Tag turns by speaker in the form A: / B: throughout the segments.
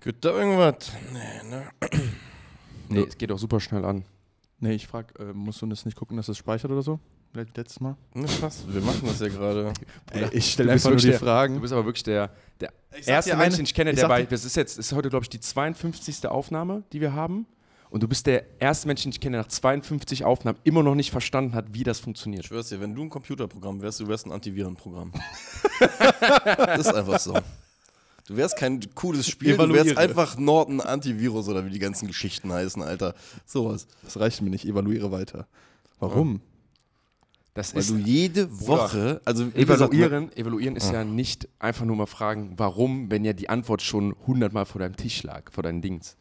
A: Gibt da irgendwas? Nee, ne?
B: Nee, es geht auch super schnell an.
C: Nee, ich frag, äh, musst du das nicht gucken, dass es speichert oder so? Vielleicht letztes Mal?
A: Ne, passt. Wir machen das ja gerade.
C: Ich stelle einfach nur
B: wirklich
C: die
B: der-
C: Fragen.
B: Du bist aber wirklich der, der
C: Ich
B: erste Mensch, den ich kenne,
C: ich
B: der bei. Das ist jetzt, ist heute, glaube ich, die 52. Aufnahme, die wir haben. Und du bist der erste Mensch, den ich kenne, der nach 52 Aufnahmen immer noch nicht verstanden hat, wie das
A: Ich
B: funktioniert.
A: schwör's dir, wenn du ein Computerprogramm wärst, du wärst ein Antivirenprogramm. das ist einfach so. Du wärst kein cooles Spiel, du wärst
C: Evaluiere.
A: einfach Norton Antivirus oder wie die ganzen Geschichten heißen, Alter. Sowas.
C: Das reicht mir nicht, evaluiere weiter. Warum?
B: Das
A: Weil
B: ist
A: du jede Woche, also
B: Evaluieren, evaluieren ist ja nicht einfach nur mal fragen, warum, wenn ja die Antwort schon hundertmal vor deinem Tisch lag, vor deinen Dings.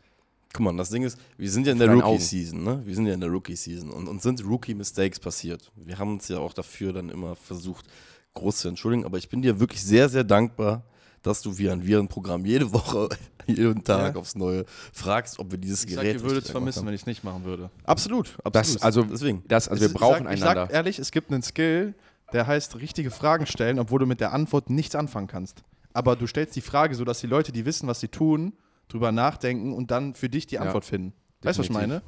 A: Guck mal, das Ding ist, wir sind ja in der. Rookie-Season, ne? Wir sind ja in der Rookie-Season und uns sind Rookie-Mistakes passiert. Wir haben uns ja auch dafür dann immer versucht, groß zu entschuldigen, aber ich bin dir wirklich sehr, sehr dankbar, dass du wie ein Virenprogramm jede Woche, jeden Tag
C: Ja.
A: aufs Neue fragst, ob wir dieses
C: Ich sag,
A: Gerät
C: ihr würdet es vermissen, wenn ich es nicht machen würde.
A: Absolut, absolut.
B: Das, also,
A: Deswegen.
B: das, also wir
C: ist-
B: brauchen
C: ich sag, Ich
B: einander.
C: sag ehrlich, es gibt einen Skill, der heißt richtige Fragen stellen, obwohl du mit der Antwort nichts anfangen kannst. Aber du stellst die Frage so, dass die Leute, die wissen, was sie tun, drüber nachdenken und dann für dich die
B: Ja,
C: Antwort finden. Weißt du, was ich meine?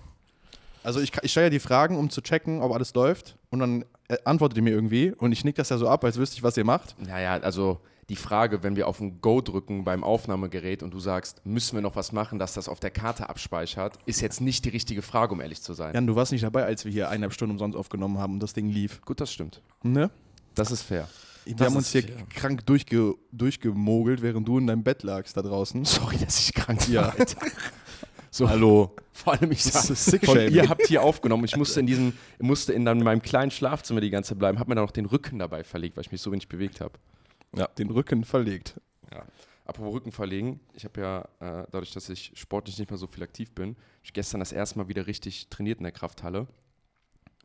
C: Also ich, ich stelle ja die Fragen, um zu checken, ob alles läuft und dann äh, antwortet ihr mir irgendwie und ich nick das ja so ab, als wüsste ich, was ihr macht.
B: Naja, also die Frage, wenn wir auf ein Go drücken beim Aufnahmegerät und du sagst, müssen wir noch was machen, dass das auf der Karte abspeichert, ist jetzt nicht die richtige Frage, um ehrlich zu sein.
C: Jan, du warst nicht dabei, als wir hier eineinhalb Stunden umsonst aufgenommen haben und das Ding lief.
B: Gut, das stimmt.
C: Ne?
B: Das ist fair.
C: Wir
A: Das
C: haben uns hier
A: fair.
C: krank durchge durchgemogelt, während du in deinem Bett lagst da draußen.
B: Sorry, dass ich krank war.
C: Ja.
B: So,
C: Hallo.
B: vor allem ich
C: Das
B: sag,
C: ist sick
B: von, ihr habt hier aufgenommen. Ich musste in diesem, musste in dann meinem kleinen Schlafzimmer die ganze Zeit bleiben, habe mir dann noch den Rücken dabei verlegt, weil ich mich so wenig bewegt habe.
C: Den Rücken verlegt.
B: Ja. Apropos Rücken verlegen, ich habe ja, äh, dadurch, dass ich sportlich nicht mehr so viel aktiv bin, ich gestern das erste Mal wieder richtig trainiert in der Krafthalle.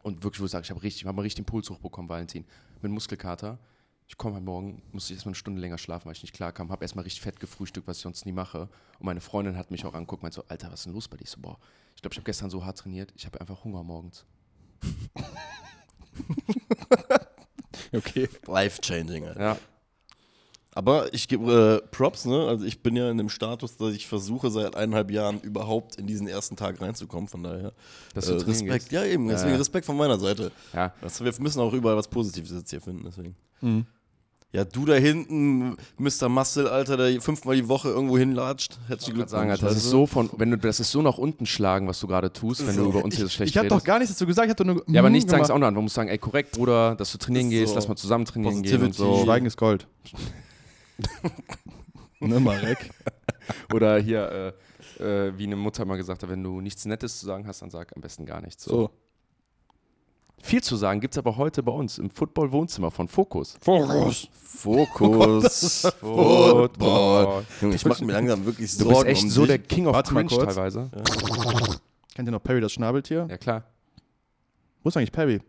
B: Und wirklich, wo ich sage, ich habe richtig, hab mal richtig den Puls hochbekommen, Valentin, mit Muskelkater. Ich komme heute Morgen, musste ich erstmal eine Stunde länger schlafen, weil ich nicht klar kam, habe erstmal richtig fett gefrühstückt, was ich sonst nie mache. Und meine Freundin hat mich auch angeguckt, meinte so, Alter, was ist denn los bei dir? Ich so, boah, ich glaube, ich habe gestern so hart trainiert, ich habe einfach Hunger morgens.
C: Okay.
A: Life-changing, Alter.
B: Ja,
A: Aber ich gebe äh, Props, ne? Also ich bin ja in dem Status, dass ich versuche seit eineinhalb Jahren überhaupt in diesen ersten Tag reinzukommen. Von daher
B: Dass
A: äh, Respekt.
B: gehst.
A: Ja eben, deswegen
B: Ja.
A: Respekt von meiner Seite.
B: ja.
A: Das, wir müssen auch überall was Positives jetzt hier finden. Deswegen.
C: Mhm.
A: Ja, du da hinten, Mr. Muscle, Alter, der fünfmal die Woche irgendwo hinlatscht. Herzlichen
B: Ich
A: Glückwunsch.
B: sagen, Alter, das ist
A: weißt
B: so von, wenn du, das ist so nach unten schlagen, was du gerade tust, wenn du über uns hier so schlecht
C: Ich habe doch gar nichts dazu gesagt, ich doch nur.
B: Ja, aber nichts sagen es auch noch an. Man muss sagen, ey, korrekt, Bruder, dass du trainieren
A: Ist
B: gehst,
A: so.
B: lass mal zusammen trainieren gehen und
A: Positivity.
B: so.
C: Schweigen ist Gold. ne, Marek?
B: Oder hier, äh, äh, wie eine Mutter mal gesagt hat, wenn du nichts Nettes zu sagen hast, dann sag am besten gar nichts. So.
C: So.
B: Viel zu sagen gibt es aber heute bei uns im Football-Wohnzimmer von Fokus.
C: Fokus.
A: Fokus. Football. Junge, ich mache mir langsam wirklich
B: Du
A: Sorgen
B: bist echt
A: um
B: so
A: dich.
B: der King of
C: Warte
B: Cringe teilweise.
C: Kennt ihr noch Perry, das Schnabeltier?
B: Ja, klar.
C: Wo ist eigentlich Perry?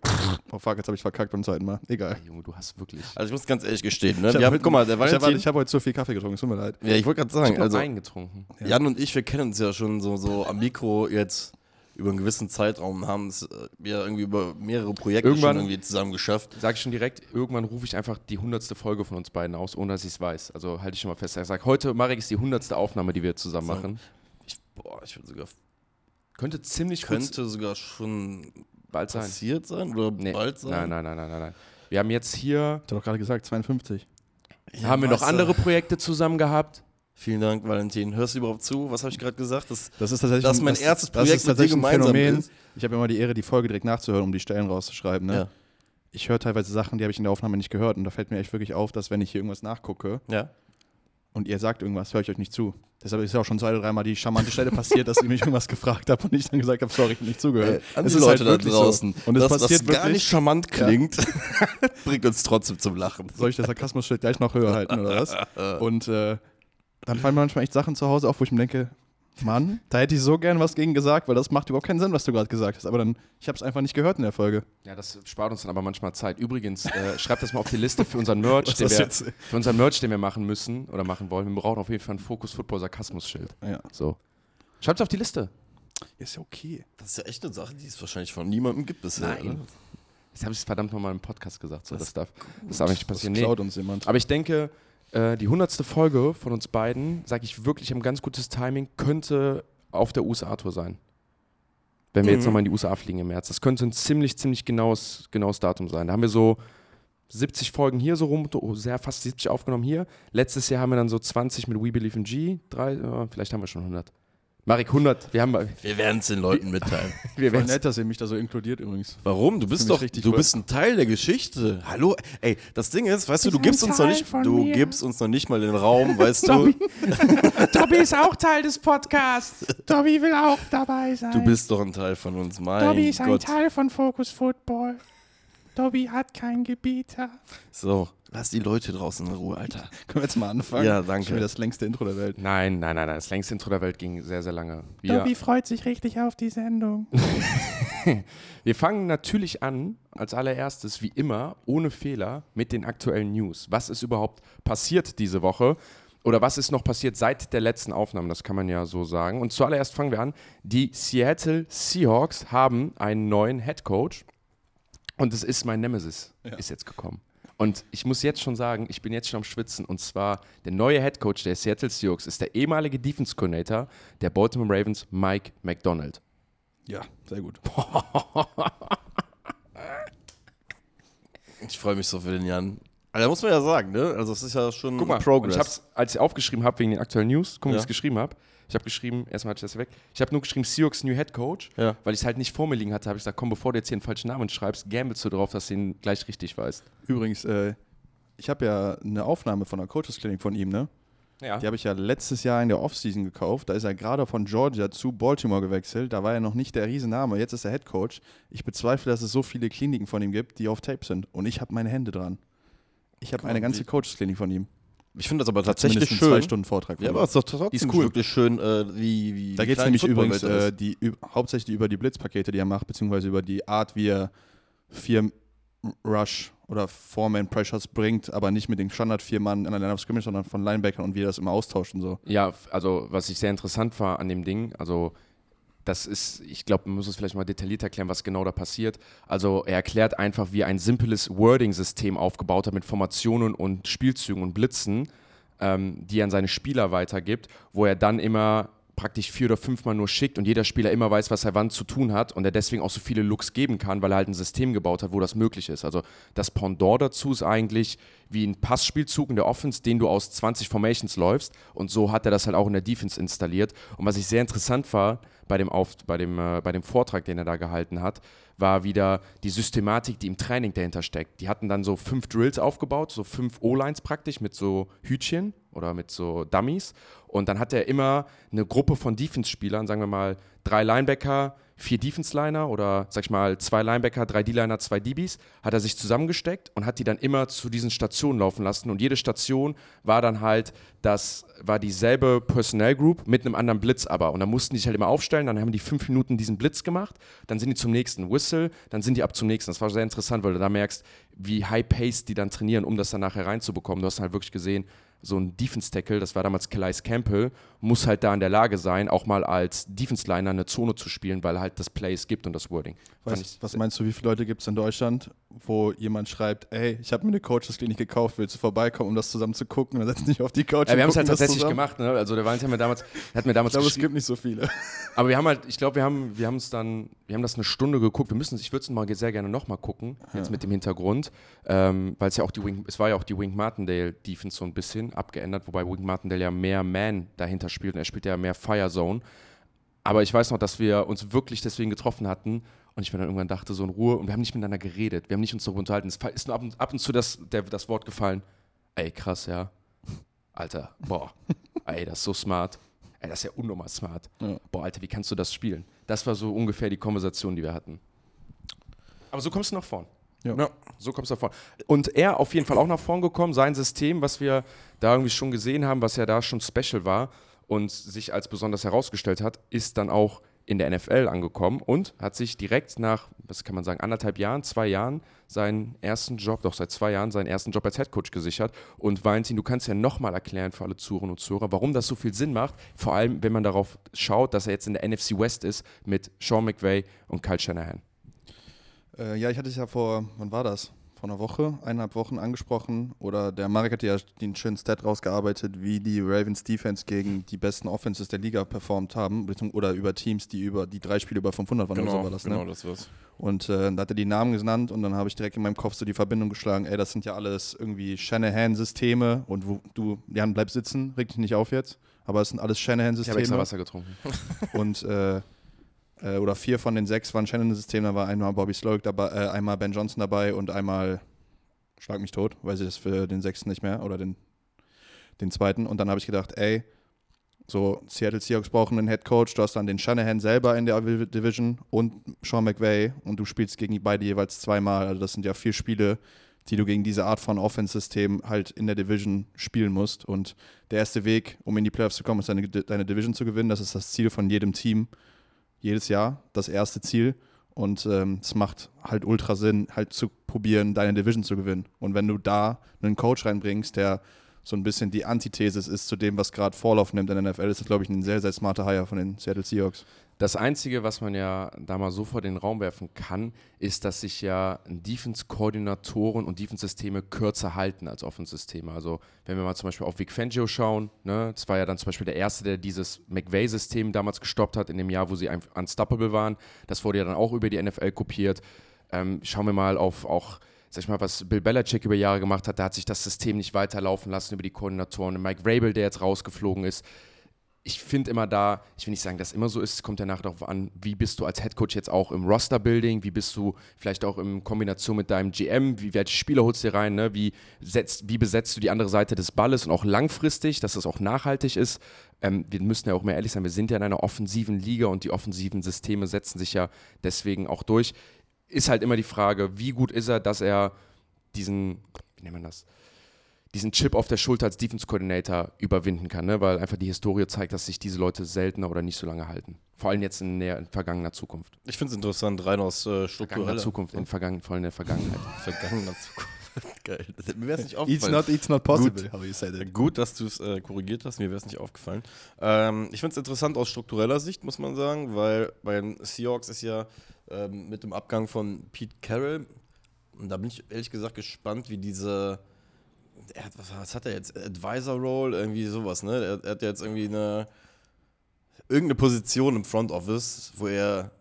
C: Oh fuck, jetzt habe ich verkackt beim zweiten Mal. Egal.
B: Junge, du hast wirklich.
A: Also ich muss ganz ehrlich gestehen, ne?
C: Ich
A: Wir
C: hab
A: haben, guck mal, der
C: Ich habe
A: Valentin,
C: ich hab heute zu viel Kaffee getrunken, es tut mir leid.
A: ja, ich wollte gerade
B: Ich
A: sagen,
B: hab
A: also
B: eingetrunken.
A: Jan und ich, wir kennen uns ja schon so, so am Mikro jetzt über einen gewissen Zeitraum haben es äh, ja irgendwie über mehrere Projekte
B: Irgendwann-
A: schon irgendwie zusammen geschafft.
B: Sag ich schon direkt, irgendwann rufe ich einfach die hundertste Folge von uns beiden aus, ohne dass ich es weiß. Also halte ich schon mal fest. Ich sage, heute, Marek, ist die hundertste Aufnahme, die wir zusammen machen.
A: Ich, boah, ich würde sogar,
B: Könnte ziemlich kurz
A: könnte sogar schon
B: bald sein.
A: passiert sein oder
B: Nee.
A: bald sein.
B: Nein, nein, nein, nein, nein, nein. Wir haben jetzt hier,
C: Ich habe doch gerade gesagt, 52.
A: Ja,
B: haben wir noch andere Projekte zusammen gehabt.
A: Vielen Dank, Valentin. Hörst du überhaupt zu? Was habe ich gerade gesagt? Das,
C: Das ist tatsächlich
A: Das ist mein
C: das,
A: erstes
C: das
A: Projekt
C: ist
A: mit dir
C: tatsächlich ein
A: gemeinsam
C: Phänomen.
A: ist.
C: Ich habe immer die Ehre, die Folge direkt nachzuhören, um die Stellen rauszuschreiben. Ne?
A: ja.
C: Ich höre teilweise Sachen, die habe ich in der Aufnahme nicht gehört. Und da fällt mir echt wirklich auf, dass wenn ich hier irgendwas nachgucke
A: ja.
C: Und ihr sagt irgendwas, höre ich euch nicht zu. Deshalb ist ja auch schon zwei oder dreimal die charmante Stelle passiert, dass ihr mich irgendwas gefragt habt und ich dann gesagt habe, sorry, ich hab nicht zugehört.
A: Äh, an
C: Es
A: die
C: ist
A: Leute
C: halt
A: da
C: wirklich so.
A: draußen.
C: Und es
A: das,
C: passiert
A: was gar
C: wirklich-
A: nicht charmant klingt, bringt uns trotzdem zum Lachen.
C: Soll ich das Sarkasmus-Schild gleich noch höher halten oder was? Und äh, dann fallen mir manchmal echt Sachen zu Hause auf, wo ich mir denke, Mann, da hätte ich so gern was gegen gesagt, weil das macht überhaupt keinen Sinn, was du gerade gesagt hast. Aber dann, ich habe es einfach nicht gehört in der Folge.
B: Ja, das spart uns dann aber manchmal Zeit. Übrigens, äh, schreibt das mal auf die Liste für unseren Merch, den
C: das
B: wir,
C: jetzt-
B: für unseren Merch, den wir machen müssen oder machen wollen. Wir brauchen auf jeden Fall ein Fokus Football Sarkasmus Schild.
C: Ja.
B: So. Schreibt es auf die Liste.
C: Ist ja okay.
A: Das ist ja echt eine Sache, die es wahrscheinlich von niemandem gibt bisher.
B: Nein.
A: oder?
B: Das habe ich verdammt nochmal im Podcast gesagt. So,
A: Das-
B: das, darf, das darf nicht
C: Das
B: passieren. Nee.
C: klaut uns jemand.
B: Aber ich denke, Äh, die hundertste Folge von uns beiden, sage ich wirklich, haben ganz gutes Timing, könnte auf der USA-Tour sein. Wenn wir jetzt
A: Mhm.
B: nochmal in die USA fliegen im März. Das könnte ein ziemlich, ziemlich genaues, genaues Datum sein. Da haben wir so 70 Folgen hier so rum, oh, sehr fast 70 aufgenommen hier. Letztes Jahr haben wir dann so 20 mit We Believe in G. Drei, äh, vielleicht haben wir schon 100. Marek, 100. Wir haben,
A: Wir werden es den Leuten mitteilen.
B: wir
C: Voll
B: werden
C: nett, dass ihr mich da so inkludiert übrigens.
A: Warum? Du bist doch,
C: richtig
A: du bist ein Teil der Geschichte. Hallo, ey, das Ding ist, weißt du, du gibst
D: ein
A: uns noch nicht, du
D: mir.
A: gibst uns noch nicht mal den Raum, weißt du.
D: Dobby ist auch Teil des Podcasts. Dobby will auch dabei sein.
A: Du bist doch ein Teil von uns, mein
D: Dobby ist ein
A: Gott.
D: Teil von Focus Football. Dobby hat keinen Gebieter.
A: So, lass die Leute draußen in Ruhe, Alter.
C: Können wir jetzt mal anfangen?
A: Ja, danke.
C: Schon wieder das längste Intro der Welt.
B: Nein, nein, nein, nein. Das längste Intro der Welt ging sehr, sehr lange. Wir,
D: Dobby freut sich richtig auf die Sendung.
B: wir fangen natürlich an, als allererstes, wie immer, ohne Fehler, mit den aktuellen News. Was ist überhaupt passiert diese Woche? Oder was ist noch passiert seit der letzten Aufnahme? Das kann man ja so sagen. Und zuallererst fangen wir an. Die Seattle Seahawks haben einen neuen Head Coach. Und es ist mein Nemesis, ist jetzt gekommen. Und ich muss jetzt schon sagen, ich bin jetzt schon am Schwitzen. Und zwar der neue Head Coach der Seattle Seahawks ist der ehemalige Defense Coordinator der Baltimore Ravens, Mike McDonald.
C: Ja, sehr gut.
A: Ich freue mich so für den Jan. Also, muss man ja sagen, ne? Also, es ist ja schon
B: Guck mal,
A: Progress.
B: Ich hab's, als ich aufgeschrieben habe wegen den aktuellen News, guck mal, wie
A: Ja.
B: ich es geschrieben habe. Ich habe geschrieben, erstmal hatte ich das weg. Ich habe nur geschrieben Seahawks New Head Coach,
A: Ja.
B: weil ich es halt nicht vor mir liegen hatte. Habe ich gesagt, komm, bevor du jetzt hier einen falschen Namen schreibst, gamblest du drauf, dass du ihn gleich richtig weißt.
C: Übrigens, äh, ich habe ja eine Aufnahme von der Coaches Clinic von ihm, ne?
B: Ja.
C: Die habe ich ja letztes Jahr in der Offseason gekauft. Da ist er gerade von Georgia zu Baltimore gewechselt. Da war er noch nicht der Riesenname. Jetzt ist er Head Coach. Ich bezweifle, dass es so viele Kliniken von ihm gibt, die auf Tape sind. Und ich habe meine Hände dran. Ich habe eine ganze
A: wie-
C: Coaches Clinic von ihm.
A: Ich finde das aber tatsächlich schön.
C: zwei Stunden Vortrag.
A: Ja, aber es ist doch trotzdem
C: Die ist cool.
A: wirklich schön, äh, wie, wie
C: Da geht es nämlich übrigens äh, die, üb- hauptsächlich über die Blitzpakete, die er macht, beziehungsweise über die Art, wie er vier Rush oder Four-Man-Pressures bringt, aber nicht mit den Standard vier Mann in der Line of Scrimmage, sondern von Linebackern und wie er das immer austauscht und so.
B: Ja, also was ich sehr interessant war an dem Ding, also das ist, ich glaube, man muss es vielleicht mal detailliert erklären, was genau da passiert. Also er erklärt einfach, wie er ein simples Wording-System aufgebaut hat mit Formationen und Spielzügen und Blitzen, ähm, die er an seine Spieler weitergibt, wo er dann immer praktisch vier oder fünfmal nur schickt und jeder Spieler immer weiß, was er wann zu tun hat und er deswegen auch so viele Looks geben kann, weil er halt ein System gebaut hat, wo das möglich ist. Also das Pendant dazu ist eigentlich wie ein Passspielzug in der Offense, den du aus 20 Formations läufst und so hat er das halt auch in der Defense installiert. Und was ich sehr interessant war bei dem, Auf, bei dem, äh, bei dem Vortrag, den er da gehalten hat, war wieder die Systematik, die im Training dahinter steckt. Die hatten dann so fünf Drills aufgebaut, so fünf O-Lines praktisch mit so Hütchen oder mit so Dummies. Und dann hat er immer eine Gruppe von Defense-Spielern, sagen wir mal drei Linebacker, vier Defense-Liner oder sag ich mal zwei Linebacker, drei D-Liner, zwei DBs, hat er sich zusammengesteckt und hat die dann immer zu diesen Stationen laufen lassen. Und jede Station war dann halt, das war dieselbe Personnel Group mit einem anderen Blitz aber. Und dann mussten die sich halt immer aufstellen, dann haben die fünf Minuten diesen Blitz gemacht, dann sind die zum nächsten Whistle, dann sind die ab zum nächsten. Das war sehr interessant, weil du da merkst, wie high-paced die dann trainieren, um das dann nachher reinzubekommen. Du hast halt wirklich gesehen, so ein Defense-Tackle, das war damals Calais Campbell, muss halt da in der Lage sein, auch mal als Defense-Liner eine Zone zu spielen, weil halt das Plays gibt und das Wording.
C: Weißt, was meinst du, wie viele Leute gibt es in Deutschland, wo jemand schreibt, ey, ich habe mir eine Coaches Clinic gekauft, willst du vorbeikommen, um das zusammen zu gucken? Und dann setzen dich auf die Couch
B: Ja, wir haben es halt tatsächlich
C: zusammen.
B: gemacht, ne? Also der Valentin hat mir damals, hat mir damals
C: Ich glaube, es gibt nicht so viele.
B: Aber wir haben halt, ich glaube, wir haben, wir haben es dann, wir haben das eine Stunde geguckt. Wir müssen, ich würde es mal sehr gerne nochmal gucken, jetzt mit dem Hintergrund, ähm, weil es ja auch die Wing, es war ja auch die Wink Martindale Defense so ein bisschen abgeändert, wobei Wink Martindale ja mehr Man dahinter spielt und er spielt ja mehr Fire Zone. Aber ich weiß noch, dass wir uns wirklich deswegen getroffen hatten und ich mir dann irgendwann dachte, so in Ruhe und wir haben nicht miteinander geredet, wir haben nicht uns darüber unterhalten. Es ist nur ab und, ab und zu das, der, das Wort gefallen. Ey, krass, ja. Alter, boah, ey, das ist so smart. Ey, das ist ja unnormal smart.
C: Ja.
B: Boah, Alter, wie kannst du das spielen? Das war so ungefähr die Konversation, die wir hatten. Aber so kommst du nach vorn.
C: Ja.
B: Ja, so kommst du nach vorn. Und er auf jeden Fall auch nach vorn gekommen. Sein System, was wir da irgendwie schon gesehen haben, was ja da schon special war und sich als besonders herausgestellt hat, ist dann auch in der NFL angekommen und hat sich direkt nach, was kann man sagen, anderthalb Jahren, zwei Jahren seinen ersten Job, doch seit zwei Jahren seinen ersten Job als Headcoach gesichert. Und Valentin, du kannst ja nochmal erklären für alle Zuhörerinnen und Zuhörer, warum das so viel Sinn macht, vor allem wenn man darauf schaut, dass er jetzt in der NFC West ist mit Sean McVay und Kyle Shanahan.
C: Äh, ja, ich hatte es ja vor, wann war das? Vor einer Woche, eineinhalb Wochen angesprochen. Oder der Marek hat ja den schönen Stat rausgearbeitet, wie die Ravens Defense gegen die besten Offenses der Liga performt haben. Oder über Teams, die über die drei Spiele über 500 waren oder so war das,
A: genau,
C: ne?
A: das war's.
C: Und äh, da hat er die Namen genannt und dann habe ich direkt in meinem Kopf so die Verbindung geschlagen, ey, das sind ja alles irgendwie Shanahan-Systeme und wo du, Jan, bleib sitzen, reg dich nicht auf jetzt, aber es sind alles
B: Ich habe extra
C: Shanahan-Systeme.
B: Wasser getrunken.
C: Und äh, äh, oder vier von den sechs waren Shannon-Systeme. Da war einmal Bobby Sloak dabei, äh, einmal Ben Johnson dabei und einmal Schlag mich tot, weiß ich das für den sechsten nicht mehr oder den, den zweiten. Und dann habe ich gedacht, ey, so Seattle Seahawks brauchen einen Head Coach. Du hast dann den Shanahan selber in der Division und Sean McVay und du spielst gegen die beide jeweils zweimal. Also das sind ja vier Spiele, die du gegen diese Art von Offense-System halt in der Division spielen musst. Und der erste Weg, um in die Playoffs zu kommen, ist deine, deine Division zu gewinnen. Das ist das Ziel von jedem Team jedes Jahr, das erste Ziel. Und ähm, es macht halt ultra Sinn, halt zu probieren, deine Division zu gewinnen. Und wenn du da einen Coach reinbringst, der so ein bisschen die Antithesis ist zu dem, was gerade Vorlauf nimmt in der NFL, ist das, glaube ich, ein sehr, sehr smarter Hire von den Seattle Seahawks.
B: Das Einzige, was man ja da mal so vor den Raum werfen kann, ist, dass sich ja Defense-Koordinatoren und Defense-Systeme kürzer halten als Offense-Systeme. Also wenn wir mal zum Beispiel auf Vic Fangio schauen, ne, das war ja dann zum Beispiel der Erste, der dieses McVay-System damals gestoppt hat, in dem Jahr, wo sie unstoppable waren. Das wurde ja dann auch über die NFL kopiert. Ähm, schauen wir mal auf auch sag ich mal, was Bill Belichick über Jahre gemacht hat, da hat sich das System nicht weiterlaufen lassen über die Koordinatoren. Mike Vrabel, der jetzt rausgeflogen ist, ich finde immer da, ich will nicht sagen, dass immer so ist, es kommt ja nachher darauf an, wie bist du als Headcoach jetzt auch im Roster-Building, wie bist du vielleicht auch in Kombination mit deinem GM, wie welche Spieler holst du dir rein, ne? wie, setzt, wie besetzt du die andere Seite des Balles und auch langfristig, dass das auch nachhaltig ist. Ähm, wir müssen ja auch mehr ehrlich sein, wir sind ja in einer offensiven Liga und die offensiven Systeme setzen sich ja deswegen auch durch. Ist halt immer die Frage, wie gut ist er, dass er diesen, wie nennt man das, diesen Chip auf der Schulter als Defense Coordinator überwinden kann, ne? weil einfach die Historie zeigt, dass sich diese Leute seltener oder nicht so lange halten. Vor allem jetzt in, näher, in vergangener Zukunft.
A: Ich finde es interessant, rein aus äh,
B: Vergangener
A: struktureller
B: Zukunft, in vergangen, vor allem in der Vergangenheit.
A: vergangener Zukunft. Geil. Mir wäre es nicht
C: It's
A: aufgefallen.
C: not, it's not possible,
A: Gut.
C: how you said it.
A: Gut, dass du es äh, korrigiert hast, mir wäre es nicht aufgefallen. Ähm, ich finde es interessant aus struktureller Sicht, muss man sagen, weil bei den Seahawks ist ja ähm, mit dem Abgang von Pete Carroll, und da bin ich ehrlich gesagt gespannt, wie diese, er hat, was, hat er jetzt, Advisor Role, irgendwie sowas, ne? Er, hat jetzt irgendwie eine, irgendeine Position im Front Office, wo er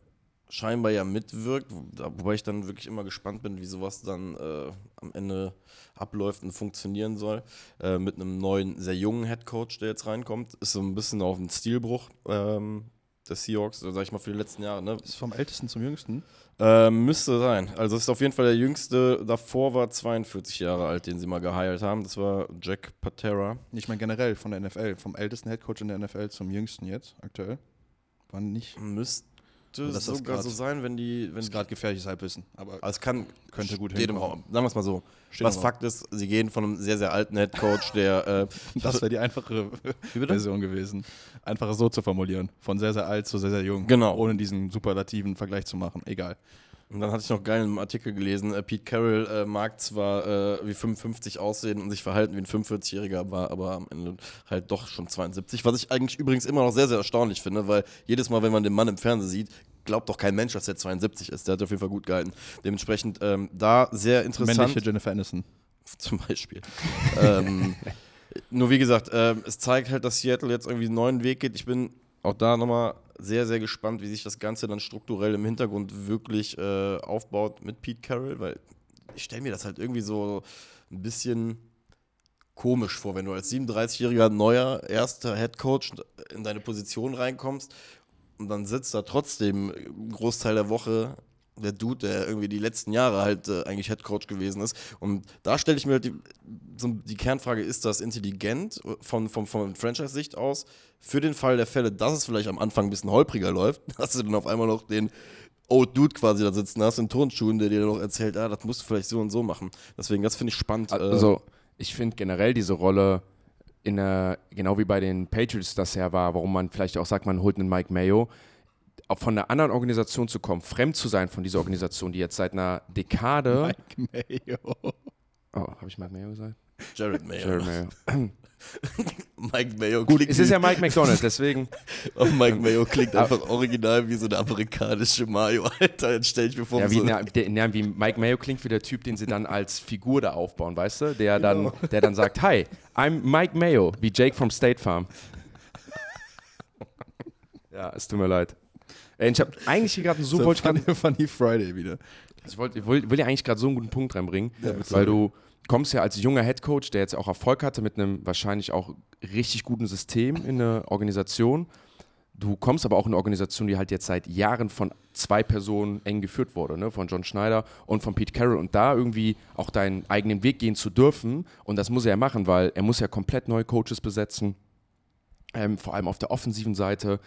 A: scheinbar ja mitwirkt, wobei ich dann wirklich immer gespannt bin, wie sowas dann äh, am Ende abläuft und funktionieren soll. Äh, mit einem neuen, sehr jungen Head Coach, der jetzt reinkommt, ist so ein bisschen auf dem Stilbruch ähm, des Seahawks, sag ich mal, für die letzten Jahre. Ne?
C: Ist vom Ältesten zum Jüngsten.
A: Äh, müsste sein. Also ist auf jeden Fall der jüngste, davor war 42 Jahre alt, den sie mal geheilt haben. Das war Jack Patera.
C: Nicht mal generell von der NFL. Vom ältesten Headcoach in der NFL zum jüngsten jetzt, aktuell. War nicht.
A: Müsste
C: das ist
A: sogar
C: grad-
A: so sein, wenn die. Wenn
C: ist gerade gefährliches Halbwissen. Aber
A: es kann,
C: Könnte gut
A: steht im. Raum. Sagen wir es mal so.
C: Steht
A: Was Fakt ist, sie gehen von einem sehr, sehr alten Head Coach, der. Äh,
C: das wäre die einfache Version gewesen. Einfacher so zu formulieren. Von sehr, sehr alt zu sehr, sehr jung.
A: Genau.
C: Ohne diesen superlativen Vergleich zu machen. Egal.
A: Und dann hatte ich noch geil in einem Artikel gelesen, äh, Pete Carroll äh, mag zwar äh, wie 55 aussehen und sich verhalten wie ein 45-Jähriger, war aber am Ende halt doch schon 72. Was ich eigentlich übrigens immer noch sehr, sehr erstaunlich finde, weil jedes Mal, wenn man den Mann im Fernsehen sieht, glaubt doch kein Mensch, dass er 72 ist. Der hat auf jeden Fall gut gehalten. Dementsprechend ähm, da sehr interessant.
C: Männliche Jennifer Aniston.
A: Zum Beispiel. ähm, nur wie gesagt, ähm, es zeigt halt, dass Seattle jetzt irgendwie einen neuen Weg geht. Ich bin auch da nochmal sehr, sehr gespannt, wie sich das Ganze dann strukturell im Hintergrund wirklich äh, aufbaut mit Pete Carroll, weil ich stelle mir das halt irgendwie so ein bisschen komisch vor, wenn du als 37-jähriger neuer erster Head Coach in deine Position reinkommst und dann sitzt da trotzdem einen Großteil der Woche der Dude, der irgendwie die letzten Jahre halt äh, eigentlich Head Coach gewesen ist. Und da stelle ich mir halt die, so die Kernfrage, ist das intelligent von, von, von Franchise-Sicht aus? Für den Fall der Fälle, dass es vielleicht am Anfang ein bisschen holpriger läuft, hast du dann auf einmal noch den Old Dude quasi da sitzen hast in Turnschuhen, der dir noch erzählt, ah, das musst du vielleicht so und so machen. Deswegen, das finde ich spannend. äh,
B: Also, ich finde generell diese Rolle, in der, genau wie bei den Patriots das ja war, warum man vielleicht auch sagt, man holt einen Mike Mayo, auch von einer anderen Organisation zu kommen, fremd zu sein von dieser Organisation, die jetzt seit einer Dekade
C: Mike Mayo.
B: Oh, habe ich Mike Mayo gesagt?
A: Jared Mayo.
B: Jared Mayo.
A: Mike Mayo
B: Gut,
A: klingt
B: es ist ja Mike McDonald, deswegen.
A: Oh, Mike Mayo klingt einfach original wie so eine amerikanische Mayo, Alter. Jetzt stell ich mir vor,
B: Ja,
A: so
B: wie, na, der, na, wie Mike Mayo klingt wie der Typ, den sie dann als Figur da aufbauen, weißt du? Der dann, der dann sagt, Hi, I'm Mike Mayo, wie Jake from State Farm. Ja, es tut mir leid. Ich habe eigentlich hier gerade so,
C: So
B: wollte ich, grad,
C: funny, funny Friday wieder.
B: ich wollt, ich will, will ja eigentlich gerade so einen guten Punkt reinbringen,
C: bitte.
B: weil du kommst ja als junger Headcoach, der jetzt auch Erfolg hatte mit einem wahrscheinlich auch richtig guten System in eine Organisation. Du kommst aber auch in eine Organisation, die halt jetzt seit Jahren von zwei Personen eng geführt wurde, ne? von John Schneider und von Pete Carroll. Und da irgendwie auch deinen eigenen Weg gehen zu dürfen, und das muss er ja machen, weil er muss ja komplett neue Coaches besetzen, ähm, vor allem auf der offensiven Seite.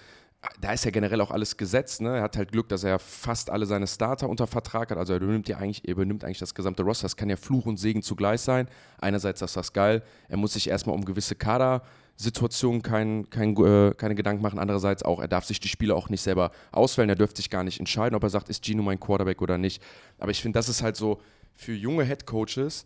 B: Da ist ja generell auch alles gesetzt. Ne? Er hat halt Glück, dass er fast alle seine Starter unter Vertrag hat. Also er übernimmt ja eigentlich, er übernimmt eigentlich das gesamte Roster. Das kann ja Fluch und Segen zugleich sein. Einerseits ist das geil. Er muss sich erstmal um gewisse Kadersituationen kein, kein, äh, keine Gedanken machen. Andererseits auch, er darf sich die Spieler auch nicht selber auswählen. Er dürfte sich gar nicht entscheiden, ob er sagt, ist Gino mein Quarterback oder nicht. Aber ich finde, das ist halt so für junge Headcoaches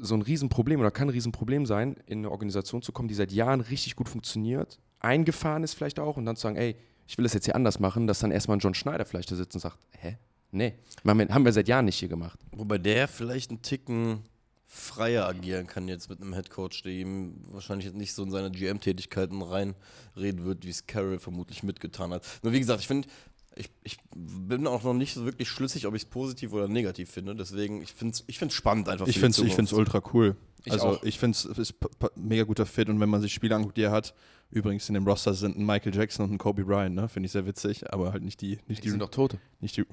B: so ein Riesenproblem oder kann ein Riesenproblem sein, in eine Organisation zu kommen, die seit Jahren richtig gut funktioniert, eingefahren ist vielleicht auch und dann zu sagen, ey, ich will das jetzt hier anders machen, dass dann erstmal ein John Schneider vielleicht da sitzt und sagt, hä? Nee, haben wir, haben wir seit Jahren nicht hier gemacht.
A: Wobei der vielleicht einen Ticken freier agieren kann jetzt mit einem Headcoach, der ihm wahrscheinlich jetzt nicht so in seine GM-Tätigkeiten reinreden wird, wie es Carroll vermutlich mitgetan hat. Nur wie gesagt, ich finde, ich, ich bin auch noch nicht so wirklich schlüssig, ob ich es positiv oder negativ finde. Deswegen, ich finde es ich find's spannend einfach.
C: Ich finde es ich
A: Zukunft.
C: find's ultra cool.
B: Ich
C: also
B: auch.
C: ich finde es ist mega guter Fit und wenn man sich Spiele anguckt, die er hat, übrigens in dem Roster sind ein Michael Jackson und ein Kobe Bryant, ne? Finde ich sehr witzig, aber halt nicht die, nicht
B: Die sind doch Tote.
C: nicht die.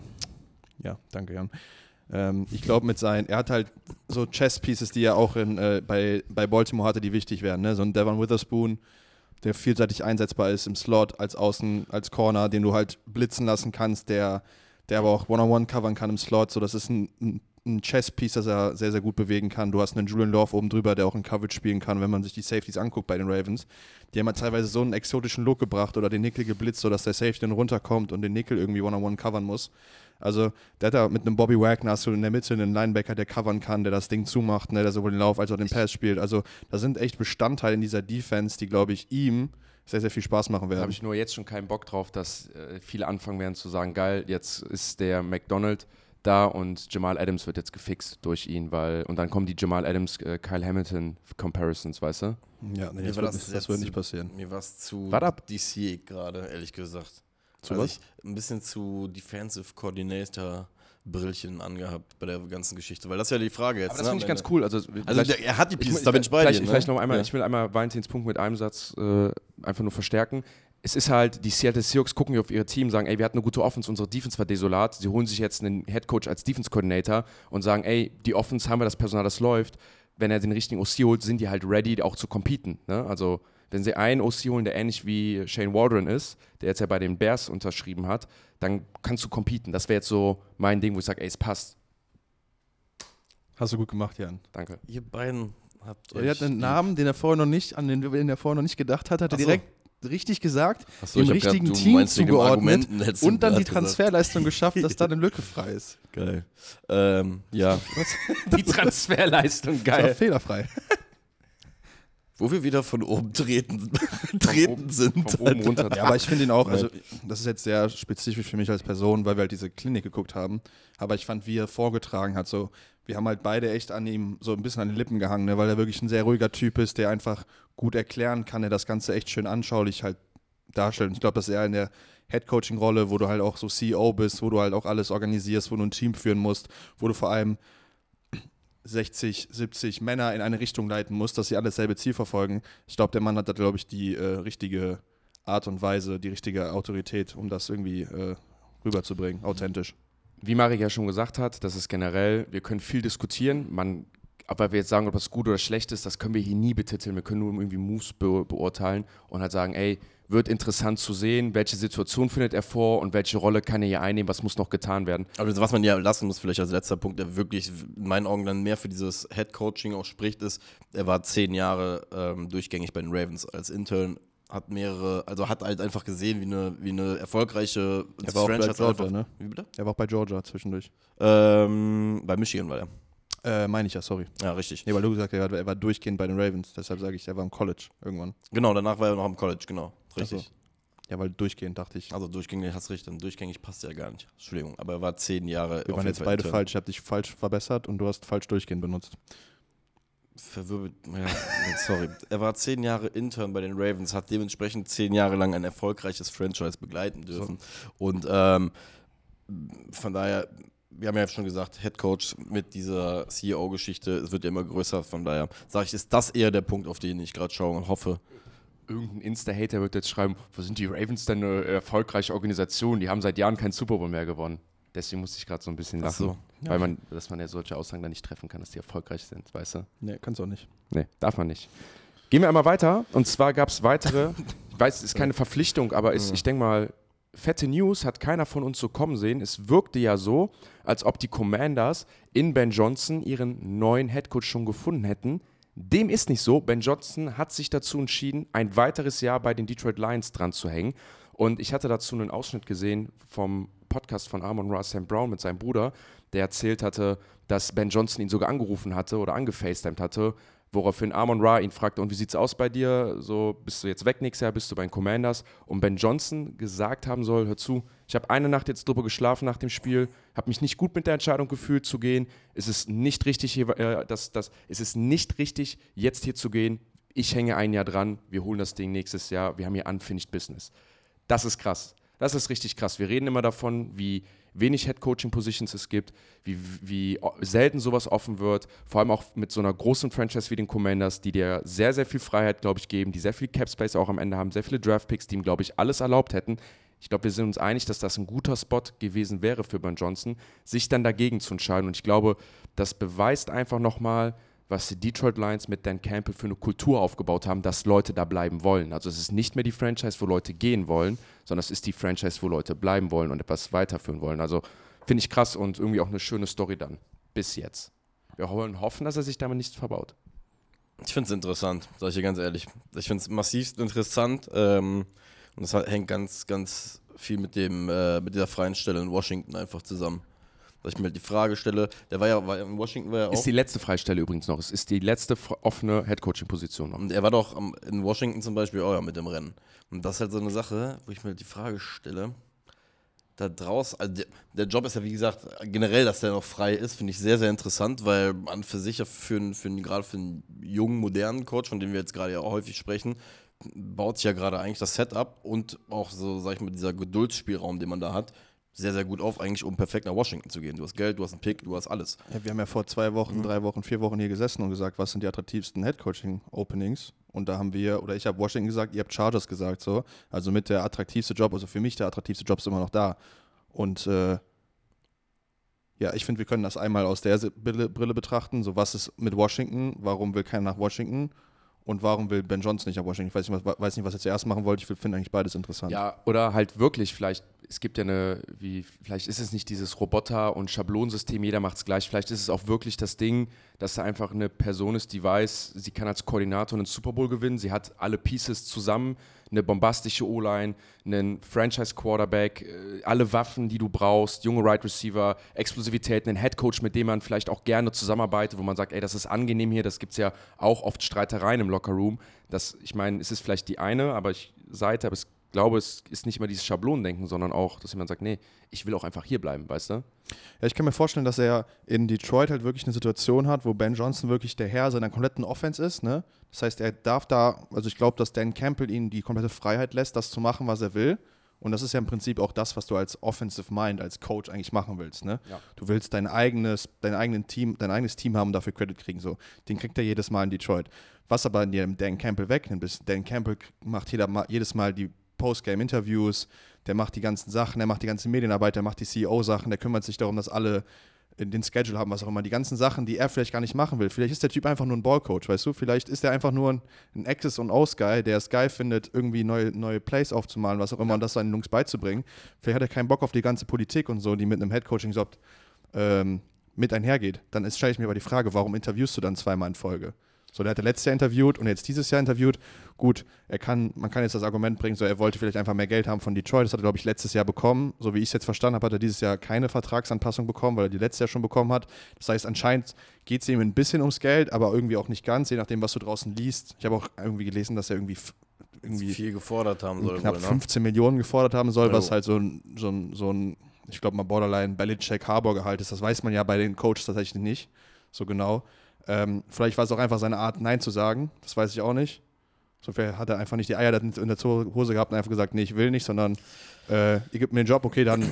C: Ja, danke, Jan. Ähm, ich glaube, mit seinen, er hat halt so Chess-Pieces, die er auch in, äh, bei, bei Baltimore hatte, die wichtig wären. Ne? So ein Devon Witherspoon, der vielseitig einsetzbar ist im Slot, als Außen, als Corner, den du halt blitzen lassen kannst, der, der aber auch One-on-One covern kann im Slot. So, das ist ein, ein, ein Chess-Piece, das er sehr, sehr gut bewegen kann. Du hast einen Julian Love oben drüber, der auch in Coverage spielen kann, wenn man sich die Safeties anguckt bei den Ravens. Die haben halt teilweise so einen exotischen Look gebracht oder den Nickel geblitzt, sodass der Safety dann runterkommt und den Nickel irgendwie One-on-One covern muss. Also, der hat da mit einem Bobby Wagner hast du in der Mitte einen Linebacker, der covern kann, der das Ding zumacht, ne, der sowohl den Lauf als auch den Pass spielt. Also, da sind echt Bestandteile in dieser Defense, die, glaube ich, ihm sehr, sehr viel Spaß machen
B: Da
C: werden.
B: habe ich nur jetzt schon keinen Bock drauf, dass äh, viele anfangen werden zu sagen, geil, jetzt ist der McDonald da und Jamal Adams wird jetzt gefixt durch ihn, weil und dann kommen die Jamal Adams äh, Kyle Hamilton Comparisons, weißt du?
C: ja, nee, das, wird
A: das
C: nicht, das wird nicht passieren.
A: Mir war es zu. DC gerade, ehrlich gesagt.
C: Zu
A: also
C: was?
A: Ich, ein bisschen zu Defensive Coordinator Brillchen angehabt bei der ganzen Geschichte, weil das ist ja die Frage jetzt.
B: Aber das
A: ne,
B: finde ich ganz cool. Also,
A: Also der, er hat die
B: Ich,
A: Pieces,
B: ich,
A: da bin ich bei
B: vielleicht,
A: dir. Ne?
B: vielleicht noch einmal,
A: Ja.
B: ich will einmal Valentins Punkt mit einem Satz äh, einfach nur verstärken. Es ist halt, die Seattle Seahawks gucken hier auf ihr Team, sagen, ey, wir hatten eine gute Offense, unsere Defense war desolat. Sie holen sich jetzt einen Headcoach als Defense Coordinator und sagen, ey, die Offense haben wir das Personal, das läuft. Wenn er den richtigen OC holt, sind die halt ready, auch zu competen. Ne? Also, wenn sie einen OC holen, der ähnlich wie Shane Waldron ist, der jetzt ja bei den Bears unterschrieben hat, dann kannst du competen. Das wäre jetzt so mein Ding, wo ich sage, ey, es passt.
C: Hast du gut gemacht, Jan.
B: Danke.
A: Ihr beiden habt
C: Er
A: euch
C: hat einen. Namen, den er vorher noch nicht, an den, den er vorher noch nicht gedacht hat, hat er
A: so.
C: direkt richtig gesagt,
A: Achso,
C: dem richtigen
A: gedacht,
C: Team zugeordnet und dann die
A: gesagt.
C: Transferleistung geschafft, dass da eine Lücke frei ist.
A: Geil. Ähm, ja,
B: Die Transferleistung,
C: Das war
B: geil.
C: fehlerfrei.
A: wo wir wieder von oben treten, treten
B: oben-
A: sind.
B: Von oben runter.
C: Ja, aber ich finde ihn auch, also das ist jetzt sehr spezifisch für mich als Person, weil wir halt diese Klinik geguckt haben. Aber ich fand, wie er vorgetragen hat, so, wir haben halt beide echt an ihm so ein bisschen an den Lippen gehangen, ne, weil er wirklich ein sehr ruhiger Typ ist, der einfach gut erklären kann, der das Ganze echt schön anschaulich halt darstellt. Und ich glaube, dass er in der Head-Coaching-Rolle, wo du halt auch so CEO bist, wo du halt auch alles organisierst, wo du ein Team führen musst, wo du vor allem 60, 70 Männer in eine Richtung leiten musst, dass sie alle dasselbe Ziel verfolgen. Ich glaube, der Mann hat da, glaube ich, die äh, richtige Art und Weise, die richtige Autorität, um das irgendwie äh, rüberzubringen, authentisch.
B: Wie Marek ja schon gesagt hat, das ist generell, wir können viel diskutieren, man, aber wir jetzt sagen, ob das gut oder schlecht ist, das können wir hier nie betiteln. Wir können nur irgendwie Moves be beurteilen und halt sagen, ey, wird interessant zu sehen, welche Situation findet er vor und welche Rolle kann er hier einnehmen, was muss noch getan werden.
A: Aber was man ja lassen muss, vielleicht als letzter Punkt, der wirklich in meinen Augen dann mehr für dieses Head-Coaching auch spricht, ist, er war zehn Jahre ähm, durchgängig bei den Ravens als Intern, hat mehrere, also hat halt einfach gesehen, wie eine, wie eine erfolgreiche
C: Er war auch bei
A: Franchise
C: Georgia,
A: einfach-
C: ne?
A: Wie bitte?
C: Er war auch bei Georgia zwischendurch.
A: Ähm, bei Michigan war er.
C: Äh, meine ich ja, sorry.
A: Ja, richtig.
C: Nee, weil du gesagt hast, er war durchgehend bei den Ravens. Deshalb sage ich, er war im College irgendwann.
A: Genau, danach war er noch im College, genau. Richtig.
C: So. Ja, weil durchgehend dachte ich.
A: Also durchgängig, hast recht, dann durchgängig passt ja gar nicht. Entschuldigung, aber er war zehn Jahre.
C: Wir waren jetzt beide
A: intern.
C: falsch. Ich habe dich falsch verbessert und du hast falsch durchgehend benutzt.
A: Verwirbelt, ja, sorry. Er war zehn Jahre Intern bei den Ravens, hat dementsprechend zehn Jahre lang ein erfolgreiches Franchise begleiten dürfen. Und ähm, von daher, wir haben ja schon gesagt, Head Coach mit dieser CEO-Geschichte, es wird ja immer größer. Von daher sage ich, ist das eher der Punkt, auf den ich gerade schaue und hoffe.
B: Irgendein Insta-Hater wird jetzt schreiben, wo sind die Ravens denn eine erfolgreiche Organisation? Die haben seit Jahren keinen Super Bowl mehr gewonnen. Deswegen musste ich gerade so ein bisschen
A: Ach
B: lachen.
A: so.
B: Weil man, dass man ja solche Aussagen dann nicht treffen kann, dass die erfolgreich sind, weißt du?
C: Nee, kannst auch nicht.
B: Nee, darf man nicht. Gehen wir einmal weiter. Und zwar gab es weitere, ich weiß, es ist keine Verpflichtung, aber ist, ich denke mal, fette News hat keiner von uns so kommen sehen. Es wirkte ja so, als ob die Commanders in Ben Johnson ihren neuen Headcoach schon gefunden hätten. Dem ist nicht so. Ben Johnson hat sich dazu entschieden, ein weiteres Jahr bei den Detroit Lions dran zu hängen. Und ich hatte dazu einen Ausschnitt gesehen vom Podcast von Amon Ra Sam Brown mit seinem Bruder, der erzählt hatte, dass Ben Johnson ihn sogar angerufen hatte oder angefacetimed hatte, woraufhin Amon Ra ihn fragte, und wie sieht's aus bei dir? So, bist du jetzt weg nächstes Jahr, bist du bei den Commanders? Und Ben Johnson gesagt haben soll, hör zu, ich habe eine Nacht jetzt drüber geschlafen nach dem Spiel, habe mich nicht gut mit der Entscheidung gefühlt zu gehen. Es ist nicht richtig, hier, äh, das, das, es ist nicht richtig, jetzt hier zu gehen. Ich hänge ein Jahr dran, wir holen das Ding nächstes Jahr, wir haben hier Unfinished Business. Das ist krass. Das ist richtig krass. Wir reden immer davon, wie wenig Head-Coaching-Positions es gibt, wie, wie selten sowas offen wird, vor allem auch mit so einer großen Franchise wie den Commanders, die dir sehr, sehr viel Freiheit, glaube ich, geben, die sehr viel Cap-Space auch am Ende haben, sehr viele Draft-Picks, die ihm, glaube ich, alles erlaubt hätten. Ich glaube, wir sind uns einig, dass das ein guter Spot gewesen wäre für Ben Johnson, sich dann dagegen zu entscheiden. Und ich glaube, das beweist einfach nochmal, was die Detroit Lions mit Dan Campbell für eine Kultur aufgebaut haben, dass Leute da bleiben wollen. Also es ist nicht mehr die Franchise, wo Leute gehen wollen, sondern es ist die Franchise, wo Leute bleiben wollen und etwas weiterführen wollen. Also finde ich krass und irgendwie auch eine schöne Story dann. Bis jetzt. Wir wollen hoffen, dass er sich damit nichts verbaut.
A: Ich finde es interessant, sage ich dir ganz ehrlich. Ich finde es massivst interessant ähm, und das hängt ganz, ganz viel mit, dem, äh, mit dieser freien Stelle in Washington einfach zusammen. Dass ich mir halt die Frage stelle, der war ja, war in Washington war ja auch.
B: Ist die letzte Freistelle übrigens noch. Es ist die letzte offene Headcoaching-Position noch.
A: Und er war doch am, in Washington zum Beispiel auch ja mit dem Rennen. Und das ist halt so eine Sache, wo ich mir die Frage stelle, da draußen, also der, der Job ist ja wie gesagt, generell, dass der noch frei ist, finde ich sehr, sehr interessant, weil an für sich ja für, für, gerade für einen jungen, modernen Coach, von dem wir jetzt gerade ja auch häufig sprechen, baut sich ja gerade eigentlich das Setup und auch so, sag ich mal, dieser Geduldsspielraum, den man da hat, sehr, sehr gut auf, eigentlich um perfekt nach Washington zu gehen. Du hast Geld, du hast einen Pick, du hast alles.
C: Ja, wir haben ja vor zwei Wochen, drei Wochen, vier Wochen hier gesessen und gesagt, was sind die attraktivsten Headcoaching-Openings? Und da haben wir, oder ich habe Washington gesagt, ihr habt Chargers gesagt, so. Also mit der attraktivste Job, also für mich der attraktivste Job ist immer noch da. Und äh, ja, ich finde, wir können das einmal aus der Brille, Brille betrachten. So, was ist mit Washington? Warum will keiner nach Washington? Und warum will Ben Johnson nicht nach Washington? Ich weiß nicht, was, weiß nicht, was er zuerst machen wollte. Ich finde eigentlich beides interessant.
B: Ja, oder halt wirklich, vielleicht, es gibt ja eine, wie, vielleicht ist es nicht dieses Roboter- und Schablonsystem, jeder macht es gleich. Vielleicht ist es auch wirklich das Ding, dass da einfach eine Person ist, die weiß, sie kann als Koordinator einen Super Bowl gewinnen, sie hat alle Pieces zusammen, eine bombastische O-Line, einen Franchise-Quarterback, äh, alle Waffen, die du brauchst, junge Right Receiver, Explosivität, einen Headcoach, mit dem man vielleicht auch gerne zusammenarbeitet, wo man sagt, ey, das ist angenehm hier, das gibt es ja auch oft Streitereien im Lockerroom. Das, ich meine, es ist vielleicht die eine, aber ich Seite, aber ich glaube, es ist nicht immer dieses Schablonendenken, sondern auch, dass jemand sagt, nee, ich will auch einfach hier bleiben, weißt du?
C: Ja, ich kann mir vorstellen, dass er in Detroit halt wirklich eine Situation hat, wo Ben Johnson wirklich der Herr seiner kompletten Offense ist. Ne? Das heißt, er darf da, also ich glaube, dass Dan Campbell ihm die komplette Freiheit lässt, das zu machen, was er will. Und das ist ja im Prinzip auch das, was du als Offensive Mind, als Coach eigentlich machen willst. Ne?
B: Ja.
C: Du willst dein eigenes, dein, eigenen Team, dein eigenes Team haben und dafür Credit kriegen. So. Den kriegt er jedes Mal in Detroit. Was aber dir Dan Campbell wegnimmt, ist, Dan Campbell macht jeder, jedes Mal die Postgame-Interviews, der macht die ganzen Sachen, der macht die ganze Medienarbeit, der macht die CEO-Sachen, der kümmert sich darum, dass alle in den Schedule haben, was auch immer, die ganzen Sachen, die er vielleicht gar nicht machen will. Vielleicht ist der Typ einfach nur ein Ballcoach, weißt du? Vielleicht ist er einfach nur ein, ein Access- und Aus-Guy, der es geil findet, irgendwie neue, neue Plays aufzumalen, was auch immer, und das seinen Jungs beizubringen. Vielleicht hat er keinen Bock auf die ganze Politik und so, die mit einem Headcoaching-Job ähm, mit einhergeht. Dann stelle ich mir aber die Frage, warum interviewst du dann zweimal in Folge? So, der hat er letztes Jahr interviewt und jetzt dieses Jahr interviewt. Gut, er kann, man kann jetzt das Argument bringen, so er wollte vielleicht einfach mehr Geld haben von Detroit. Das hat er, glaube ich, letztes Jahr bekommen. So wie ich es jetzt verstanden habe, hat er dieses Jahr keine Vertragsanpassung bekommen, weil er die letztes Jahr schon bekommen hat. Das heißt, anscheinend geht es ihm ein bisschen ums Geld, aber irgendwie auch nicht ganz, je nachdem, was du draußen liest. Ich habe auch irgendwie gelesen, dass er irgendwie, irgendwie
A: viel gefordert haben soll.
C: knapp
A: wohl, ne?
C: 15 Millionen gefordert haben soll, was
A: Jo.
C: halt so ein, so ein, so ein ich glaube mal Borderline Belichick Harbor Gehalt ist. Das weiß man ja bei den Coaches tatsächlich nicht so genau. Ähm, vielleicht war es auch einfach seine Art, Nein zu sagen. Das weiß ich auch nicht. So vielleicht hat er einfach nicht die Eier in der Hose gehabt und einfach gesagt, nee, ich will nicht, sondern äh, ihr gebt mir den Job, okay, dann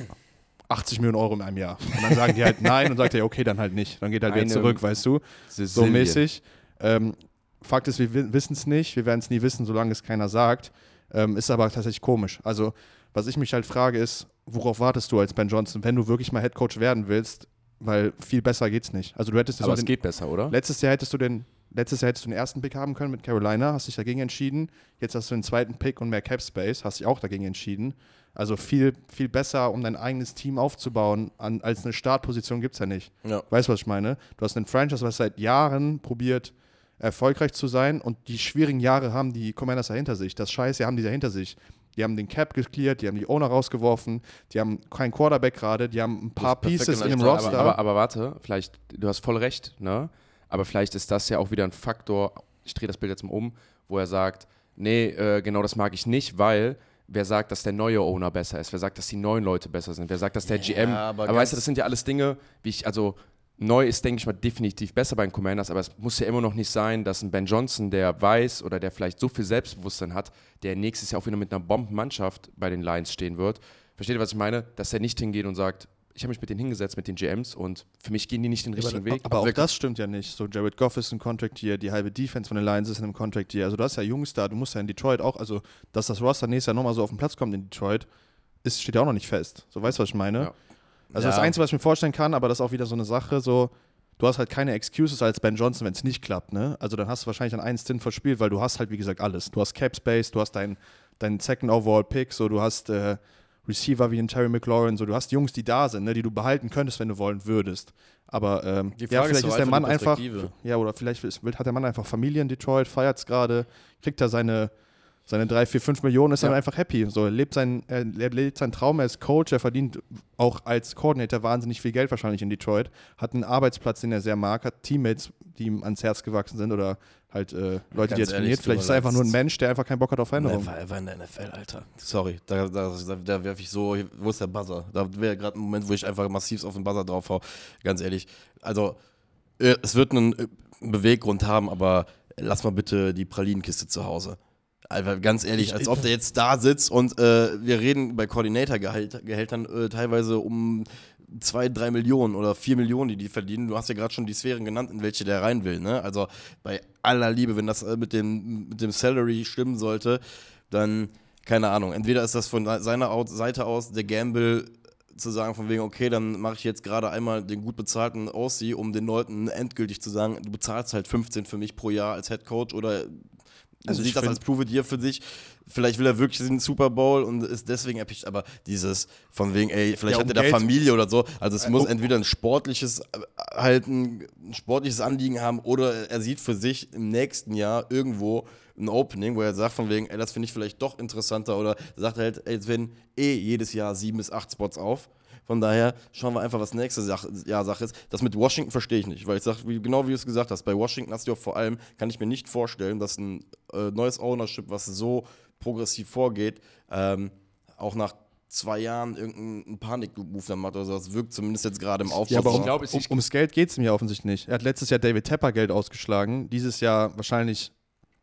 C: 80 Millionen Euro in einem Jahr. Und dann sagen die halt nein und sagt er, okay, dann halt nicht. Dann geht halt wieder
B: Eine
C: zurück, weißt du so
B: Sizilien.
C: mäßig. Ähm, Fakt ist, wir wi- wissen es nicht, wir werden es nie wissen, solange es keiner sagt. Ähm, ist aber tatsächlich komisch. Also, was ich mich halt frage, ist, worauf wartest du als Ben Johnson, wenn du wirklich mal Head Coach werden willst? Weil viel besser geht's nicht. Also, du hättest
B: Aber es
C: den,
B: geht besser, oder?
C: letztes Jahr hättest du den letztes Jahr hättest du den ersten Pick haben können mit Carolina, hast dich dagegen entschieden. Jetzt hast du den zweiten Pick und mehr Cap Space, hast dich auch dagegen entschieden. Also viel, viel besser, um dein eigenes Team aufzubauen, an, als eine Startposition gibt es ja nicht.
A: Ja.
C: Weißt du, was ich meine? Du hast einen Franchise, was seit Jahren probiert, erfolgreich zu sein und die schwierigen Jahre haben die Commanders ja hinter sich. Das Scheiße haben die ja hinter sich. Die haben den Cap geklärt, die haben die Owner rausgeworfen, die haben keinen Quarterback gerade, die haben ein paar Pieces in dem Roster.
B: Aber, aber, aber warte, vielleicht, du hast voll recht, ne? Aber vielleicht ist das ja auch wieder ein Faktor, ich drehe das Bild jetzt mal um, wo er sagt, nee, äh, genau das mag ich nicht, weil wer sagt, dass der neue Owner besser ist? Wer sagt, dass die neuen Leute besser sind? Wer sagt, dass der GM.
A: aber
B: Aber, weißt du, das sind ja alles Dinge, wie ich, also neu ist, denke ich mal, definitiv besser bei den Commanders, aber es muss ja immer noch nicht sein, dass ein Ben Johnson, der weiß oder der vielleicht so viel Selbstbewusstsein hat, der nächstes Jahr auch wieder mit einer Bombenmannschaft bei den Lions stehen wird. Versteht ihr, was ich meine? Dass er nicht hingeht und sagt, ich habe mich mit denen hingesetzt, mit den GMs und für mich gehen die nicht den richtigen
C: aber,
B: Weg.
C: Aber auch
A: Wirklich.
C: das stimmt ja nicht. So, Jared Goff ist ein Contract Year, die halbe Defense von den Lions ist in einem Contract Year. Also, du hast ja Jungs da, du musst ja in Detroit auch, also, dass das Roster nächstes Jahr nochmal so auf den Platz kommt in Detroit, ist, steht ja auch noch nicht fest. So, weißt du, was ich meine?
B: Ja.
C: Also,
A: Ja.
C: das Einzige, was ich mir vorstellen kann, aber das ist auch wieder so eine Sache, so, du hast halt keine Excuses als Ben Johnson, wenn es nicht klappt, ne? Also, dann hast du wahrscheinlich an einen Stint verspielt, weil du hast halt, wie gesagt, alles. Du hast Cap Space, du hast deinen dein Second Overall Pick, so, du hast, äh, Receiver wie ein Terry McLaurin, so du hast Jungs, die da sind, ne, die du behalten könntest, wenn du wollen würdest. Aber ähm, ja,
A: ist
C: vielleicht
A: so
C: ist der Mann einfach, ja, oder vielleicht ist, hat der Mann einfach Familie in Detroit, feiert es gerade, kriegt er seine, seine 3, 4, 5 Millionen, ist dann
B: Ja.
C: einfach happy. So, er lebt, sein, er, er lebt seinen Traum, er ist Coach, er verdient auch als Coordinator wahnsinnig viel Geld wahrscheinlich in Detroit, hat einen Arbeitsplatz, den er sehr mag, hat Teammates, die ihm ans Herz gewachsen sind oder halt äh, Leute, die er
A: Ganz
C: trainiert. Vielleicht ist er einfach nur ein Mensch, der einfach keinen Bock hat auf Veränderung.
A: Never ever in der NFL, Alter. Sorry, da, da, da, da werfe ich so, wo ist der Buzzer? Da wäre gerade ein Moment, wo ich einfach massiv auf den Buzzer drauf hau. Ganz ehrlich. Also, äh, es wird einen äh, Beweggrund haben, aber lass mal bitte die Pralinenkiste zu Hause. Alter, ganz ehrlich, als ob der jetzt da sitzt und äh, wir reden bei Koordinator-Gehältern äh, teilweise um zwei, drei Millionen oder vier Millionen, die die verdienen. Du hast ja gerade schon die Sphären genannt, in welche der rein will. Ne? Also bei aller Liebe, wenn das äh, mit dem, mit dem Salary stimmen sollte, dann, keine Ahnung, entweder ist das von seiner Seite aus der Gamble zu sagen, von wegen, okay, dann mache ich jetzt gerade einmal den gut bezahlten Aussie, um den Leuten endgültig zu sagen, du bezahlst halt 15 für mich pro Jahr als Head Coach oder
C: Also ich
A: sieht das als Prove It für sich. Vielleicht will er wirklich den Super Bowl und ist deswegen erpicht, aber dieses von wegen, ey, vielleicht
C: Ja,
A: hat
C: um
A: er da Familie oder so. Also es muss
C: um-
A: entweder ein sportliches äh, halt ein, ein sportliches Anliegen haben oder er sieht für sich im nächsten Jahr irgendwo ein Opening, wo er sagt von wegen, ey, das finde ich vielleicht doch interessanter oder sagt er halt, ey, es werden eh jedes Jahr sieben bis acht Spots auf. Von daher schauen wir einfach, was nächste Sache, Jahr Sache ist. Das mit Washington verstehe ich nicht, weil ich sage, wie, genau wie du es gesagt hast, bei Washington hast du auch vor allem, kann ich mir nicht vorstellen, dass ein äh, neues Ownership, was so progressiv vorgeht, ähm, auch nach zwei Jahren irgendeinen Panik-Move dann macht oder so. Das wirkt zumindest jetzt gerade im Aufbau.
C: Ja, aber um,
B: es
C: um, ums Geld geht es ihm ja offensichtlich nicht. Er hat letztes Jahr David Tepper Geld ausgeschlagen, dieses Jahr wahrscheinlich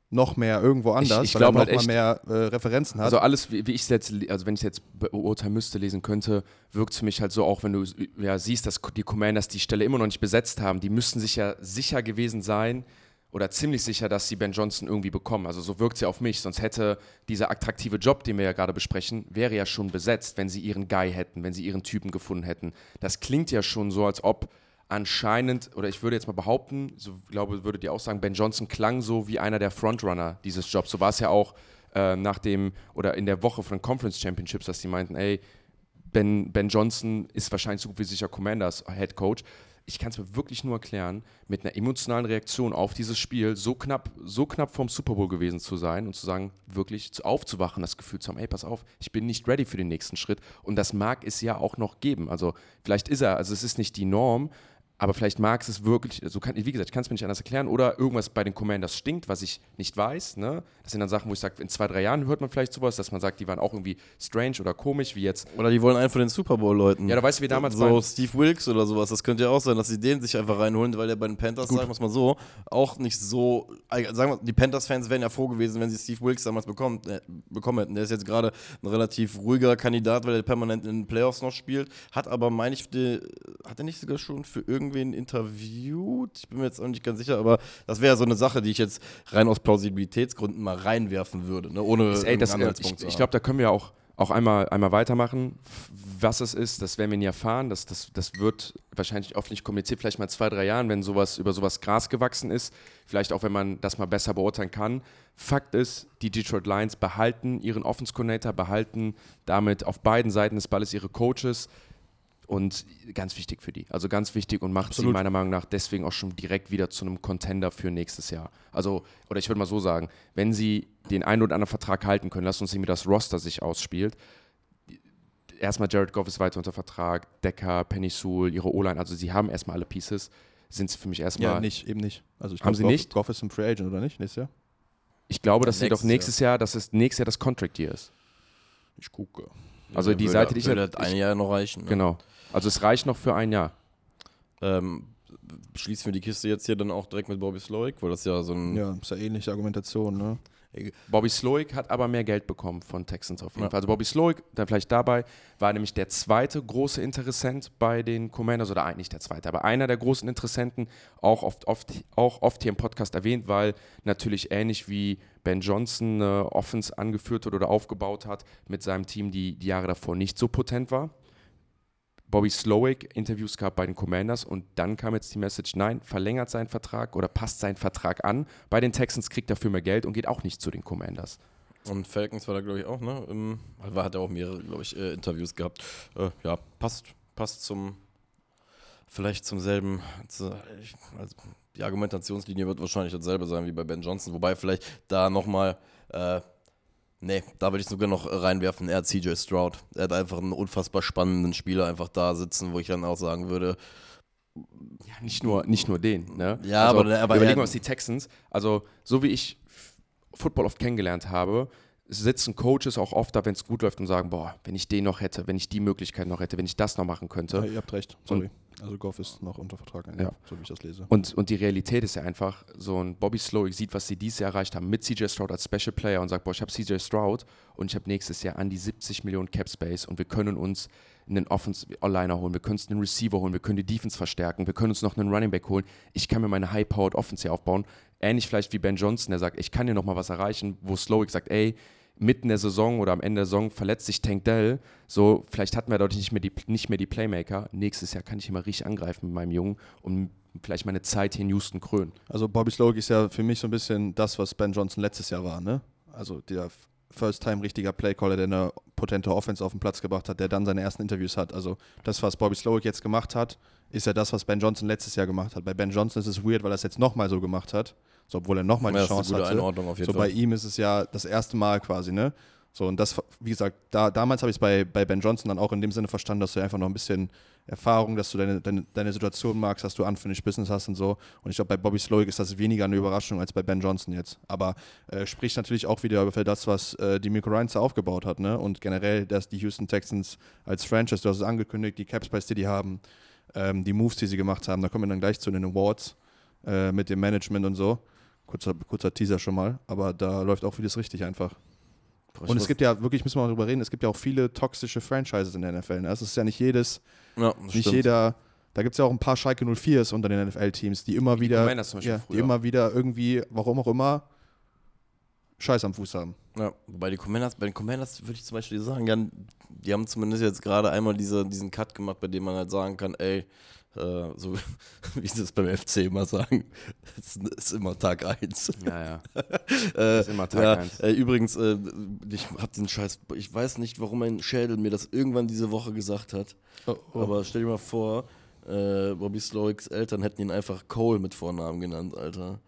C: noch mehr irgendwo anders,
B: ich
C: weil er noch
B: halt
C: mal
B: echt-
C: mehr äh, Referenzen hat.
B: Also alles, wie, wie ich es jetzt, also wenn ich es jetzt beurteilen müsste, lesen könnte, wirkt es für mich halt so, auch wenn du ja, siehst, dass die Commanders die Stelle immer noch nicht besetzt haben, die müssten sich ja sicher gewesen sein oder ziemlich sicher, dass sie Ben Johnson irgendwie bekommen. Also so wirkt es ja auf mich, sonst hätte dieser attraktive Job, den wir ja gerade besprechen, wäre ja schon besetzt, wenn sie ihren Guy hätten, wenn sie ihren Typen gefunden hätten. Das klingt ja schon so, als ob anscheinend, oder ich würde jetzt mal behaupten, so glaube, würdet ihr auch sagen, Ben Johnson klang so wie einer der Frontrunner dieses Jobs. So war es ja auch äh, nach dem oder in der Woche von Conference Championships, dass die meinten, ey, Ben, ben Johnson ist wahrscheinlich so gut wie sicher Commanders Head Coach. ich kann es mir wirklich nur erklären, mit einer emotionalen Reaktion auf dieses Spiel so knapp, so knapp vom Super Bowl gewesen zu sein und zu sagen, wirklich zu, aufzuwachen, das Gefühl zu haben, ey, pass auf, ich bin nicht ready für den nächsten Schritt. Und das mag es ja auch noch geben. Also vielleicht ist er, also es ist nicht die Norm, aber vielleicht mag es wirklich, so kann, wie gesagt, ich kann es mir nicht anders erklären, oder irgendwas bei den Commanders stinkt, was ich nicht weiß. Ne? Das sind dann Sachen, wo ich sage, in zwei, drei Jahren hört man vielleicht sowas, dass man sagt, die waren auch irgendwie strange oder komisch, wie jetzt.
A: Oder die wollen einen von den Super Bowl-Leuten.
B: Ja, da weißt du, wie damals
A: So Steve Wilkes oder sowas. Das könnte ja auch sein, dass sie den sich einfach reinholen, weil der bei den Panthers, sagen wir es mal so, auch nicht so. äh, Sagen wir, die Panthers-Fans wären ja froh gewesen, wenn sie Steve Wilkes damals bekommen, äh, bekommen hätten. Der ist jetzt gerade ein relativ ruhiger Kandidat, weil er permanent in den Playoffs noch spielt. Hat aber, meine ich, die, hat er nicht sogar schon für irgendwen interviewt? Ich bin mir jetzt auch nicht ganz sicher, aber das wäre so eine Sache, die ich jetzt rein aus Plausibilitätsgründen mal reinwerfen würde, ne? ohne
B: Ist, ey, das, äh, ich ich glaube, da können wir auch, auch einmal, einmal weitermachen. Was es ist, das werden wir nie erfahren. Das, das, das wird wahrscheinlich oft nicht kommuniziert, vielleicht mal zwei, drei Jahren, wenn sowas über sowas Gras gewachsen ist. Vielleicht auch, wenn man das mal besser beurteilen kann. Fakt ist, die Detroit Lions behalten ihren Offense Coordinator, behalten damit auf beiden Seiten des Balles ihre Coaches. Und ganz wichtig für die. Also ganz wichtig und macht sie
C: Absolut.
B: meiner Meinung nach deswegen auch schon direkt wieder zu einem Contender für nächstes Jahr. Also, oder ich würde mal so sagen, wenn sie den einen oder anderen Vertrag halten können, lasst uns sehen, wie das Roster sich ausspielt. Erstmal Jared Goff ist weiter unter Vertrag, Decker, Penny Sewell, ihre O-Line, also sie haben erstmal alle Pieces, sind sie für mich erstmal.
C: Ja, nicht, eben nicht. Also ich
B: Haben
C: glaub,
B: sie
C: Goff,
B: nicht?
C: Goff ist ein Free Agent, oder nicht? Nächstes Jahr?
B: Ich glaube, dass sie doch
A: nächstes
B: nächstes Jahr, dass es nächstes Jahr das Contract Year ist.
C: Ich gucke.
B: Also die
A: Würde-
B: Seite, die ich,
A: würde
B: ich
A: ein Jahr noch reichen. Ne?
B: Genau. Also es reicht noch für ein Jahr.
A: Ähm, schließen wir die Kiste jetzt hier dann auch direkt mit Bobby Sloik, weil das ja so ein.
C: Ja, ist ja ähnliche Argumentation, ne?
B: Bobby Sloik hat aber mehr Geld bekommen von Texans auf jeden
A: Ja.
B: Fall. Also Bobby Sloik, da vielleicht dabei, war nämlich der zweite große Interessent bei den Commanders, oder eigentlich der zweite, aber einer der großen Interessenten, auch oft, oft, auch oft hier im Podcast erwähnt, weil natürlich ähnlich wie Ben Johnson eine Offense angeführt hat oder aufgebaut hat mit seinem Team, die die Jahre davor nicht so potent war. Bobby Slowick Interviews gab bei den Commanders und dann kam jetzt die Message, nein, verlängert seinen Vertrag oder passt seinen Vertrag an. Bei den Texans kriegt dafür mehr Geld und geht auch nicht zu den Commanders.
A: Und Falcons war da, glaube ich, auch, ne? Im, war, hat er auch mehrere, glaube ich, äh, Interviews gehabt. Äh, ja, passt, passt zum, vielleicht zum selben, zu, also die Argumentationslinie wird wahrscheinlich dasselbe sein wie bei Ben Johnson, wobei vielleicht da nochmal, äh, nee, da würde ich sogar noch reinwerfen, er hat CJ Stroud. Er hat einfach einen unfassbar spannenden Spieler einfach da sitzen, wo ich dann auch sagen würde,
B: Ja, nicht nur, nicht nur den. Ne?
A: Ja,
B: also,
A: aber- aber
B: überlegen
A: er-
B: wir uns die Texans. Also, so wie ich Football oft kennengelernt habe, sitzen Coaches auch oft da, wenn es gut läuft und sagen, boah, wenn ich den noch hätte, wenn ich die Möglichkeit noch hätte, wenn ich das noch machen könnte.
C: Ja, ihr habt recht, sorry. Also Goff ist noch unter Vertrag,
B: Ja.
C: so wie ich das lese.
B: Und, und die Realität ist ja einfach, so ein Bobby Slowick sieht, was sie dieses Jahr erreicht haben mit CJ Stroud als Special Player und sagt, boah, ich habe CJ Stroud und ich habe nächstes Jahr an die 70 Millionen Cap Space und wir können uns einen Offense-Liner holen, wir können uns einen Receiver holen, wir können die Defense verstärken, wir können uns noch einen Running Back holen. Ich kann mir meine High-Powered Offense hier aufbauen. Ähnlich vielleicht wie Ben Johnson, der sagt, ich kann hier noch mal was erreichen, wo Slowick sagt, ey, mitten der Saison oder am Ende der Saison verletzt sich Tank Dell. So, vielleicht hatten wir dadurch nicht mehr die, nicht mehr die Playmaker. Nächstes Jahr kann ich immer richtig angreifen mit meinem Jungen und vielleicht meine Zeit hier in Houston krönen.
C: Also Bobby Slowick ist ja für mich so ein bisschen das, was Ben Johnson letztes Jahr war, ne? Also der First-Time richtiger Playcaller, der eine potente Offense auf den Platz gebracht hat, der dann seine ersten Interviews hat. Also das, was Bobby Slowick jetzt gemacht hat, ist ja das, was Ben Johnson letztes Jahr gemacht hat. Bei Ben Johnson ist es weird, weil er es jetzt nochmal so gemacht hat, so, obwohl er nochmal die
A: ja, das ist eine
C: Chance hatte.
A: Einordnung auf jeden
C: So
A: Fall.
C: bei ihm ist es ja das erste Mal quasi, ne? So, und das, wie gesagt, da, damals habe ich es bei, bei Ben Johnson dann auch in dem Sinne verstanden, dass du einfach noch ein bisschen Erfahrung, dass du deine, deine, deine Situation magst, dass du unfinished Business hast und so. Und ich glaube, bei Bobby Slowick ist das weniger eine Überraschung als bei Ben Johnson jetzt. Aber äh, spricht natürlich auch wieder über das, was äh, die Miko Ryans aufgebaut hat, ne? Und generell, dass die Houston Texans als Franchise, du hast es angekündigt, die Cap Space, die die haben, ähm, die Moves, die sie gemacht haben, da kommen wir dann gleich zu den Awards äh, mit dem Management und so. Kurzer, kurzer Teaser schon mal, aber da läuft auch vieles richtig einfach. Und es gibt ja wirklich, müssen wir mal drüber reden, es gibt ja auch viele toxische Franchises in der NFL. Ne? Es ist ja nicht jedes,
A: ja,
C: nicht
A: stimmt.
C: jeder, da gibt es ja auch ein paar Schalke 04s unter den NFL-Teams, die immer wieder,
B: Beispiel
C: ja, die immer wieder irgendwie, warum auch immer, Scheiß am Fuß haben.
A: Ja, wobei die Commanders, bei den Commanders würde ich zum Beispiel sagen, die haben zumindest jetzt gerade einmal diese, diesen Cut gemacht, bei dem man halt sagen kann, ey, äh, so wie sie es beim FC immer sagen, es ist immer Tag 1.
B: Ja, ja. Ist immer Tag
A: ja,
B: eins.
A: Äh, übrigens, äh, ich hab den Scheiß, ich weiß nicht, warum mein Schädel mir das irgendwann diese Woche gesagt hat,
C: Oh,
A: aber stell dir mal vor, äh, Bobby Slowicks Eltern hätten ihn einfach Cole mit Vornamen genannt, Alter.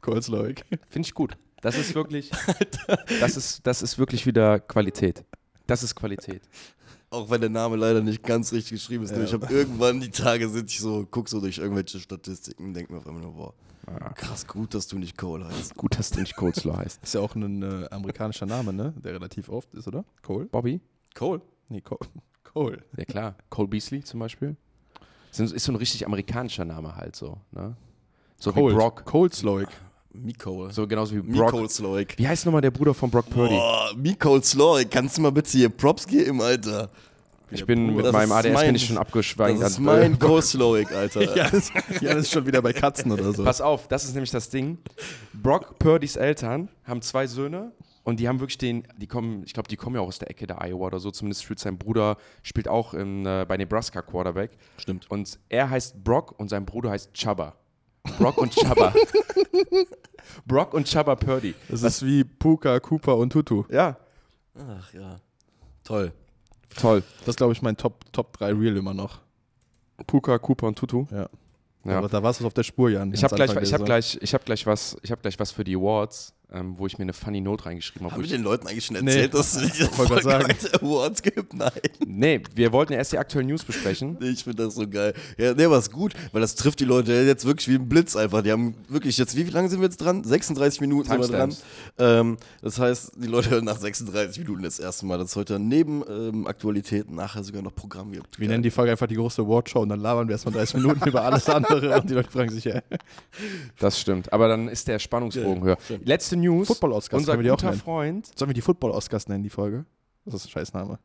C: Kurzläufig.
B: Finde ich gut. Das ist wirklich, das ist, das ist wirklich wieder Qualität. Das ist Qualität.
A: Auch wenn der Name leider nicht ganz richtig geschrieben ist. Nur Ich habe irgendwann die Tage sitze ich so, guck so durch irgendwelche Statistiken, denke mir auf einmal nur, boah, krass gut, dass du nicht Cole heißt.
B: Gut, dass du nicht Coleslaw heißt.
C: Ist ja auch ein äh, amerikanischer Name, ne? Der relativ oft ist, oder? Cole?
B: Bobby?
A: Cole?
C: Nee, Cole. Cole.
B: Ja klar. Cole Beasley zum Beispiel. Ist ist so ein richtig amerikanischer Name halt so. Ne? So wie Brock.
C: Coleslawick.
A: Micole.
B: So genauso wie Brock.
A: Slowick.
B: Wie heißt nochmal der Bruder von Brock Purdy?
A: Boah, Micole Slowick, kannst du mal bitte hier Props geben, Alter?
B: ich bin mit
A: Das
B: meinem ADS
A: mein-
B: bin ich schon abgeschweift.
A: Das ist mein Cole Slowick, Alter.
C: Ja, das, ja, das ist schon wieder bei Katzen oder so.
B: Pass auf, das ist nämlich das Ding. Brock Purdys Eltern haben zwei Söhne und die haben wirklich den, die kommen, ich glaube, die kommen ja auch aus der Ecke der Iowa oder so, zumindest spielt sein Bruder, spielt auch in, äh, bei Nebraska Quarterback.
A: Stimmt.
B: Und er heißt Brock und sein Bruder heißt Chubba. Brock und Chubba. Brock und Chubba Purdy.
C: Das ist wie Puka, Cooper und Tutu.
B: Ja,
A: Ach ja. Toll.
B: toll.
C: Das ist, glaube ich, mein Top, Top 3 Real immer noch.
B: Puka, Cooper und Tutu.
C: Ja.
B: Ja.
C: Aber da warst du auf der Spur, Jan.
B: Ich habe gleich, ich hab gleich, ich hab gleich, was, ich hab gleich was für die Awards, ähm, wo ich mir eine funny Note reingeschrieben habe.
A: Haben wir
B: ich-
A: den Leuten eigentlich schon
C: Nee.
A: erzählt, dass es diese Folge
C: sagen.
A: Awards gibt? Nein.
B: Nee, wir wollten erst die aktuellen News besprechen.
A: Nee, Ich finde das so geil. Ja, nee, ist gut, weil das trifft die Leute jetzt wirklich wie ein Blitz einfach. Die haben wirklich jetzt, wie, wie lange sind wir jetzt dran? 36 Minuten sind wir dran. Ähm, das heißt, die Leute hören nach 36 Minuten das erste Mal, dass heute neben ähm, Aktualitäten nachher sogar noch Programm gibt.
C: Wir nennen die Folge einfach die große Awardshow und dann labern wir erstmal 30 Minuten über alles andere und die Leute fragen sich, ja.
B: Das stimmt. Aber dann ist der Spannungsbogen höher. Letzte News.
C: Football-Oscars
B: Unser guter. Freund,
C: Sollen wir die Football-Oscars nennen, die Folge? Das ist ein Scheißname.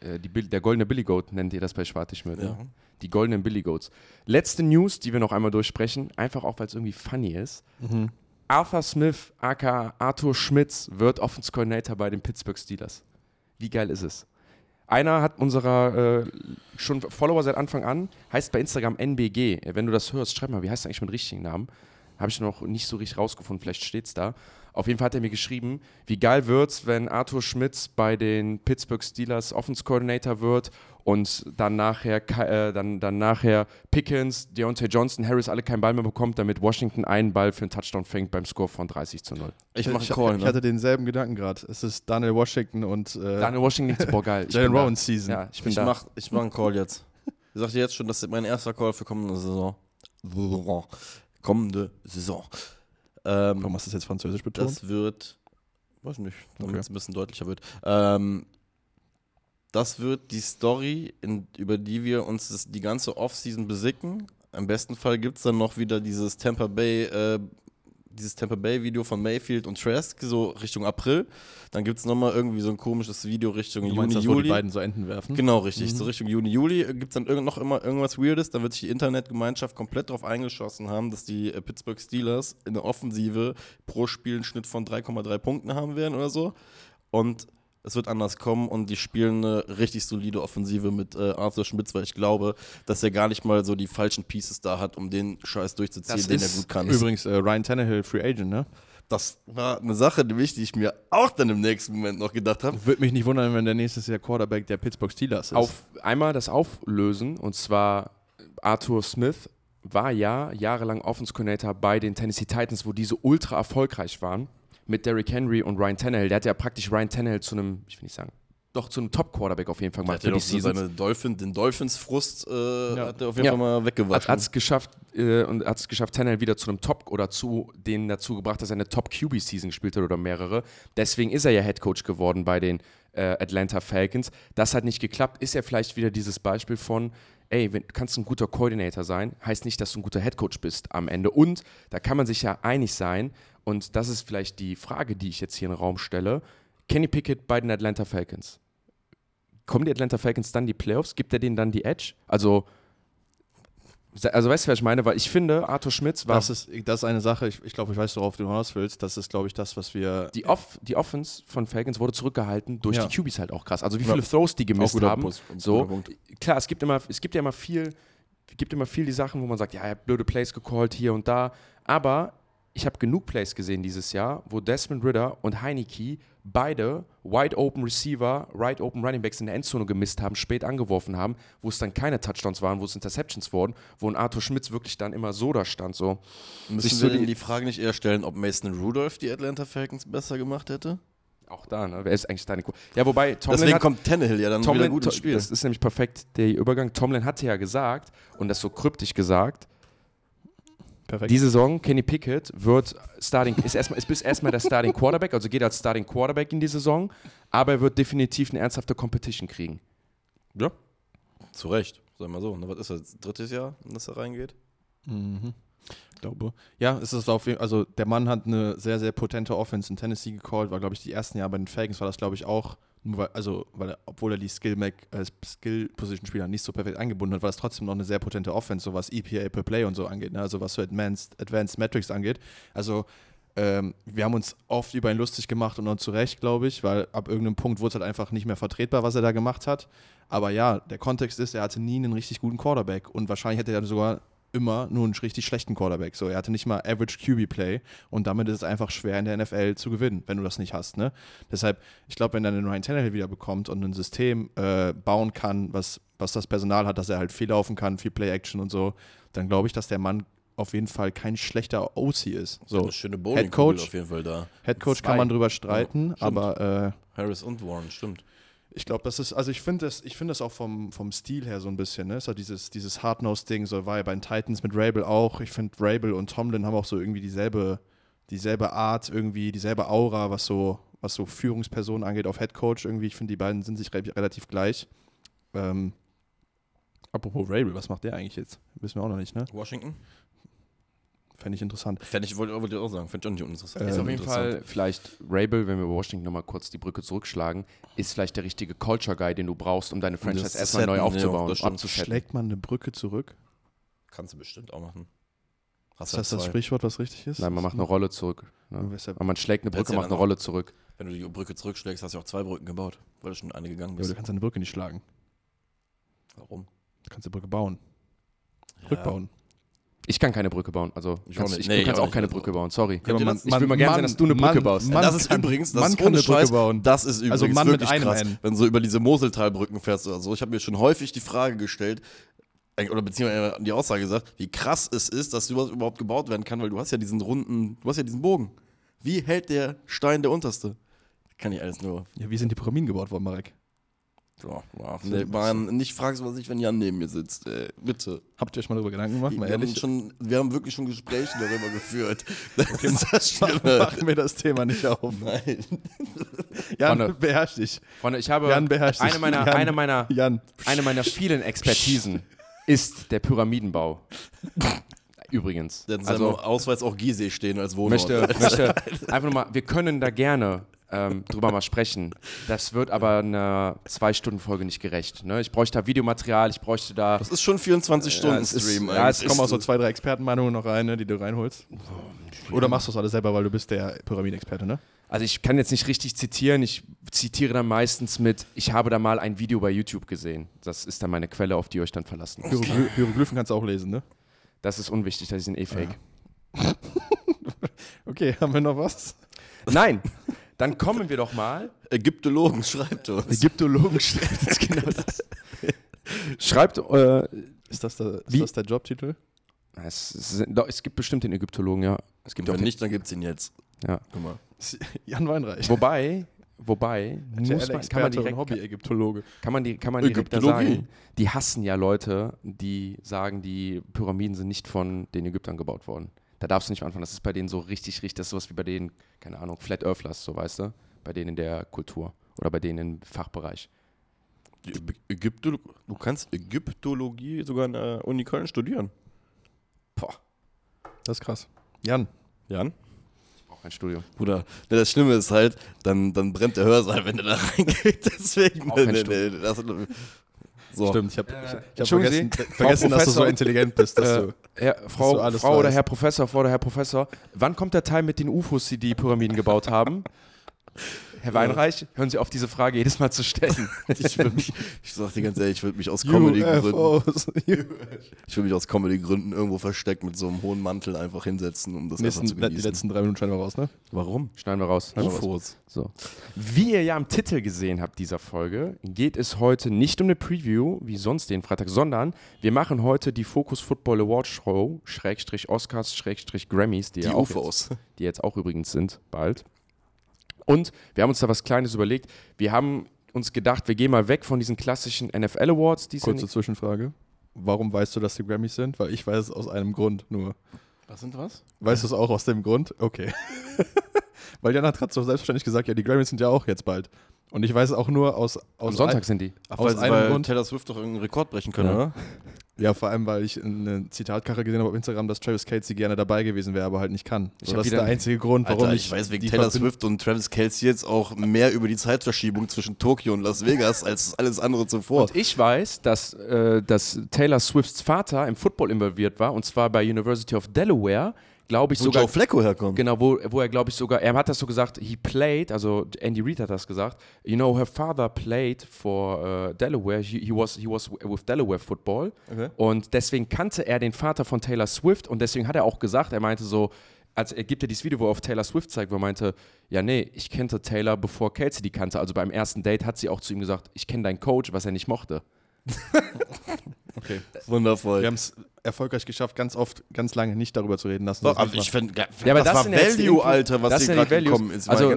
B: äh, die, der goldene Billy Goat nennt ihr das bei Schwartigmüll.
A: Ja.
B: Ne? Die goldenen Billy Goats. Letzte News, die wir noch einmal durchsprechen, einfach auch, weil es irgendwie funny ist. Arthur Smith, aka Arthur Schmitz, wird Offense Coordinator bei den Pittsburgh Steelers. Wie geil ist es? Einer hat unserer äh, schon Follower seit Anfang an, heißt bei Instagram NBG. Wenn du das hörst, schreib mal, wie heißt er eigentlich mit richtigen Namen? Habe ich noch nicht so richtig rausgefunden, vielleicht steht's da. Auf jeden Fall hat er mir geschrieben, wie geil wird's, wenn Arthur Schmitz bei den Pittsburgh Steelers Offense Coordinator wird und dann nachher, äh, dann, dann nachher Pickens, Deontay Johnson, Harris alle keinen Ball mehr bekommt, damit Washington einen Ball für einen Touchdown fängt beim Score von 30 zu 0.
A: Ich mache
C: ich,
A: einen Call,
C: ich
A: ne?
C: hatte denselben Gedanken gerade. Es ist Daniel Washington und äh,
B: Daniel Washington liegt boah geil. Ich
C: Jalen. Rowan Season.
B: Ja, ich bin
A: Ich
B: da.
A: mach, ich mach einen Call jetzt. Ich sag dir jetzt schon, das ist mein erster Call für kommende. Saison. Kommende Saison. Ähm,
C: Warum hast du das jetzt französisch betont?
A: Das wird, weiß nicht, damit
C: Okay.
A: es ein bisschen deutlicher wird. Ähm, das wird die Story, in, über die wir uns das, die ganze Offseason besicken. Im besten Fall gibt es dann noch wieder dieses Tampa Bay, äh, dieses Tampa Bay Video von Mayfield und Trask, so Richtung April. Dann gibt es nochmal irgendwie so ein komisches Video Richtung
C: du
A: Juni,
C: meinst, das, wo
A: Juli.
C: die beiden so Enden werfen?
A: Genau, richtig. So Richtung Juni, Juli gibt es dann irgend, noch immer irgendwas Weirdes. Da wird sich die Internetgemeinschaft komplett darauf eingeschossen haben, dass die äh, Pittsburgh Steelers in der Offensive pro Spiel einen Schnitt von 3,3 Punkten haben werden oder so. Und es wird anders kommen und die spielen eine richtig solide Offensive mit äh, Arthur Schmitz, weil ich glaube, dass er gar nicht mal so die falschen Pieces da hat, um den Scheiß durchzuziehen,
B: Das
A: den er gut kann.
C: Übrigens, äh, Ryan Tannehill, Free Agent, ne?
A: Das war eine Sache, nämlich, die ich mir auch dann im nächsten Moment noch gedacht habe.
C: Würde mich nicht wundern, wenn der nächstes Jahr Quarterback der Pittsburgh Steelers ist.
B: auf einmal das auflösen und zwar Arthur Smith war ja jahrelang Offense Coordinator bei den Tennessee Titans, wo diese ultra erfolgreich waren mit Derrick Henry und Ryan Tannehill. Der hat ja praktisch Ryan Tannehill zu einem, ich will nicht sagen, doch zu einem Top Quarterback auf jeden Fall
A: Der
B: gemacht
A: hat ja seine Dolphin, den Dolphins-Frust äh, hat er auf jeden
B: Ja.
A: Fall mal
B: Hat
A: weggewaschen.
B: es geschafft äh, und hat es geschafft, Tannehill wieder zu einem Top oder zu denen dazu gebracht, dass er eine Top QB Season gespielt hat oder mehrere. Deswegen ist er ja Head Coach geworden bei den äh, Atlanta Falcons. Das hat nicht geklappt. Ist er vielleicht wieder dieses Beispiel von Ey, wenn, du kannst ein guter Coordinator sein, heißt nicht, dass du ein guter Head Coach bist am Ende. Und da kann man sich ja einig sein, und das ist vielleicht die Frage, die ich jetzt hier in den Raum stelle. Kenny Pickett bei den Atlanta Falcons. Kommen die Atlanta Falcons dann die Playoffs? Gibt er denen dann die Edge? Also, also weißt du, was ich meine? Weil ich finde, Arthur Schmitz war
C: das, ist, das ist eine Sache, ich, ich glaube, ich weiß, worauf du hinaus willst. Das ist, glaube ich, das, was wir.
B: die, Off, die Offense von Falcons wurde zurückgehalten durch
C: Ja.
B: die QBs halt auch krass. Also wie
C: Ja.
B: viele Throws die gemisst haben.
A: Pus-
B: so, klar, es gibt immer, es gibt ja immer viel, gibt immer viel die Sachen, wo man sagt, ja, er hat blöde Plays gecallt hier und da. Aber ich habe genug Plays gesehen dieses Jahr, wo Desmond Ritter und Heineke beide Wide Open Receiver, Right Open Running Backs in der Endzone gemisst haben, spät angeworfen haben, wo es dann keine Touchdowns waren, wo es Interceptions wurden, wo ein Arthur Schmitz wirklich dann immer so da stand. So.
A: Müssen
B: Sich
A: wir
B: so die-
A: die Frage nicht eher stellen, ob Mason Rudolph die Atlanta Falcons besser gemacht hätte?
B: Auch da, ne? Wer ist eigentlich deine Ku Ja, wobei Tomlin
A: Deswegen
B: hat,
A: kommt Tannehill ja dann wieder
B: Tomlin,
A: gut ins Spiel.
B: Das ist nämlich perfekt der Übergang. Tomlin hatte ja gesagt, und das so kryptisch gesagt,
C: Perfekt.
B: die Saison, Kenny Pickett wird Starting, ist, erstmal, ist bis erstmal der Starting Quarterback, also geht als Starting Quarterback in die Saison, aber er wird definitiv eine ernsthafte Competition kriegen.
A: Ja. Zu Recht, sag mal so. Ne, was ist das? Drittes Jahr, in das er reingeht?
C: Mhm. Ich glaube. Ja, es ist auf jeden also der Mann hat eine sehr, sehr potente Offense in Tennessee gecallt, war, glaube ich, die ersten Jahre bei den Falcons war das, glaube ich, auch, weil, also, weil er, obwohl er die Skill-Spieler äh, nicht so perfekt eingebunden hat, war es trotzdem noch eine sehr potente Offense, so was EPA per Play und so angeht, ne? also was so Advanced, Advanced Metrics angeht. Also ähm, wir haben uns oft über ihn lustig gemacht und auch zu Recht, glaube ich, weil ab irgendeinem Punkt wurde es halt einfach nicht mehr vertretbar, was er da gemacht hat. Aber ja, der Kontext ist, er hatte nie einen richtig guten Quarterback und wahrscheinlich hätte er sogar immer nur einen richtig schlechten Quarterback. So, er hatte nicht mal Average QB Play und damit ist es einfach schwer in der NFL zu gewinnen, wenn du das nicht hast. Ne? Deshalb, ich glaube, wenn er einen Ryan Tannehill wieder bekommt und ein System äh, bauen kann, was, was das Personal hat, dass er halt viel laufen kann, viel Play Action und so, dann glaube ich, dass der Mann auf jeden Fall kein schlechter OC ist. So,
A: Eine schöne
C: Head Coach.
A: auf jeden Fall da.
C: Head Coach
A: Zwei.
C: kann man drüber streiten,
A: stimmt.
C: aber äh,
A: Harris und Warren, stimmt.
C: Ich glaube, das ist, also ich finde das, ich das auch vom, vom Stil her so ein bisschen, ne? So dieses, dieses Hardnose-Ding, so war ja bei den Titans mit Rabel auch. Ich finde, Rabel und Tomlin haben auch so irgendwie dieselbe, dieselbe Art, irgendwie, dieselbe Aura, was so, was so Führungspersonen angeht auf Head Coach irgendwie. Ich finde, die beiden sind sich re relativ gleich. Ähm, apropos Rabel, was macht der eigentlich jetzt? Wissen wir auch noch nicht, ne?
A: Washington?
C: Fände ich interessant.
A: Fände ich, wollte wollte ich auch sagen, fände ich auch nicht uninteressant.
C: Äh,
B: Ist auf jeden. Fall vielleicht Rabel, wenn wir Washington nochmal kurz die Brücke zurückschlagen, ist vielleicht der richtige Culture Guy, den du brauchst, um deine Franchise
A: das
B: erstmal neu
A: ja,
B: aufzubauen,
A: das stimmt.
B: abzusetzen.
C: Schlägt man eine Brücke zurück?
A: Kannst du bestimmt auch machen. Hast
C: Ist das das. Sprichwort, was richtig ist?
B: Nein, man macht eine Rolle zurück. Ne?
C: Weshalb-
B: Aber man schlägt eine Brücke,
A: ja
B: macht eine Rolle zurück.
A: Wenn du die Brücke zurückschlägst, hast du auch zwei Brücken gebaut, weil du schon eine gegangen
C: Ja, aber
A: bist.
C: du kannst eine Brücke nicht schlagen.
A: Warum?
C: Du kannst die Brücke bauen.
A: Ja.
C: Rückbauen.
B: Ich kann keine Brücke bauen. Also
A: Ich
B: kannst,
A: auch nicht.
B: ich,
A: Nee,
B: du
A: ich
B: kannst
A: auch
B: auch keine. Brücke bauen, sorry.
A: Ja, man-
B: ich will mal gerne sehen, dass du eine Brücke baust.
C: Mann,
A: das ist
C: kann-
A: übrigens, das
C: Mann
A: ist
C: kann
A: ohne
C: eine Brücke
A: Scheiß,
C: bauen.
A: das ist übrigens
C: Also Mann mit
A: wirklich
C: einem
A: krass,
C: N.
A: wenn du so über diese Moseltalbrücken fährst oder so. Ich habe mir schon häufig die Frage gestellt, äh, oder beziehungsweise die Aussage gesagt, wie krass es ist, dass sowas überhaupt gebaut werden kann, weil du hast ja diesen runden, du hast ja diesen Bogen. Wie hält der Stein der unterste? Kann ich alles nur.
C: Ja, wie sind die Pyramiden gebaut worden, Marek?
A: So, wow. nee, man, nicht fragst, was ich, wenn Jan neben mir sitzt. Äh, bitte.
C: Habt ihr euch mal darüber Gedanken gemacht?
A: Wir
C: Mal
A: haben,
C: ehrlich.
A: schon, wir haben wirklich schon Gespräche darüber geführt. Das ist das Schlimme.
C: Machen wir das Thema nicht auf.
A: Nein.
C: Jan,
B: Freunde.
C: beherrsch dich.
B: Freunde, ich habe
C: Jan beherrscht
B: eine
C: sich.
B: meiner,
C: Jan.
B: eine, meiner,
C: Jan.
B: eine meiner vielen Expertisen ist der Pyramidenbau. Übrigens. Also
A: Ausweis auch Gizeh stehen als Wohnort.
B: möchte, möchte einfach nur mal, wir können da gerne ähm, drüber mal sprechen. Das wird aber einer Zwei-Stunden-Folge nicht gerecht. Ne? Ich bräuchte da Videomaterial, ich bräuchte da.
A: Das ist schon 24-Stunden-Stream
B: es ist-
A: eigentlich.
B: ja, es
C: kommen auch so zwei, drei Expertenmeinungen noch rein, ne, die du reinholst. Oder machst du das alles selber, weil du bist der Pyramidenexperte, ne?
B: Also ich kann jetzt nicht richtig zitieren, ich zitiere dann meistens mit, ich habe da mal ein Video bei YouTube gesehen. Das ist dann meine Quelle, auf die ihr euch dann verlassen müsst.
C: Hierogly Hieroglyphen kannst du auch lesen, ne?
B: Das ist unwichtig, das sind eh fake.
C: Okay, haben wir noch was?
B: Nein, dann kommen wir doch mal.
A: Ägyptologen schreibt uns.
B: Ägyptologen schreibt jetzt genau das. Schreibt, äh,
C: Ist das der, ist das der Jobtitel?
B: es, doch, es gibt bestimmt den Ägyptologen, ja. Es gibt
A: Wenn
B: den,
A: nicht, dann gibt's ihn jetzt.
B: ja.
A: Guck mal.
C: Jan Weinreich.
B: Wobei, wobei, muss man, kann, man direkt,
C: Hobby-Ägyptologe.
B: kann man, die, kann man direkt da sagen, die hassen ja Leute, die sagen, die Pyramiden sind nicht von den Ägyptern gebaut worden. Da darfst du nicht anfangen. Das ist bei denen so richtig, richtig, das ist sowas wie bei denen, keine Ahnung, Flat Earthlers, so weißt du, bei denen in der Kultur oder bei denen im Fachbereich.
A: Ägyptolo du kannst Ägyptologie sogar an der Uni Köln studieren. Boah.
C: Das ist krass. Jan,
A: Jan?
B: Auch kein Studium.
A: Bruder, ne, das Schlimme ist halt, dann, dann brennt der Hörsaal, wenn du da reingeht. Deswegen.
B: Auch kein
A: ne, ne, ne, das, so.
C: stimmt, ich habe
B: Äh,
C: ich hab vergessen,
B: Sie,
C: vergessen dass du so intelligent bist. Dass
B: äh,
C: du,
B: Herr, Frau,
C: du alles
B: Frau oder. Herr Professor, Frau oder Herr Professor, wann kommt der Teil mit den UFOs, die die Pyramiden gebaut haben? Herr Weinreich, hören Sie auf, diese Frage jedes Mal zu stellen.
A: Ich, mich, ich sag dir ganz ehrlich, ich würde mich aus Comedy-Gründen
C: UFOs.
A: ich würd mich aus Comedy-Gründen irgendwo versteckt mit so einem hohen Mantel einfach hinsetzen, um das einfach zu
C: Nächsten, die
A: genießen.
C: letzten drei Minuten schneiden wir raus, ne?
A: Warum?
B: Schneiden wir raus.
A: UFOs.
B: So. Wie ihr ja am Titel gesehen habt dieser Folge, geht es heute nicht um eine Preview, wie sonst den Freitag, sondern wir machen heute die Focus Football Award Show, Schrägstrich Oscars, Schrägstrich Grammys, die,
A: Die
B: ja auch
A: UFOs.
B: Jetzt, die jetzt auch übrigens sind, bald. Und wir haben uns da was Kleines überlegt. Wir haben uns gedacht, wir gehen mal weg von diesen klassischen NFL Awards, die
C: Kurze Zwischenfrage. Warum weißt du, dass die Grammys sind? Weil ich weiß es aus einem Grund nur.
A: Was sind was?
C: Weißt du es auch aus dem Grund? Okay. Weil Jan hat gerade so selbstverständlich gesagt, ja, die Grammys sind ja auch jetzt bald. Und ich weiß es auch nur aus, aus
B: am Sonntag sind die.
A: Ach,
C: Aus
A: weil,
C: einem
A: weil
C: Grund-
A: Taylor Swift doch irgendeinen Rekord brechen können,
B: Ja.
A: oder?
C: Ja, vor allem, weil ich eine Zitatkarte gesehen habe auf Instagram, dass Travis Kelsey gerne dabei gewesen wäre, aber halt nicht kann. So, das ist der einzige Grund, warum
A: Alter,
C: ich,
A: ich weiß wegen Taylor
C: Verbind-
A: Swift und Travis Kelsey jetzt auch mehr über die Zeitverschiebung zwischen Tokio und Las Vegas als alles andere zuvor.
B: Und ich weiß, dass, äh, dass Taylor Swifts Vater im Football involviert war, und zwar bei University of Delaware, glaube ich
A: Wo
B: sogar.
A: Joe Flacco herkommt.
B: Genau, wo, wo er, glaube ich, sogar, er hat das so gesagt, he played, also Andy Reid hat das gesagt, you know, her father played for uh, Delaware, he, he, was, he was with Delaware Football
A: Okay.
B: und deswegen kannte er den Vater von Taylor Swift und deswegen hat er auch gesagt, er meinte so, als er gibt ja dieses Video, wo er auf Taylor Swift zeigt, wo er meinte, ja nee, ich kannte Taylor, bevor Kelsey die kannte, also beim ersten Date hat sie auch zu ihm gesagt, ich kenne deinen Coach, was er nicht mochte.
C: Okay.
A: Wundervoll.
C: Wir haben es erfolgreich geschafft, ganz oft, ganz lange nicht darüber zu reden. Lassen
A: Doch,
C: uns
A: aber ich finde,
B: Ja,
A: das,
B: das
A: war Value, Alter, was hier gerade gekommen ist.
B: Also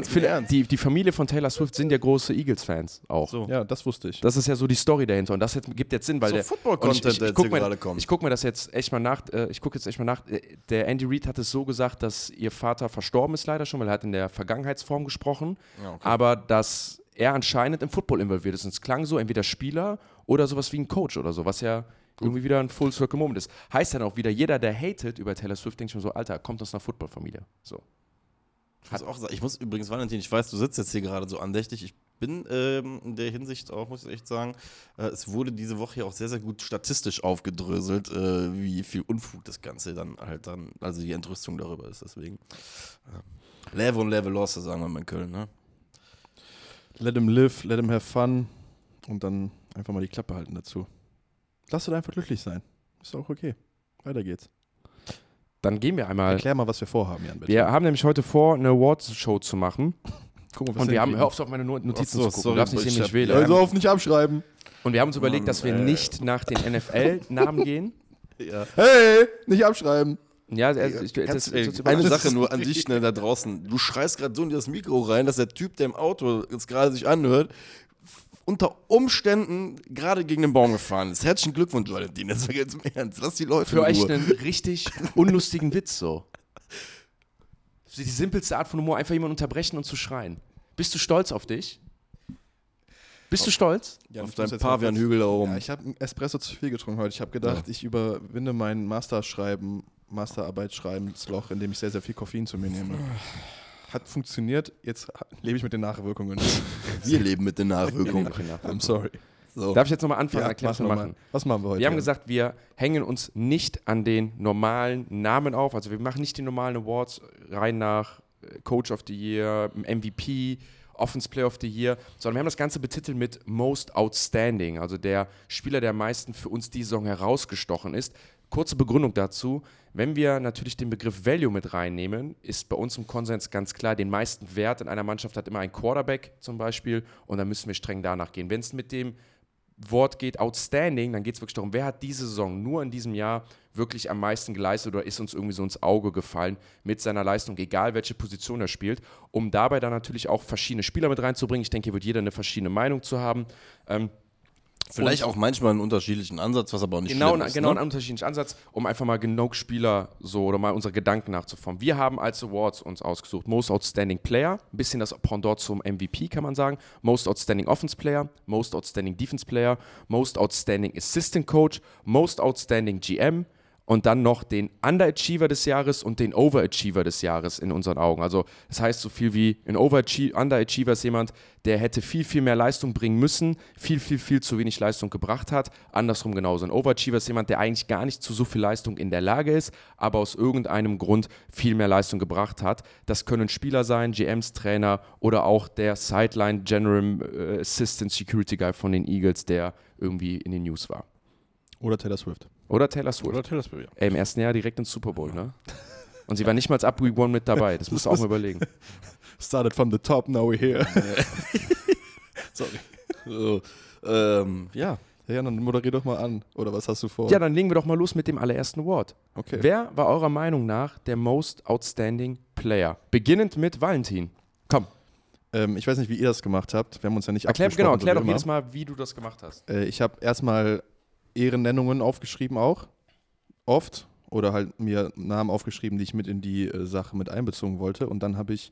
B: die, die Familie von Taylor Swift sind ja große Eagles-Fans auch.
A: So.
C: Ja, das wusste ich.
B: Das ist ja so die Story dahinter und das jetzt, gibt jetzt Sinn, weil
A: So
B: der
A: Football-Content,
B: ich,
A: der
B: ich, guck mir,
A: gerade kommt.
B: ich guck mir das jetzt echt mal nach. Äh, ich gucke jetzt echt mal nach. Äh, Der Andy Reid hat es so gesagt, dass ihr Vater verstorben ist leider schon, weil er hat in der Vergangenheitsform gesprochen,
A: Ja, okay.
B: aber dass er anscheinend im Football involviert ist. Und es klang so, entweder Spieler oder sowas wie ein Coach oder so, was ja irgendwie wieder ein Full Circle Moment ist. Heißt dann auch wieder, jeder, der hatet über Taylor Swift, denkt schon so, Alter, kommt aus einer Footballfamilie. So.
A: Ich muss, auch sagen, ich muss übrigens, Valentin, ich weiß, du sitzt jetzt hier gerade so andächtig. Ich bin ähm, in der Hinsicht auch, muss ich echt sagen, äh, es wurde diese Woche ja auch sehr, sehr gut statistisch aufgedröselt, äh, wie viel Unfug das Ganze dann halt dann, also die Entrüstung darüber ist. Deswegen. Äh, Level und Level Losse, sagen wir mal in Köln, ne?
C: Let him live, let him have fun und dann einfach mal die Klappe halten dazu. Lass du einfach glücklich sein. Ist auch okay. Weiter geht's.
B: Dann gehen wir einmal.
C: Erklär mal, was wir vorhaben, Jan. Bitte.
B: Wir haben nämlich heute vor, eine Awards-Show zu machen.
C: Gucken, was
B: Und wir haben, hör auf, auf meine No- Notizen
A: so,
B: zu gucken.
A: sorry,
B: du darfst nicht
A: ich
B: sehen, ich wähle.
C: Also auf nicht abschreiben.
B: Und wir haben uns überlegt, dass wir
A: äh.
B: nicht nach den NFL-Namen gehen.
A: Ja.
C: Hey, nicht abschreiben.
B: Ja, also ich, das,
A: Kannst,
B: das,
A: ey, eine
B: das-
A: Sache nur an dich schnell da draußen. Du schreist gerade so in das Mikro rein, dass der Typ, der im Auto jetzt gerade sich anhört, unter Umständen gerade gegen den Baum gefahren ist. Herzlichen Glückwunsch, Valentin. Das war ganz im Ernst. Lass die Leute
B: Für euch einen richtig unlustigen Witz so. Die simpelste Art von Humor, einfach jemanden unterbrechen und zu schreien. Bist du stolz auf dich? Bist du stolz?
C: Jan,
A: Auf
C: jetzt kurz-
A: Pavian-Hügel da oben.
C: Ja, ich habe einen Espresso zu viel getrunken heute. Ich habe gedacht, ich überwinde mein Masterschreiben, Masterarbeitsschreibensloch, indem ich sehr, sehr viel Koffein zu mir nehme. Hat funktioniert, jetzt lebe ich mit den Nachwirkungen.
A: Wir leben mit den Nachwirkungen.
C: I'm sorry.
A: So.
B: Darf ich jetzt nochmal anfangen?
C: Ja, mach
B: was wir
C: noch
B: machen.
C: mal. Was machen wir heute?
B: Wir haben
C: Jan?
B: gesagt, wir hängen uns nicht an den normalen Namen auf. Also wir machen nicht die normalen Awards rein nach äh, Coach of the Year, MVP, Offense Player of the Year, sondern wir haben das Ganze betitelt mit Most Outstanding, also der Spieler, der am meisten für uns die Saison herausgestochen ist. Kurze Begründung dazu. Wenn wir natürlich den Begriff Value mit reinnehmen, ist bei uns im Konsens ganz klar, den meisten Wert in einer Mannschaft hat immer ein Quarterback zum Beispiel und dann müssen wir streng danach gehen. Wenn es mit dem Wort geht outstanding, dann geht es wirklich darum, wer hat diese Saison nur in diesem Jahr wirklich am meisten geleistet oder ist uns irgendwie so ins Auge gefallen mit seiner Leistung, egal welche Position er spielt, um dabei dann natürlich auch verschiedene Spieler mit reinzubringen. Ich denke, hier wird jeder eine verschiedene Meinung zu haben. Ähm,
A: Vielleicht auch manchmal einen unterschiedlichen Ansatz, was aber auch nicht
B: genau,
A: schlimm ist.
B: genau
A: ne?
B: einen unterschiedlichen Ansatz, um einfach mal genug Spieler so oder mal unsere Gedanken nachzuformen. Wir haben als Awards uns ausgesucht Most Outstanding Player, ein bisschen das Pendant zum MVP kann man sagen, Most Outstanding Offense Player, Most Outstanding Defense Player, Most Outstanding Assistant Coach, Most Outstanding GM und dann noch den Underachiever des Jahres und den Overachiever des Jahres in unseren Augen. Also das heißt so viel wie ein Underachiever ist jemand, der hätte viel, viel mehr Leistung bringen müssen, viel, viel, viel zu wenig Leistung gebracht hat. Andersrum genauso. Ein Overachiever ist jemand, der eigentlich gar nicht zu so viel Leistung in der Lage ist, aber aus irgendeinem Grund viel mehr Leistung gebracht hat. Das können Spieler sein, GMs, Trainer oder auch der Sideline General äh, Assistant Security Guy von den Eagles, der irgendwie in den News war.
C: Oder Taylor Swift.
B: Oder Taylor Swift.
A: Oder Taylor Swift, ja.
B: Ey, im ersten Jahr direkt ins Super Bowl, ne? Und sie war nicht mal als Up Week One mit dabei. Das musst du auch mal überlegen.
C: Started from the top, now we're here. Sorry.
A: So, ähm, ja.
C: Ja, dann moderier doch mal an. Oder was hast du vor?
B: Ja, dann legen wir doch mal los mit dem allerersten Award.
C: okay.
B: Wer war eurer Meinung nach der Most Outstanding Player? Beginnend mit Valentin. Komm,
C: Ähm, ich weiß nicht, wie ihr das gemacht habt. Wir haben uns ja nicht
B: erklär, genau, erklär doch jedes Mal, wie du das gemacht hast.
C: Äh, ich habe erstmal Ehrennennungen aufgeschrieben auch. Oft. Oder halt mir Namen aufgeschrieben, die ich mit in die äh, Sache mit einbezogen wollte. Und dann habe ich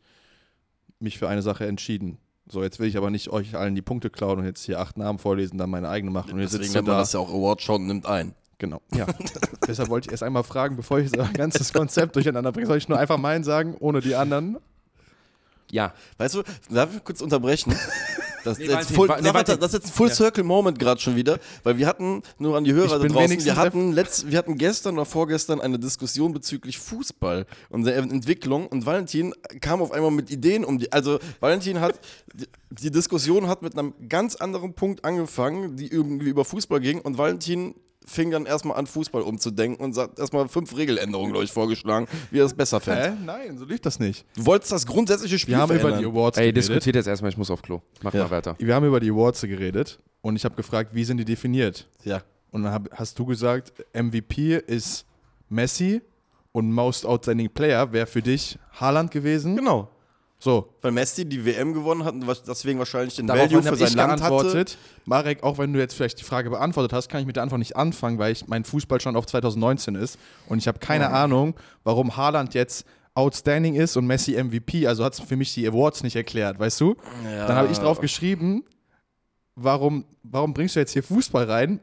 C: mich für eine Sache entschieden. So, jetzt will ich aber nicht euch allen die Punkte klauen und jetzt hier acht Namen vorlesen, dann meine eigene machen. Und jetzt
A: Deswegen nennt man
C: da.
A: das ja auch Award Show und nimmt ein.
C: Genau. Ja. Deshalb wollte ich erst einmal fragen, bevor ich so ein ganzes Konzept durcheinander bringe, soll ich nur einfach meinen sagen, ohne die anderen?
B: Ja,
A: Weißt du, darf ich kurz unterbrechen? Das,
B: Nee,
A: ist jetzt full,
B: nee,
A: das ist jetzt ein Full
B: Ja.
A: Circle Moment gerade schon wieder, weil wir hatten, nur an die Hörer da draußen,
C: wenigstens
A: wir hatten, letzt, wir hatten gestern oder vorgestern eine Diskussion bezüglich Fußball und der Entwicklung und Valentin kam auf einmal mit Ideen um die, also Valentin hat, die, die Diskussion hat mit einem ganz anderen Punkt angefangen, die irgendwie über Fußball ging und Valentin fing dann erstmal an, Fußball umzudenken und hat erstmal fünf Regeländerungen, glaube ich, vorgeschlagen, wie er es besser fände.
C: Hä? Nein, so lief das nicht.
A: Du wolltest das grundsätzliche Spiel
C: Wir haben über
A: verändern.
C: die Awards
B: ey,
C: geredet.
B: diskutiert jetzt erstmal, ich muss auf Klo. Mach
A: Ja.
B: mal weiter.
C: Wir haben über die Awards geredet und ich habe gefragt, wie sind die definiert?
A: Ja.
C: Und dann hab, hast du gesagt, MVP ist Messi und Most Outstanding Player wäre für dich Haaland gewesen.
A: Genau.
C: So.
A: Weil Messi die WM gewonnen hat und deswegen wahrscheinlich den
C: Daraufhin
A: Value für sein Land hatte.
C: geantwortet. Marek, auch wenn du jetzt vielleicht die Frage beantwortet hast, kann ich mit der Antwort nicht anfangen, weil ich mein Fußballstand auf 2019 ist und ich habe keine Ahnung, warum Haaland jetzt Outstanding ist und Messi MVP. Also hat es für mich die Awards nicht erklärt, weißt du? Dann habe ich drauf geschrieben, warum, warum bringst du jetzt hier Fußball rein?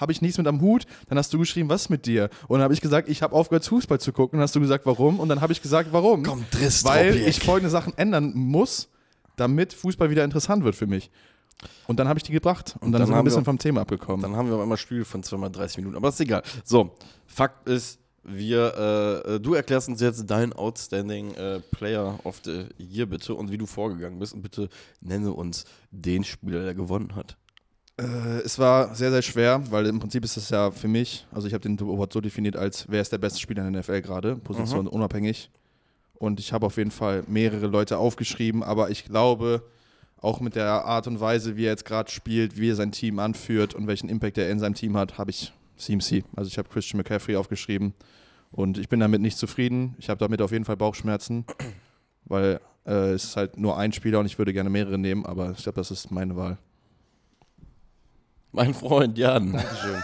C: Habe ich nichts mit am Hut? Dann hast du geschrieben, was ist mit dir? Und dann habe ich gesagt, ich habe aufgehört, Fußball zu gucken. Dann hast du gesagt, warum? Und dann habe ich gesagt, warum?
A: Komm, Driss,
C: Weil ich folgende Sachen ändern muss, damit Fußball wieder interessant wird für mich. Und dann habe ich die gebracht. Und,
A: Und
C: dann,
A: dann
C: sind wir ein bisschen
A: wir-
C: vom Thema abgekommen.
A: Dann haben wir auf einmal Spiel von zweimal 30 Minuten. Aber ist egal. So, Fakt ist, wir, äh, du erklärst uns jetzt dein Outstanding äh, Player of the Year bitte und wie du vorgegangen bist. Und bitte nenne uns den Spieler, der gewonnen hat.
C: Äh, es war sehr, sehr schwer, weil im Prinzip ist es ja für mich, also ich habe den Award so definiert, als wer ist der beste Spieler in der NFL gerade, Position unabhängig. Und ich habe auf jeden Fall mehrere Leute aufgeschrieben, aber ich glaube, auch mit der Art und Weise, wie er jetzt gerade spielt, wie er sein Team anführt und welchen Impact er in seinem Team hat, habe ich CMC. Also ich habe Christian McCaffrey aufgeschrieben und ich bin damit nicht zufrieden. Ich habe damit auf jeden Fall Bauchschmerzen, weil äh, es ist halt nur ein Spieler und ich würde gerne mehrere nehmen, aber ich glaube, das ist meine Wahl.
A: Mein Freund Jan.
B: Dankeschön.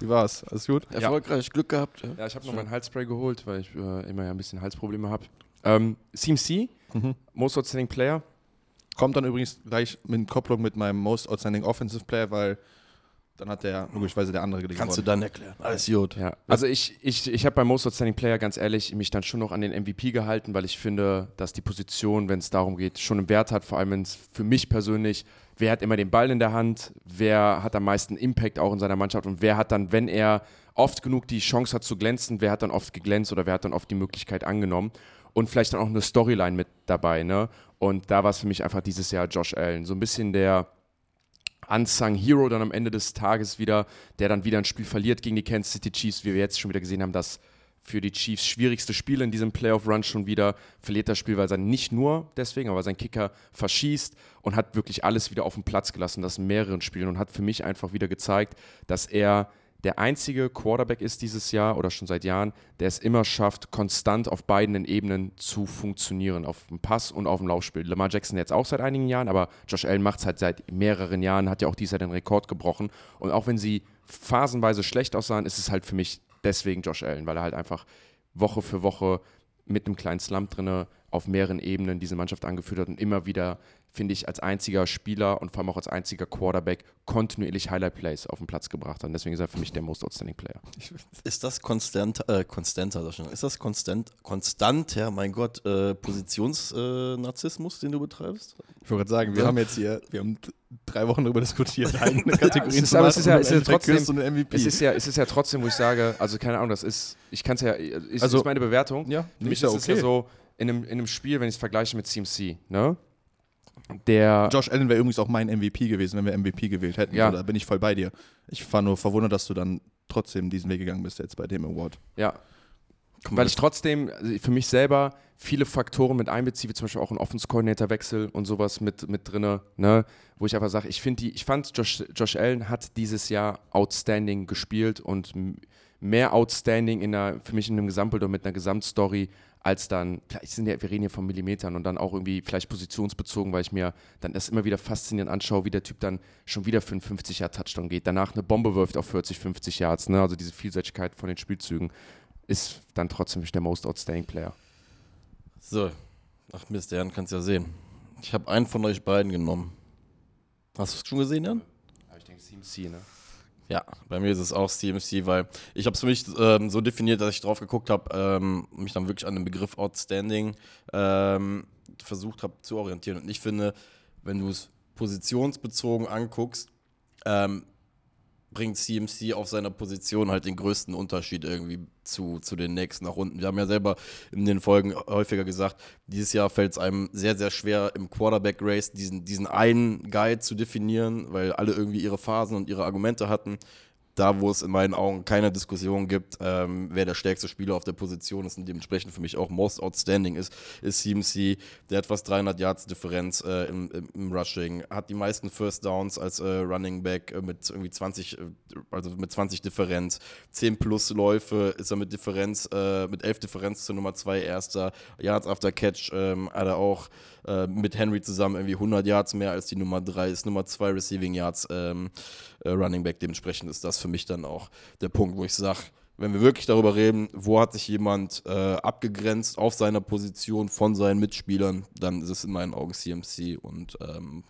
C: Wie war's? Alles gut?
A: Erfolgreich, Glück gehabt. Ja.
B: Ja, ich habe noch mein Halsspray geholt, weil ich äh, immer ja ein bisschen Halsprobleme habe. Ähm, CMC,
C: Mhm.
B: Most Outstanding Player.
C: Kommt dann übrigens gleich mit Kopplung mit meinem Most Outstanding Offensive Player, weil dann hat der logischerweise der andere gewonnen.
A: Kannst du dann erklären. Alles gut.
B: Ja, also ich, ich, ich habe beim Most Outstanding Player ganz ehrlich mich dann schon noch an den MVP gehalten, weil ich finde, dass die Position, wenn es darum geht, schon einen Wert hat, vor allem wenn's für mich persönlich, wer hat immer den Ball in der Hand, wer hat am meisten Impact auch in seiner Mannschaft und wer hat dann, wenn er oft genug die Chance hat zu glänzen, wer hat dann oft geglänzt oder wer hat dann oft die Möglichkeit angenommen und vielleicht dann auch eine Storyline mit dabei, ne? Und da war es für mich einfach dieses Jahr Josh Allen, so ein bisschen der Unsung Hero dann am Ende des Tages wieder, der dann wieder ein Spiel verliert gegen die Kansas City Chiefs, wie wir jetzt schon wieder gesehen haben, das für die Chiefs schwierigste Spiel in diesem Playoff-Run schon wieder, verliert das Spiel, weil sein nicht nur deswegen, aber sein Kicker verschießt und hat wirklich alles wieder auf den Platz gelassen, das in mehreren Spielen und hat für mich einfach wieder gezeigt, dass er der einzige Quarterback ist dieses Jahr oder schon seit Jahren, der es immer schafft, konstant auf beiden Ebenen zu funktionieren, auf dem Pass und auf dem Laufspiel. Lamar Jackson jetzt auch seit einigen Jahren, aber Josh Allen macht es halt seit mehreren Jahren, hat ja auch dieses Jahr den Rekord gebrochen. Und auch wenn sie phasenweise schlecht aussahen, ist es halt für mich deswegen Josh Allen, weil er halt einfach Woche für Woche mit einem kleinen Slump drinne auf mehreren Ebenen diese Mannschaft angeführt hat und immer wieder, finde ich, als einziger Spieler und vor allem auch als einziger Quarterback kontinuierlich Highlight-Plays auf den Platz gebracht hat. Und deswegen ist er für mich der Most Outstanding Player.
A: Ist das konstant, äh, konstanter, das schon. Ist das konstant, konstanter, mein Gott, äh, Positionsnarzissmus, den du betreibst?
C: Ich wollte gerade sagen, wir
A: Ja.
C: haben jetzt hier, wir haben drei Wochen darüber diskutiert, eigene Kategorien
B: es ist-
C: zu
B: aber es
C: machen
B: ist ja-
C: und
B: es ist ja trotzdem-. Es ist ja, es ist ja trotzdem, wo ich sage, also keine Ahnung, das ist, ich kann es ja, ist,
C: Also-
B: ist meine Bewertung.
C: ja,
B: Für mich
C: ist ja
B: es ja so, in einem, in einem Spiel, wenn ich es vergleiche mit CMC, ne? Der,
C: Josh Allen wäre übrigens auch mein MVP gewesen, wenn wir MVP gewählt hätten.
B: Ja.
C: So, da bin ich voll bei dir. Ich war nur verwundert, dass du dann trotzdem diesen Weg gegangen bist jetzt bei dem Award.
B: ja,
A: Komm,
B: weil ich trotzdem also für mich selber viele Faktoren mit einbeziehe, wie zum Beispiel auch einen Offense-Coordinator-Wechsel und sowas mit, mit drinne, ne? wo ich einfach sage, ich finde die, ich fand Josh, Josh Allen hat dieses Jahr outstanding gespielt und mehr outstanding in einer, für mich in einem Gesamtbild und mit einer Gesamtstory als dann, vielleicht sind ja, wir reden hier von Millimetern und dann auch irgendwie vielleicht positionsbezogen, weil ich mir dann das immer wieder faszinierend anschaue, wie der Typ dann schon wieder für einen 50 Yard Touchdown geht, danach eine Bombe wirft auf 40, 50 Yards, ne? also diese Vielseitigkeit von den Spielzügen ist dann trotzdem der most outstanding Player.
A: So. Ach Mist, Jan, kannst ja sehen. Ich habe einen von euch beiden genommen. Hast du es schon gesehen, Jan?
B: Aber ich denke CMC, ne?
A: Ja, bei mir ist es auch CMC, weil ich habe es für mich ähm, so definiert, dass ich drauf geguckt habe, ähm, mich dann wirklich an den Begriff Outstanding ähm, versucht habe zu orientieren. Und ich finde, wenn du es positionsbezogen anguckst, ähm, bringt CMC auf seiner Position halt den größten Unterschied irgendwie zu, zu den nächsten nach unten. Wir haben ja selber in den Folgen häufiger gesagt, dieses Jahr fällt es einem sehr, sehr schwer im Quarterback-Race diesen, diesen einen Guide zu definieren, weil alle irgendwie ihre Phasen und ihre Argumente hatten. Da, wo es in meinen Augen keine Diskussion gibt, ähm, wer der stärkste Spieler auf der Position ist und dementsprechend für mich auch most outstanding ist, ist CMC. Der hat fast 300 Yards Differenz äh, im, im, Rushing, hat die meisten First Downs als äh, Running Back äh, mit irgendwie 20, äh, also mit 20 Differenz. 10 plus Läufe ist er mit Differenz, äh, mit 11 Differenz zur Nummer 2 erster. Yards after Catch ähm, hat er auch äh, mit Henry zusammen irgendwie 100 Yards mehr als die Nummer 3 ist. Nummer 2 Receiving Yards ähm, äh, Running Back. Dementsprechend ist das für mich dann auch der Punkt, wo ich sage, wenn wir wirklich darüber reden, wo hat sich jemand äh, abgegrenzt auf seiner Position von seinen Mitspielern, dann ist es in meinen Augen CMC und ähm,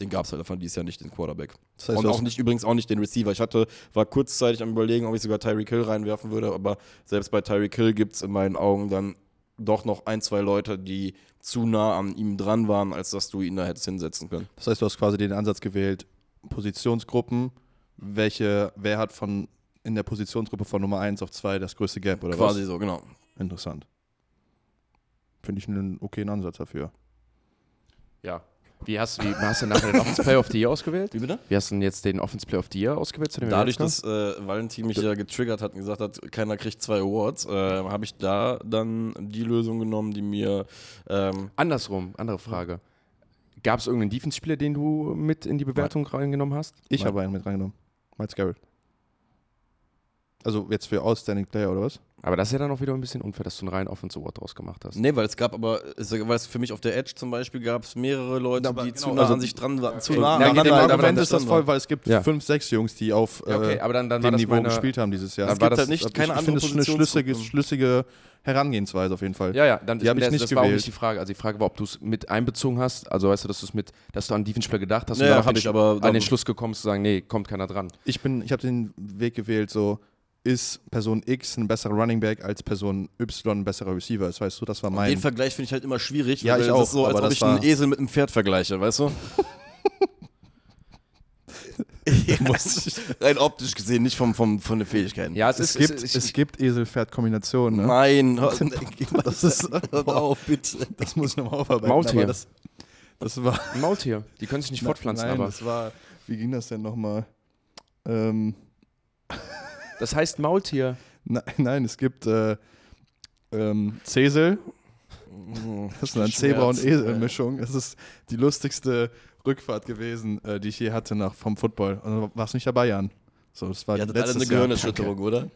A: den gab es halt einfach dieses Jahr nicht, den Quarterback.
C: Das heißt,
A: und auch nicht übrigens auch nicht den Receiver. Ich hatte, war kurzzeitig am überlegen, ob ich sogar Tyreek Hill reinwerfen würde, aber selbst bei Tyreek Hill gibt es in meinen Augen dann doch noch ein, zwei Leute, die zu nah an ihm dran waren, als dass du ihn da hättest hinsetzen können.
C: Das heißt, du hast quasi den Ansatz gewählt, Positionsgruppen, welche, wer hat von in der Positionsgruppe von Nummer 1 auf 2 das größte Gap oder
A: Quasi
C: was?
A: so, genau.
C: Interessant. Finde ich einen okayen Ansatz dafür.
B: Ja. Wie hast, wie hast du nachher den Offense Player of the Year ausgewählt?
A: Wie bitte?
B: Wie hast du denn jetzt den Offense Player of the Year ausgewählt? Zu dem
A: Dadurch, dass äh, Valentin mich ja getriggert hat und gesagt hat, keiner kriegt zwei Awards, äh, habe ich da dann die Lösung genommen, die mir ähm,
B: Andersrum, andere Frage. Gab es irgendeinen Defense-Spieler, den du mit in die Bewertung reingenommen hast?
C: Ich
A: Nein.
C: habe einen mit reingenommen. Miles Garrett. Also jetzt für Outstanding Player oder was?
B: Aber das ist ja dann auch wieder ein bisschen unfair, dass du einen reinen Offense Award draus gemacht hast.
A: Nee, weil es gab aber, weil es für mich auf der Edge zum Beispiel gab es mehrere Leute,
C: Aber
A: die
C: genau,
A: zu nah
C: also-
A: an sich dran waren. Zu nah
B: Ja, geht
C: Dem Argument ist das voll, weil es gibt
B: Ja.
C: fünf, sechs Jungs, die auf
B: Ja, okay,
C: äh,
B: aber dann, dann
C: dem Niveau
B: meine,
C: gespielt haben dieses Jahr.
B: Dann
A: Es
B: war
A: gibt
B: das-
A: halt nicht
C: ich
A: keine
C: ich
A: andere
C: finde es eine schlüssige, schlüssige Herangehensweise auf jeden Fall.
B: Ja, ja, dann
C: Die
B: ist
C: hab
B: mir
C: ich
B: das,
C: nicht
B: das war auch
C: gewählt.
B: nicht die Frage. Also die Frage war, ob du es mit einbezogen hast. Also weißt du, dass du es mit, dass du an Defense-Spieler gedacht hast
A: Ja,
B: und dann
A: ja,
B: auf
A: hab
B: den
A: ich, aber
B: an den Schluss gekommen zu sagen, nee, kommt keiner dran.
C: Ich bin, ich habe den Weg gewählt, so ist Person X ein besserer Running Back als Person Y ein besserer Receiver. Das weißt du, das war mein.
A: Den Vergleich finde ich halt immer schwierig,
C: Ja,
A: weil
C: ich
A: das
C: auch,
A: ist so, als ob
C: das
A: ich einen Esel mit einem Pferd vergleiche, weißt du? Rein optisch gesehen, nicht vom, vom, von den Fähigkeiten.
B: Ja, es,
C: es,
B: ist,
C: gibt,
B: es,
C: es gibt Esel-Pferd-Kombinationen. Ne?
A: Nein,
C: Das ist-
A: hört auf, bitte.
C: Das muss ich nochmal aufarbeiten.
B: Maultier.
C: aber Das, das war.
B: Maultier. Die können sich nicht fortpflanzen,
C: Nein,
B: aber
C: das war. Wie ging das denn nochmal? Ähm,
B: das heißt Maultier.
C: nein, nein, es gibt äh, ähm, Cesel. Das ist eine Zebra- und Esel-Mischung. Das ist die lustigste Rückfahrt gewesen, äh, die ich je hatte nach, vom Football. Und warst nicht dabei, Jan. So, das war
A: Ihr hattet alle eine. Gehirnerschütterung, oder?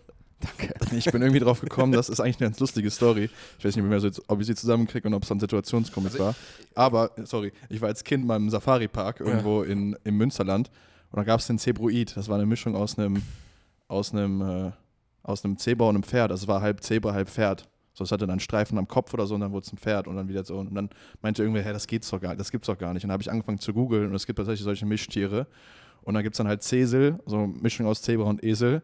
C: Ich bin irgendwie drauf gekommen, das ist eigentlich eine ganz lustige Story. Ich weiß nicht mehr, so jetzt, ob ich sie zusammenkriege und ob es dann Situationskomik
B: Also
C: war. Aber, sorry, ich war als Kind mal im Safari-Park irgendwo in, im Münsterland und da gab es den Zebroid. Das war eine Mischung aus einem aus einem, äh, aus einem Zebra und einem Pferd. Also es war halb Zebra, halb Pferd. So, es hatte dann Streifen am Kopf oder so und dann wurde es ein Pferd und dann wieder so. Und dann meinte irgendwer, hey, das geht's doch gar das gibt's doch gar nicht. Und dann habe ich angefangen zu googeln und es gibt tatsächlich solche Mischtiere. Und dann gibt es dann halt Cesel, so eine Mischung aus Zebra und Esel.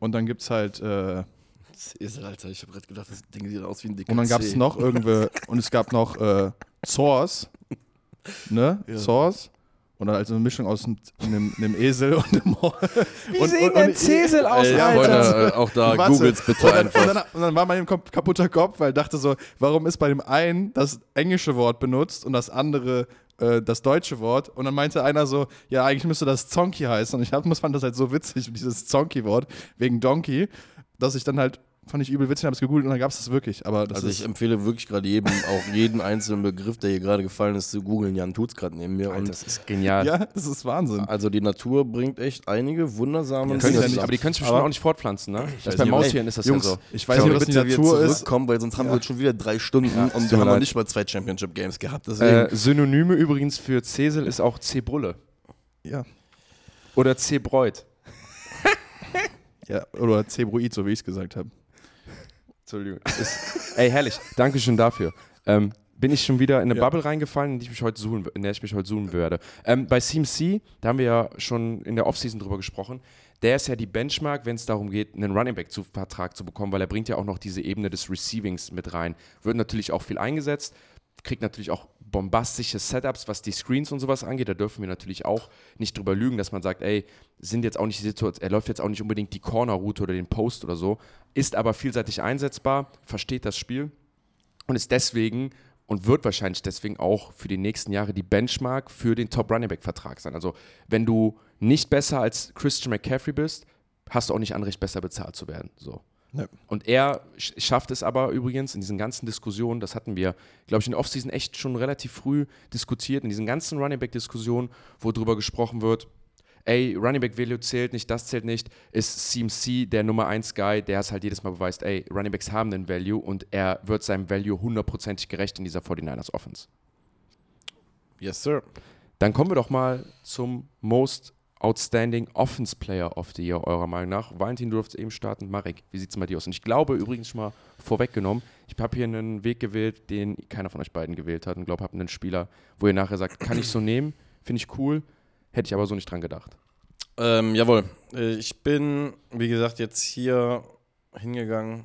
C: Und dann gibt es halt, äh,
A: ist Alter, ich habe gerade gedacht, das Ding sieht aus wie ein dicker
C: und dann gab es noch irgendwelche, und es gab noch äh, Zors, ne?
A: Ja.
C: Zors. Und dann also eine Mischung aus einem, einem, Esel und einem Mor
D: Wie
C: und,
D: sieht
C: und,
D: denn
C: und,
D: Cesel aus,
A: Ey,
D: Alter?
A: Äh, auch da, googles bitte
C: und dann,
A: einfach.
C: Und dann, und dann war mein kaputter Kopf, weil ich dachte so, warum ist bei dem einen das englische Wort benutzt und das andere äh, das deutsche Wort? Und dann meinte einer so, ja, eigentlich müsste das Zonky heißen. Und ich hab, fand das halt so witzig, dieses Zonky-Wort, wegen Donkey, dass ich dann halt, fand ich übel witzig, habe es gegoogelt und dann gab es das wirklich. Aber das
A: Also
C: ist,
A: ich empfehle wirklich gerade jedem, auch jeden einzelnen Begriff, der hier gerade gefallen ist, zu googeln. Jan tut's gerade neben mir.
B: Alter,
A: Und
B: das ist genial.
C: ja, das ist Wahnsinn.
A: also die Natur bringt echt einige wundersame
C: Ja,
B: Können
C: ja nicht,
B: aber die können sich bestimmt auch nicht fortpflanzen, ne? Das bei
A: nicht,
B: Maustieren ist das
A: Jungs,
B: ja so.
C: Ich weiß nicht, was die
A: bitte wieder
C: Natur ist.
A: zurückkommen, weil sonst haben wir jetzt schon wieder drei Stunden und wir haben noch nicht mal zwei Championship Games gehabt.
B: Äh, Synonyme übrigens für Cesel ist auch Zebrulle.
C: Ja.
B: Oder Zebreut.
C: ja. Oder Zebroid, so wie ich es gesagt habe.
B: Entschuldigung. Ist, ey, herrlich. Dankeschön dafür. Ähm, bin ich schon wieder in eine
C: Ja.
B: Bubble reingefallen, in, die ich mich heute suchen, in der ich mich heute suchen werde. Ähm, bei CMC, da haben wir ja schon in der Offseason drüber gesprochen, der ist ja die Benchmark, wenn es darum geht, einen Running Back zu Vertrag zu bekommen, weil er bringt ja auch noch diese Ebene des Receivings mit rein. Wird natürlich auch viel eingesetzt, kriegt natürlich auch bombastische Setups, was die Screens und sowas angeht. Da dürfen wir natürlich auch nicht drüber lügen, dass man sagt, ey, sind jetzt auch nicht die Situation, er läuft jetzt auch nicht unbedingt die Corner-Route oder den Post oder so, ist aber vielseitig einsetzbar, versteht das Spiel und ist deswegen und wird wahrscheinlich deswegen auch für die nächsten Jahre die Benchmark für den Top Running Back Vertrag sein. Also, wenn du nicht besser als Christian McCaffrey bist, hast du auch nicht Anrecht, besser bezahlt zu werden. So.
C: Ne.
B: Und er sch- schafft es aber übrigens in diesen ganzen Diskussionen, das hatten wir, glaube ich, in der Offseason echt schon relativ früh diskutiert, in diesen ganzen Running Back-Diskussionen, wo drüber gesprochen wird, ey, Running Back Value zählt nicht, das zählt nicht, ist CMC der Nummer 1 Guy, der es halt jedes Mal beweist, ey, Running Backs haben einen Value und er wird seinem Value hundertprozentig gerecht in dieser 49ers Offense.
A: yes, sir.
B: Dann kommen wir doch mal zum Most Outstanding Offense Player of the Year, eurer Meinung nach. Valentin, du durftest eben starten. Marek, wie sieht es bei dir aus? Und ich glaube übrigens schon mal vorweggenommen, ich habe hier einen Weg gewählt, den keiner von euch beiden gewählt hat und glaube, habe einen Spieler, wo ihr nachher sagt, kann ich so nehmen, finde ich cool, hätte ich aber so nicht dran gedacht.
A: Ähm, jawohl. Äh, Ich bin, wie gesagt, jetzt hier hingegangen.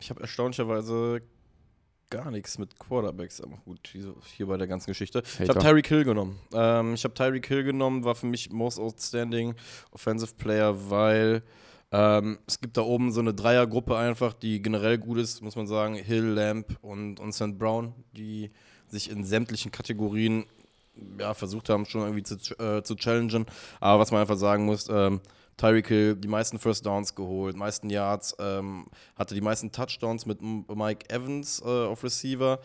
A: Ich habe erstaunlicherweise gar nichts mit Quarterbacks am Hut hier- bei der ganzen Geschichte. Ich habe. Tyreek Hill genommen. Ähm, ich habe Tyreek Hill genommen, war für mich Most Outstanding Offensive Player, weil ähm, es gibt da oben so eine Dreiergruppe einfach, die generell gut ist, muss man sagen. Hill, Lamb und, und St. Brown, die sich in sämtlichen Kategorien ja, versucht haben, schon irgendwie zu, äh, zu challengen. Aber was man einfach sagen muss, ähm, Tyreek Hill, die meisten First Downs geholt, meisten Yards, ähm, hatte die meisten Touchdowns mit Mike Evans äh, auf Receiver,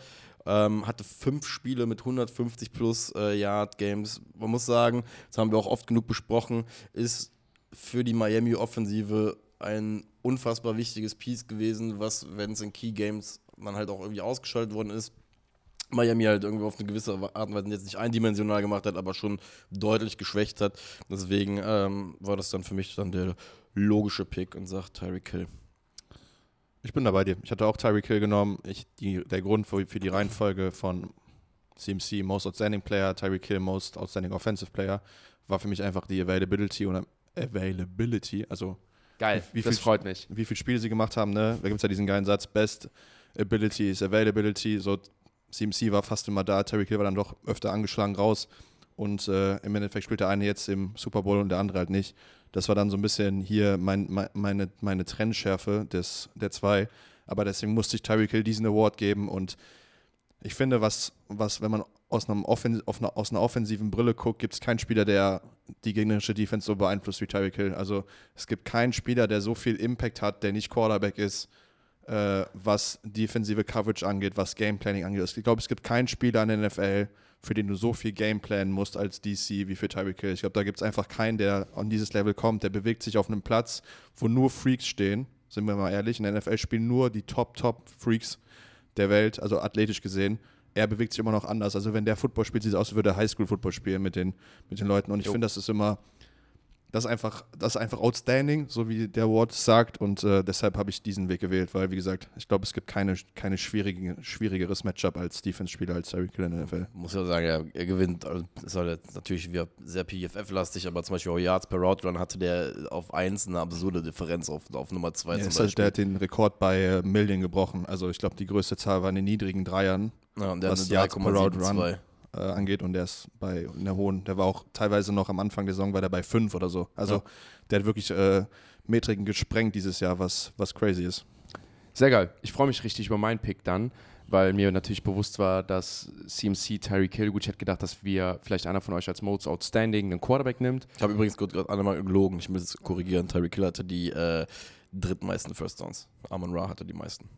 A: ähm, hatte fünf Spiele mit 150 plus äh, Yard Games. Man muss sagen, das haben wir auch oft genug besprochen, ist für die Miami Offensive ein unfassbar wichtiges Piece gewesen, was, wenn es in Key Games dann halt auch irgendwie ausgeschaltet worden ist, Miami halt irgendwie auf eine gewisse Art und Weise jetzt nicht eindimensional gemacht hat, aber schon deutlich geschwächt hat. Deswegen ähm, war das dann für mich dann der logische Pick und sagt Tyreek Hill.
C: Ich bin da bei dir. Ich hatte auch Tyreek Hill genommen. Ich, die, der Grund für, für die Reihenfolge von CMC Most Outstanding Player, Tyreek Hill Most Outstanding Offensive Player war für mich einfach die Availability und Availability, also
B: Geil,
C: Wie
B: das
C: viel-
B: freut mich.
C: wie viele Spiele sie gemacht haben, ne? Da gibt es ja diesen geilen Satz, Best Ability is Availability. So, CMC war fast immer da, Terry Hill war dann doch öfter angeschlagen raus. Und äh, im Endeffekt spielt der eine jetzt im Super Bowl und der andere halt nicht. Das war dann so ein bisschen hier mein, mein, meine, meine Trennschärfe des, der zwei. Aber deswegen musste ich Tyreek Hill diesen Award geben. Und ich finde, was, was wenn man aus, einem Offen, einer, aus einer offensiven Brille guckt, gibt es keinen Spieler, der die gegnerische Defense so beeinflusst wie Tyreek Hill. Also es gibt keinen Spieler, der so viel Impact hat, der nicht Quarterback ist, äh, was defensive Coverage angeht, was Gameplanning angeht. Ich glaube, es gibt keinen Spieler in der NFL, für den du so viel Gameplanen musst als DC wie für Tyreek Hill. Ich glaube, da gibt es einfach keinen, der an dieses Level kommt. Der bewegt sich auf einem Platz, wo nur Freaks stehen. Sind wir mal ehrlich, in der NFL spielen nur die Top-Top-Freaks der Welt, also athletisch gesehen. Er bewegt sich immer noch anders. Also wenn der Football spielt, sieht es aus, als würde er Highschool-Football spielen mit den, mit den Leuten. Und ich finde, das ist immer das ist einfach, das ist einfach outstanding, so wie der Award sagt. Und äh, deshalb habe ich diesen Weg gewählt, weil, wie gesagt, ich glaube, es gibt keine, keine schwierige, schwierigeres Matchup als Defense-Spieler als Tyreek Hill in der NFL.
A: Muss ja sagen, er, er gewinnt. Also ist halt natürlich wieder sehr PFF-lastig, aber zum Beispiel auch Yards per Route Run hatte der auf 1 eine absurde Differenz auf, auf Nummer 2
C: Ja, halt, der hat den Rekord bei äh, Million gebrochen. Also ich glaube, die größte Zahl war in den niedrigen Dreiern
A: Ja, und der hat eine
C: Yards per Route Run
A: 3,72.
C: Äh, angeht und der ist bei in der hohen, der war auch teilweise noch am Anfang der Saison war der bei 5 oder so. Also
A: Ja.
C: der hat wirklich äh, Metriken gesprengt dieses Jahr, was, was crazy ist.
B: Sehr geil. Ich freue mich richtig über meinen Pick dann, weil mir natürlich bewusst war, dass CMC Tyreek Hill, gut, ich hätte gedacht, dass wir vielleicht einer von euch als Most Outstanding einen Quarterback nimmt.
A: Ich habe übrigens gerade einmal gelogen. Ich muss es korrigieren. Tyreek Hill hatte die äh, drittmeisten First Downs. Amon Ra hatte die meisten.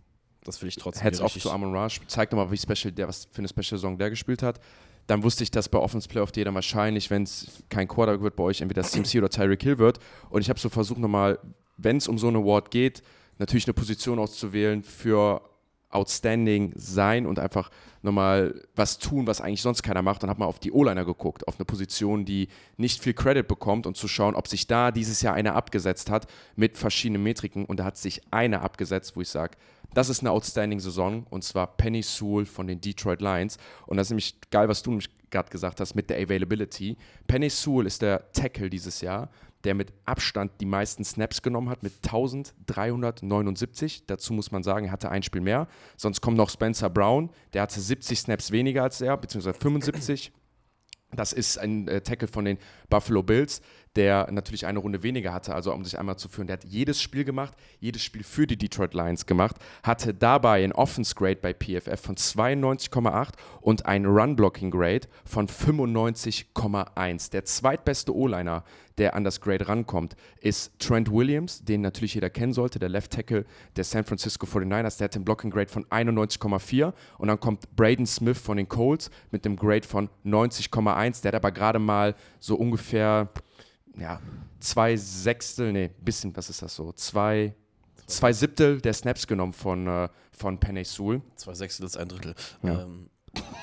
A: Das will ich trotzdem
B: Heads off zu Amon Rush. Zeigt nochmal, wie special der, was für eine Special Saison der gespielt hat. Dann wusste ich, dass bei Offense Player of the dann wahrscheinlich, wenn es kein Quarterback wird, bei euch entweder CMC oder Tyreek Hill wird. Und ich habe so versucht nochmal, wenn es um so einen Award geht, natürlich eine Position auszuwählen für outstanding sein und einfach nochmal was tun, was eigentlich sonst keiner macht und habe mal auf die O-Liner geguckt, auf eine Position, die nicht viel Credit bekommt und zu schauen, ob sich da dieses Jahr einer abgesetzt hat mit verschiedenen Metriken und da hat sich einer abgesetzt, wo ich sage, das ist eine outstanding Saison und zwar Penny Sewell von den Detroit Lions und das ist nämlich geil, was du nämlich gerade gesagt hast mit der Availability. Penny Sewell ist der Tackle dieses Jahr, der mit Abstand die meisten Snaps genommen hat, mit 1379. Dazu muss man sagen, er hatte ein Spiel mehr. Sonst kommt noch Spencer Brown, der hatte 70 Snaps weniger als er, beziehungsweise 75. Das ist ein äh, Tackle von den Buffalo Bills, der natürlich eine Runde weniger hatte, also um sich einmal zu führen. Der hat jedes Spiel gemacht, jedes Spiel für die Detroit Lions gemacht, hatte dabei ein Offense Grade bei PFF von 92,8 und ein Run Blocking Grade von 95,1. Der zweitbeste O-Liner, der an das Grade rankommt, ist Trent Williams, den natürlich jeder kennen sollte, der Left Tackle der San Francisco 49ers. Der hat den Blocking Grade von 91,4 und dann kommt Braden Smith von den Colts mit dem Grade von 90,1. Der hat aber gerade mal so ungefähr ja, zwei Sechstel, nee, bisschen, was ist das so? Zwei, zwei Siebtel der Snaps genommen von, äh, von Penny Sewell.
A: Zwei Sechstel ist ein Drittel.
B: Ja.
A: Ähm,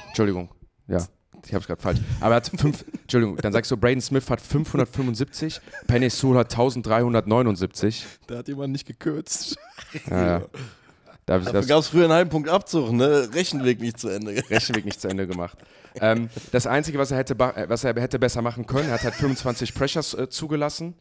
B: Entschuldigung, ja, ich habe es gerade falsch. Aber er hat fünf, Entschuldigung, dann sagst du, Braden Smith hat 575, Penny Sewell hat 1379.
C: Da hat jemand nicht gekürzt.
B: Ja, ja. Da
A: dafür gab es früher einen halben Punkt Abzug, ne? Rechenweg nicht zu Ende.
B: Rechenweg nicht zu Ende gemacht. Ähm, das Einzige, was er, hätte, äh, was er hätte besser machen können, er hat halt 25 Pressures äh, zugelassen.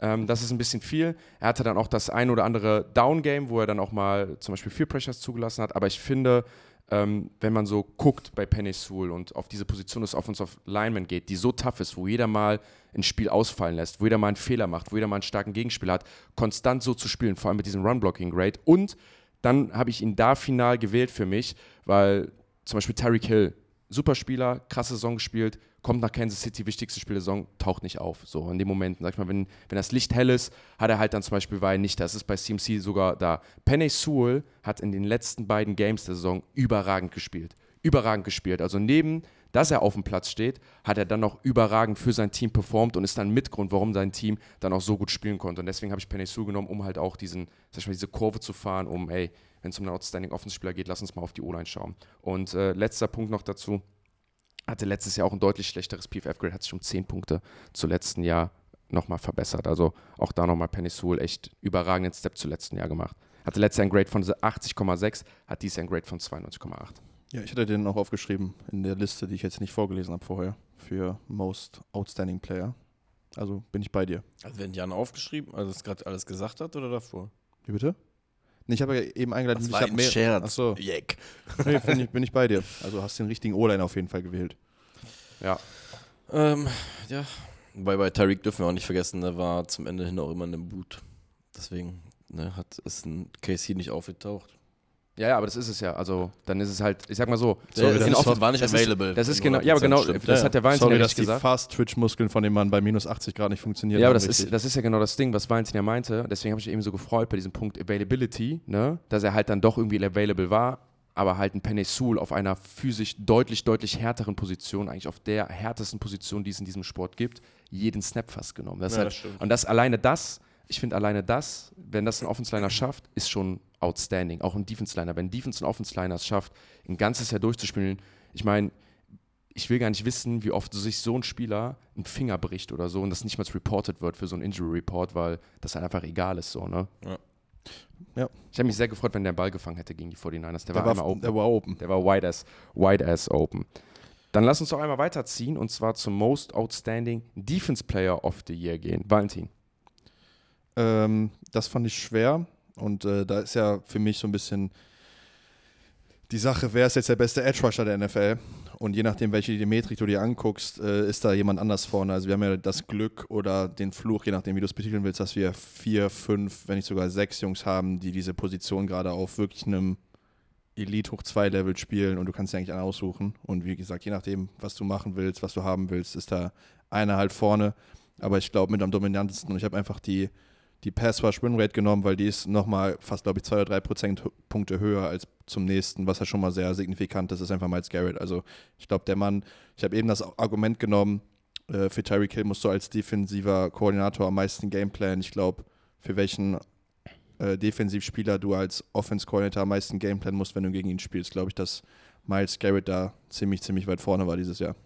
B: Ähm, das ist ein bisschen viel. Er hatte dann auch das ein oder andere Down-Game, wo er dann auch mal zum Beispiel vier Pressures zugelassen hat. Aber ich finde, ähm, wenn man so guckt bei Penny Sewell und auf diese Position des Offensive Lineman geht, die so tough ist, wo jeder mal ein Spiel ausfallen lässt, wo jeder mal einen Fehler macht, wo jeder mal einen starken Gegenspieler hat, konstant so zu spielen, vor allem mit diesem Run-Blocking-Grade. Und dann habe ich ihn da final gewählt für mich, weil zum Beispiel Tyreek Hill, super Spieler, krasse Saison gespielt, kommt nach Kansas City, wichtigste Spiel der Saison, taucht nicht auf. So in dem Moment, sag ich mal, wenn, wenn das Licht hell ist, hat er halt dann zum Beispiel, er nicht, das ist bei CMC sogar da. Penny Sewell hat in den letzten beiden Games der Saison überragend gespielt. Überragend gespielt. Also neben, dass er auf dem Platz steht, hat er dann noch überragend für sein Team performt und ist dann Mitgrund, warum sein Team dann auch so gut spielen konnte. Und deswegen habe ich Penny Sewell genommen, um halt auch diesen, sag ich mal, diese Kurve zu fahren, um, ey, wenn es um einen Outstanding Offenspieler geht, lass uns mal auf die O-Line schauen. Und äh, letzter Punkt noch dazu, hatte letztes Jahr auch ein deutlich schlechteres PFF-Grade, hat sich um 10 Punkte zu letzten Jahr nochmal verbessert. Also auch da nochmal Penny Sewell echt überragenden Step zu letzten Jahr gemacht. Hatte letztes Jahr ein Grade von 80,6, hat dieses Jahr ein Grade von 92,8.
C: Ja, ich hatte den auch aufgeschrieben in der Liste, die ich jetzt nicht vorgelesen habe vorher, für Most Outstanding Player. Also bin ich bei dir.
A: Also wenn Jan aufgeschrieben, also es gerade alles gesagt hat oder davor?
C: Wie bitte? Ich habe ja eben eingeladen,
A: Das
C: ich habe mehr.
A: Scherz.
C: Achso,
A: Jack.
C: nee, bin, ich, bin ich bei dir. Also hast den richtigen O-Line auf jeden Fall gewählt.
B: Ja,
A: Ähm, ja. Wobei bei Tyreek dürfen wir auch nicht vergessen, der war zum Ende hin auch immer in einem Boot. Deswegen ne, hat, ist ein KC nicht aufgetaucht.
B: Ja, ja, aber das ist es ja. Also dann ist es halt, ich sag mal so,
A: Der
C: das
A: in
C: ist
A: war nicht
B: das ist-
A: available.
B: das ist genau, ja, aber
A: 100%
B: genau,
A: stimmt.
B: das
A: Ja,
B: hat der Valentin
C: Sorry,
B: ja
C: dass die
B: gesagt.
C: Fast-Twitch-Muskeln von dem Mann bei minus 80 Grad nicht funktionieren.
B: Ja, aber das ist, das ist ja genau das Ding, was Valentin ja meinte. Deswegen habe ich mich eben so gefreut bei diesem Punkt Availability, ne? dass er halt dann doch irgendwie available war, aber halt ein Penny Sewell auf einer physisch deutlich, deutlich härteren Position, eigentlich auf der härtesten Position, die es in diesem Sport gibt, jeden Snap fast genommen. Das ist
A: Ja,
B: halt,
A: das
B: und das alleine das, ich finde alleine das, wenn das ein Offense-Liner schafft, ist schon outstanding. Auch ein Defense-Liner. Wenn ein Defense- und Offense-Liner es schafft, ein ganzes Jahr durchzuspielen, ich meine, ich will gar nicht wissen, wie oft sich so ein Spieler einen Finger bricht oder so und das nicht mal reported wird für so einen Injury Report, weil das halt einfach egal ist so, ne?
A: Ja.
C: Ja.
B: Ich hätte mich sehr gefreut, wenn der einen Ball gefangen hätte gegen die 49ers. Der,
C: Der
B: war, einmal open.
C: der war open.
B: Der war wide as, wide as open. Dann lass uns doch einmal weiterziehen und zwar zum Most Outstanding Defense Player of the Year gehen. Valentin.
C: Ähm, das fand ich schwer. Und äh, da ist ja für mich so ein bisschen die Sache, wer ist jetzt der beste Edge Rusher der NFL? Und je nachdem, welche Metrik du dir anguckst, äh, ist da jemand anders vorne. Also wir haben ja das Glück oder den Fluch, je nachdem, wie du es betiteln willst, dass wir vier, fünf, wenn nicht sogar sechs Jungs haben, die diese Position gerade auf wirklich einem Elite hoch 2 Level spielen und du kannst dir eigentlich einen aussuchen. Und wie gesagt, je nachdem, was du machen willst, was du haben willst, ist da einer halt vorne. Aber ich glaube mit am dominantesten und ich habe einfach die, die Pass-Rush-Win-Rate genommen, weil die ist nochmal fast, glaube ich, zwei oder drei Prozentpunkte höher als zum nächsten, was ja schon mal sehr signifikant ist, ist einfach Miles Garrett. Also ich glaube, der Mann, ich habe eben das Argument genommen, äh, für Tyreek Hill musst du als defensiver Koordinator am meisten Gameplan. Ich glaube, für welchen äh, Defensivspieler du als Offense-Coordinator am meisten Gameplan musst, wenn du gegen ihn spielst, glaube ich, dass Miles Garrett da ziemlich, ziemlich weit vorne war dieses Jahr.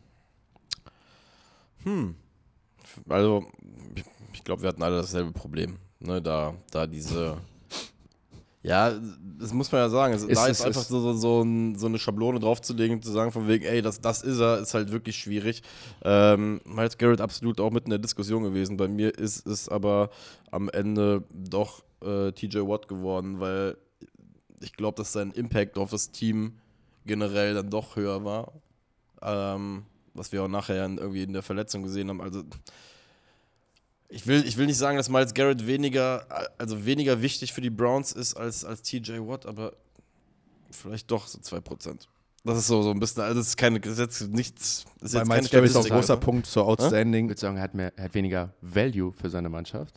A: Hm. Also, ich, glaube, wir hatten alle dasselbe Problem. Ne, da, da diese. Ja, das muss man ja sagen.
B: Ist
A: da
B: es-
A: jetzt einfach
B: ist-
A: so, so, so, ein, so eine Schablone draufzulegen und zu sagen, von wegen, ey, das, das ist er, ist halt wirklich schwierig. Ähm, Miles Garrett absolut auch mit in der Diskussion gewesen. Bei mir ist es aber am Ende doch äh, TJ Watt geworden, weil ich glaube, dass sein Impact auf das Team generell dann doch höher war. Ähm, was wir auch nachher irgendwie in der Verletzung gesehen haben. Also ich will, ich will nicht sagen, dass Miles Garrett weniger, also weniger wichtig für die Browns ist als, als TJ Watt, aber vielleicht doch so 2%. Das ist so, so ein bisschen, also das ist keine, das ist jetzt nichts, das ist
C: Bei
A: jetzt
C: Miles Garrett ist auch ein großer? Punkt zur Outstanding.
B: Ich würde sagen, er hat, mehr, er hat weniger Value für seine Mannschaft.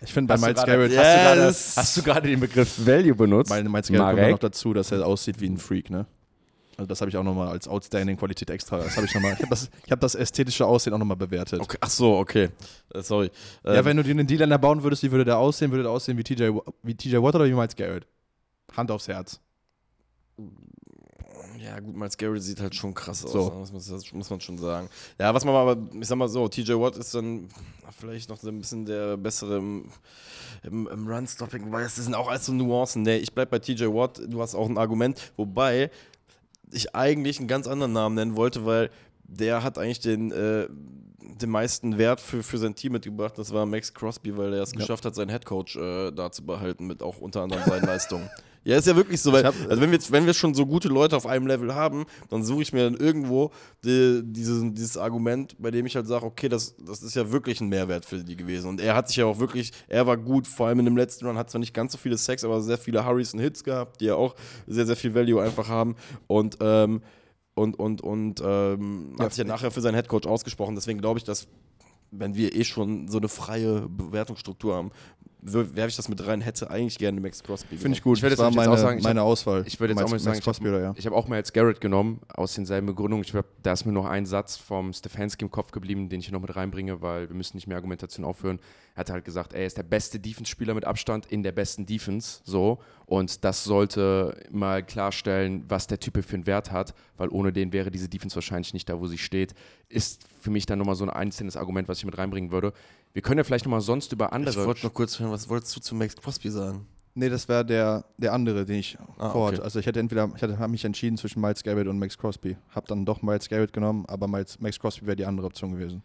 C: Ich finde bei Miles Garrett,
A: Ja,
B: hast, du gerade, den Begriff Value benutzt?
C: Bei Miles Garrett kommt
B: Marek?
C: noch dazu, dass er aussieht wie ein Freak, ne? Also das habe ich auch nochmal als Outstanding Qualität extra. Das habe ich nochmal. Ich habe das, ich hab das ästhetische Aussehen auch nochmal bewertet.
A: Okay, ach so, okay. Äh, sorry.
C: Ja,
A: Ähm,
C: wenn du dir einen D-Liner bauen würdest, wie würde der aussehen? Würde der aussehen wie TJ, wie TJ Watt oder wie Miles Garrett? Hand aufs Herz.
A: Ja, gut, Miles Garrett sieht halt schon krass aus,
C: So.
A: ne? das muss, das muss man schon sagen. Ja, was man aber, ich sag mal so, TJ Watt ist dann vielleicht noch so ein bisschen der bessere im, im, im Run-Stopping, weil es sind auch alles so Nuancen. Nee, ich bleib bei TJ Watt, du hast auch ein Argument, wobei ich eigentlich einen ganz anderen Namen nennen wollte, weil der hat eigentlich den, äh, den meisten Wert für, für sein Team mitgebracht. Das war Max Crosby, weil er es
C: Ja.
A: geschafft hat, seinen Headcoach äh, da zu behalten, mit auch unter anderem seinen Leistungen. Ja, ist ja wirklich so, weil,
C: hab-
A: also wenn wir, jetzt, wenn wir schon so gute Leute auf einem Level haben, dann suche ich mir dann irgendwo die, dieses, dieses Argument, bei dem ich halt sage, okay, das, das ist ja wirklich ein Mehrwert für die gewesen. Und er hat sich ja auch wirklich, er war gut, vor allem in dem letzten Run, hat zwar nicht ganz so viele Sex, aber sehr viele Hurries und Hits gehabt, die ja auch sehr, sehr viel Value einfach haben. Und, ähm, und, und, und ähm,
C: Ja,
A: hat sich ja nachher für seinen Headcoach ausgesprochen. Deswegen glaube ich, dass wenn wir eh schon so eine freie Bewertungsstruktur haben, werfe ich das mit rein, hätte eigentlich gerne Max Crosby.
C: Finde ich gut.
B: Ich würde
C: das war
B: jetzt
C: meine,
B: auch sagen, ich
C: meine Auswahl.
B: Ich würde jetzt auch mal sagen, ich
C: Crosby ja.
B: habe ich hab auch mal jetzt Garrett genommen, aus denselben Begründungen. Ich glaub, da ist mir noch ein Satz vom Stefanski im Kopf geblieben, den ich hier noch mit reinbringe, weil wir müssen nicht mehr Argumentation aufhören. Er hat halt gesagt, er ist der beste Defense-Spieler mit Abstand in der besten Defense, so. Und das sollte mal klarstellen, was der Typ für einen Wert hat, weil ohne den wäre diese Defense wahrscheinlich nicht da, wo sie steht. Ist für mich dann nochmal so ein einzelnes Argument, was ich mit reinbringen würde. Wir können ja vielleicht nochmal sonst über
A: Ich
B: andere
A: wollte noch kurz hören, was wolltest du zu Max Crosby sagen?
C: Nee, das wäre der, der andere, den ich
A: Ah,
C: vorhatte.
A: okay.
C: Also ich hätte entweder, ich hatte, hab mich entschieden zwischen Miles Garrett und Max Crosby. Hab dann doch Miles Garrett genommen, aber Miles, Max Crosby wäre die andere Option gewesen.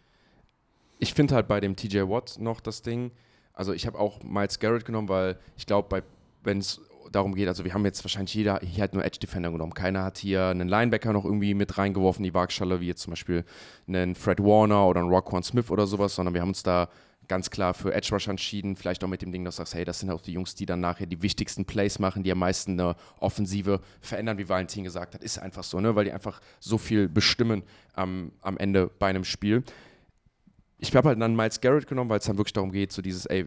B: Ich finde halt bei dem TJ Watt noch das Ding, also ich habe auch Miles Garrett genommen, weil ich glaube, wenn es darum geht, also wir haben jetzt wahrscheinlich jeder hier hat nur Edge Defender genommen. Keiner hat hier einen Linebacker noch irgendwie mit reingeworfen, die Waagschale, wie jetzt zum Beispiel einen Fred Warner oder einen Roquan Smith oder sowas, sondern wir haben uns da ganz klar für Edge Rush entschieden. Vielleicht auch mit dem Ding, dass du sagst, hey, das sind auch die Jungs, die dann nachher die wichtigsten Plays machen, die am meisten eine Offensive verändern, wie Valentin gesagt hat. Ist einfach so, ne? weil die einfach so viel bestimmen am, am Ende bei einem Spiel ich habe halt dann Miles Garrett genommen, weil es dann wirklich darum geht, so dieses, ey,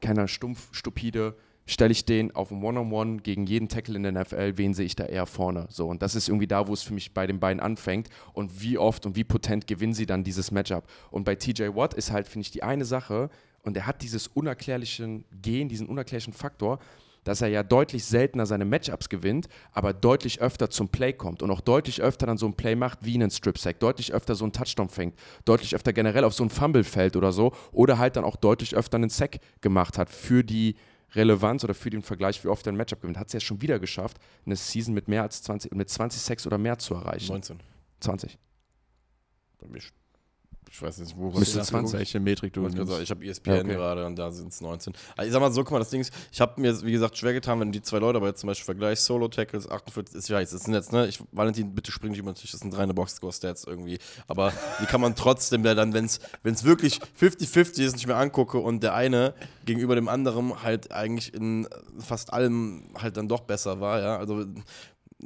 B: keiner stumpf, stupide, stelle ich den auf ein One-on-One gegen jeden Tackle in der NFL, wen sehe ich da eher vorne? So, und das ist irgendwie da, wo es für mich bei den beiden anfängt und wie oft und wie potent gewinnen sie dann dieses Matchup. Und bei TJ Watt ist halt, finde ich, die eine Sache, und er hat dieses unerklärlichen Gen, diesen unerklärlichen Faktor, dass er ja deutlich seltener seine Matchups gewinnt, aber deutlich öfter zum Play kommt und auch deutlich öfter dann so ein Play macht wie einen Strip-Sack, deutlich öfter so einen Touchdown fängt, deutlich öfter generell auf so ein Fumble fällt oder so oder halt dann auch deutlich öfter einen Sack gemacht hat für die Relevanz oder für den Vergleich, wie oft er ein Matchup gewinnt, hat es ja schon wieder geschafft, eine Season mit mehr als 20, mit 20 Sacks oder mehr zu erreichen.
A: 19.
B: 20.
A: Bei mir Ich weiß nicht, wo
B: Müsste
A: was
B: 20.
C: Welche Metrik du
A: Ich,
C: nimmst.
A: ich habe ESPN
B: Ja, okay.
A: gerade und da sind es 19. Also ich sag mal so, guck mal, das Ding ist, ich habe mir, wie gesagt, schwer getan, wenn du die zwei Leute aber jetzt zum Beispiel vergleichst, Solo-Tackles, 48, ist, ich weiß, das sind jetzt, ne, ich, Valentin, bitte spring nicht über den Tisch, das sind reine Box-Score-Stats irgendwie, aber die kann man trotzdem ja dann, wenn es wirklich 50-50 ist, nicht mehr angucke und der eine gegenüber dem anderen halt eigentlich in fast allem halt dann doch besser war, ja, also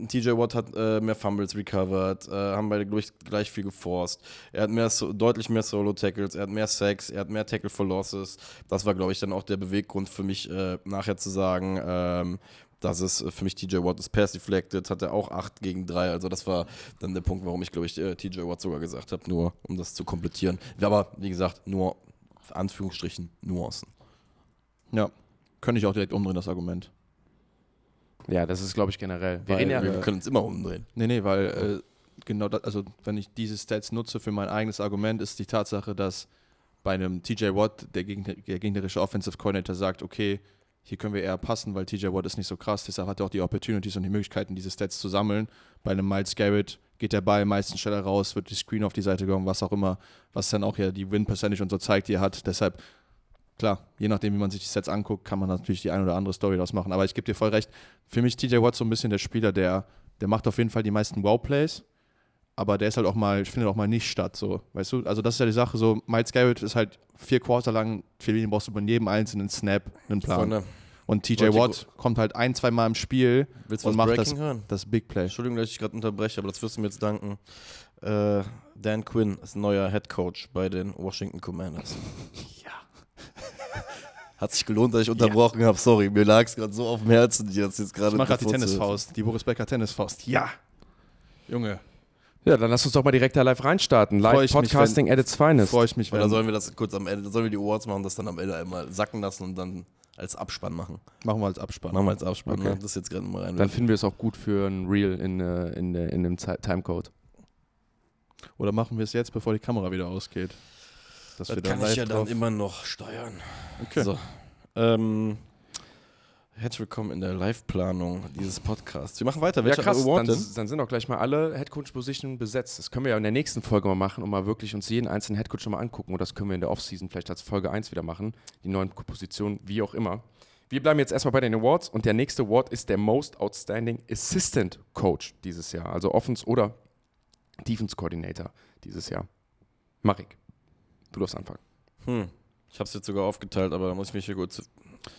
A: TJ Watt hat äh, mehr Fumbles recovered, äh, haben beide glaube ich, gleich viel geforst. Er hat mehr, deutlich mehr Solo-Tackles, er hat mehr Sacks, er hat mehr Tackle for Losses. Das war, glaube ich, dann auch der Beweggrund für mich, äh, nachher zu sagen, ähm, dass es für mich TJ Watt ist Pass Deflected, hat er auch 8 gegen 3. Also das war dann der Punkt, warum ich, glaube ich, äh, TJ Watt sogar gesagt habe, nur um das zu komplettieren. Aber wie gesagt, nur Anführungsstrichen Nuancen.
C: Ja, könnte ich auch direkt umdrehen, das Argument.
B: Ja, das ist, glaube ich, generell. Wir
C: Weil,
B: reden ja,
A: Wir können uns immer umdrehen.
C: Nee, nee, weil äh, genau das, also wenn ich diese Stats nutze für mein eigenes Argument, ist die Tatsache, dass bei einem TJ Watt der, Gegner, der gegnerische Offensive Coordinator sagt, okay, hier können wir eher passen, weil TJ Watt ist nicht so krass, deshalb hat er auch die Opportunities und die Möglichkeiten, diese Stats zu sammeln. Bei einem Miles Garrett geht der Ball meistens schneller raus, wird die Screen auf die Seite gegangen, was auch immer, was dann auch ja die Win-Percentage und so zeigt, die er hat. Deshalb, klar, je nachdem, wie man sich die Stats anguckt, kann man natürlich die ein oder andere Story daraus machen. Aber ich gebe dir voll recht, für mich TJ Watt so ein bisschen der Spieler, der, der macht auf jeden Fall die meisten Wow-Plays, aber der ist halt auch mal, findet auch mal nicht statt, so, weißt du? Also das ist ja die Sache, so Miles Garrett ist halt vier Quarter lang, für den brauchst du bei jedem einzelnen Snap einen Plan.
A: Freunde,
C: Und TJ Watt kommt halt ein, zwei Mal im Spiel und macht das, das Big Play.
A: Entschuldigung, dass ich gerade unterbreche, aber das wirst du mir jetzt danken. Äh, Dan Quinn ist neuer Head Coach bei den Washington Commanders. ja. Hat sich gelohnt, dass ich unterbrochen habe. Sorry, mir lag es gerade so auf dem Herzen, die das jetzt gerade.
C: Ich mach gerade die Tennisfaust, die Boris Becker Tennisfaust. Ja! Junge,
B: ja, dann lass uns doch mal direkt da live reinstarten. Live
C: ich mich,
B: Podcasting at its finest.
C: freue ich mich,
A: Oder
C: wenn,
A: sollen wir das kurz am Ende, sollen wir die Awards machen, das dann am Ende einmal sacken lassen und dann als Abspann machen?
C: machen wir als Abspann.
A: Machen wir als Abspann,
B: Okay.
A: ne? das jetzt gerade mal rein.
B: Dann finden wir es auch gut für ein Reel in, äh, in, äh, in dem Ti- Timecode.
C: Oder machen wir es jetzt, bevor die Kamera wieder ausgeht? Dass
A: das
C: wir
A: kann ich
C: live
A: ja dann immer noch steuern.
C: Okay.
A: So. Ähm, herzlich willkommen in der Live-Planung dieses Podcasts. Wir machen weiter.
B: Ja,
A: Welcher
B: krass.
A: Award
B: Dann, dann sind auch gleich mal alle Headcoach-Positionen besetzt. Das können wir ja in der nächsten Folge mal machen und mal wirklich uns jeden einzelnen Headcoach nochmal angucken. Und das können wir in der Offseason vielleicht als Folge 1 wieder machen. Die neuen Positionen, wie auch immer. Wir bleiben jetzt erstmal bei den Awards und der nächste Award ist der Most Outstanding Assistant Coach dieses Jahr. Also Offense oder Defense Coordinator dieses Jahr. Marik, du darfst anfangen.
A: Hm. Ich habe es jetzt sogar aufgeteilt, aber da muss ich mich hier kurz.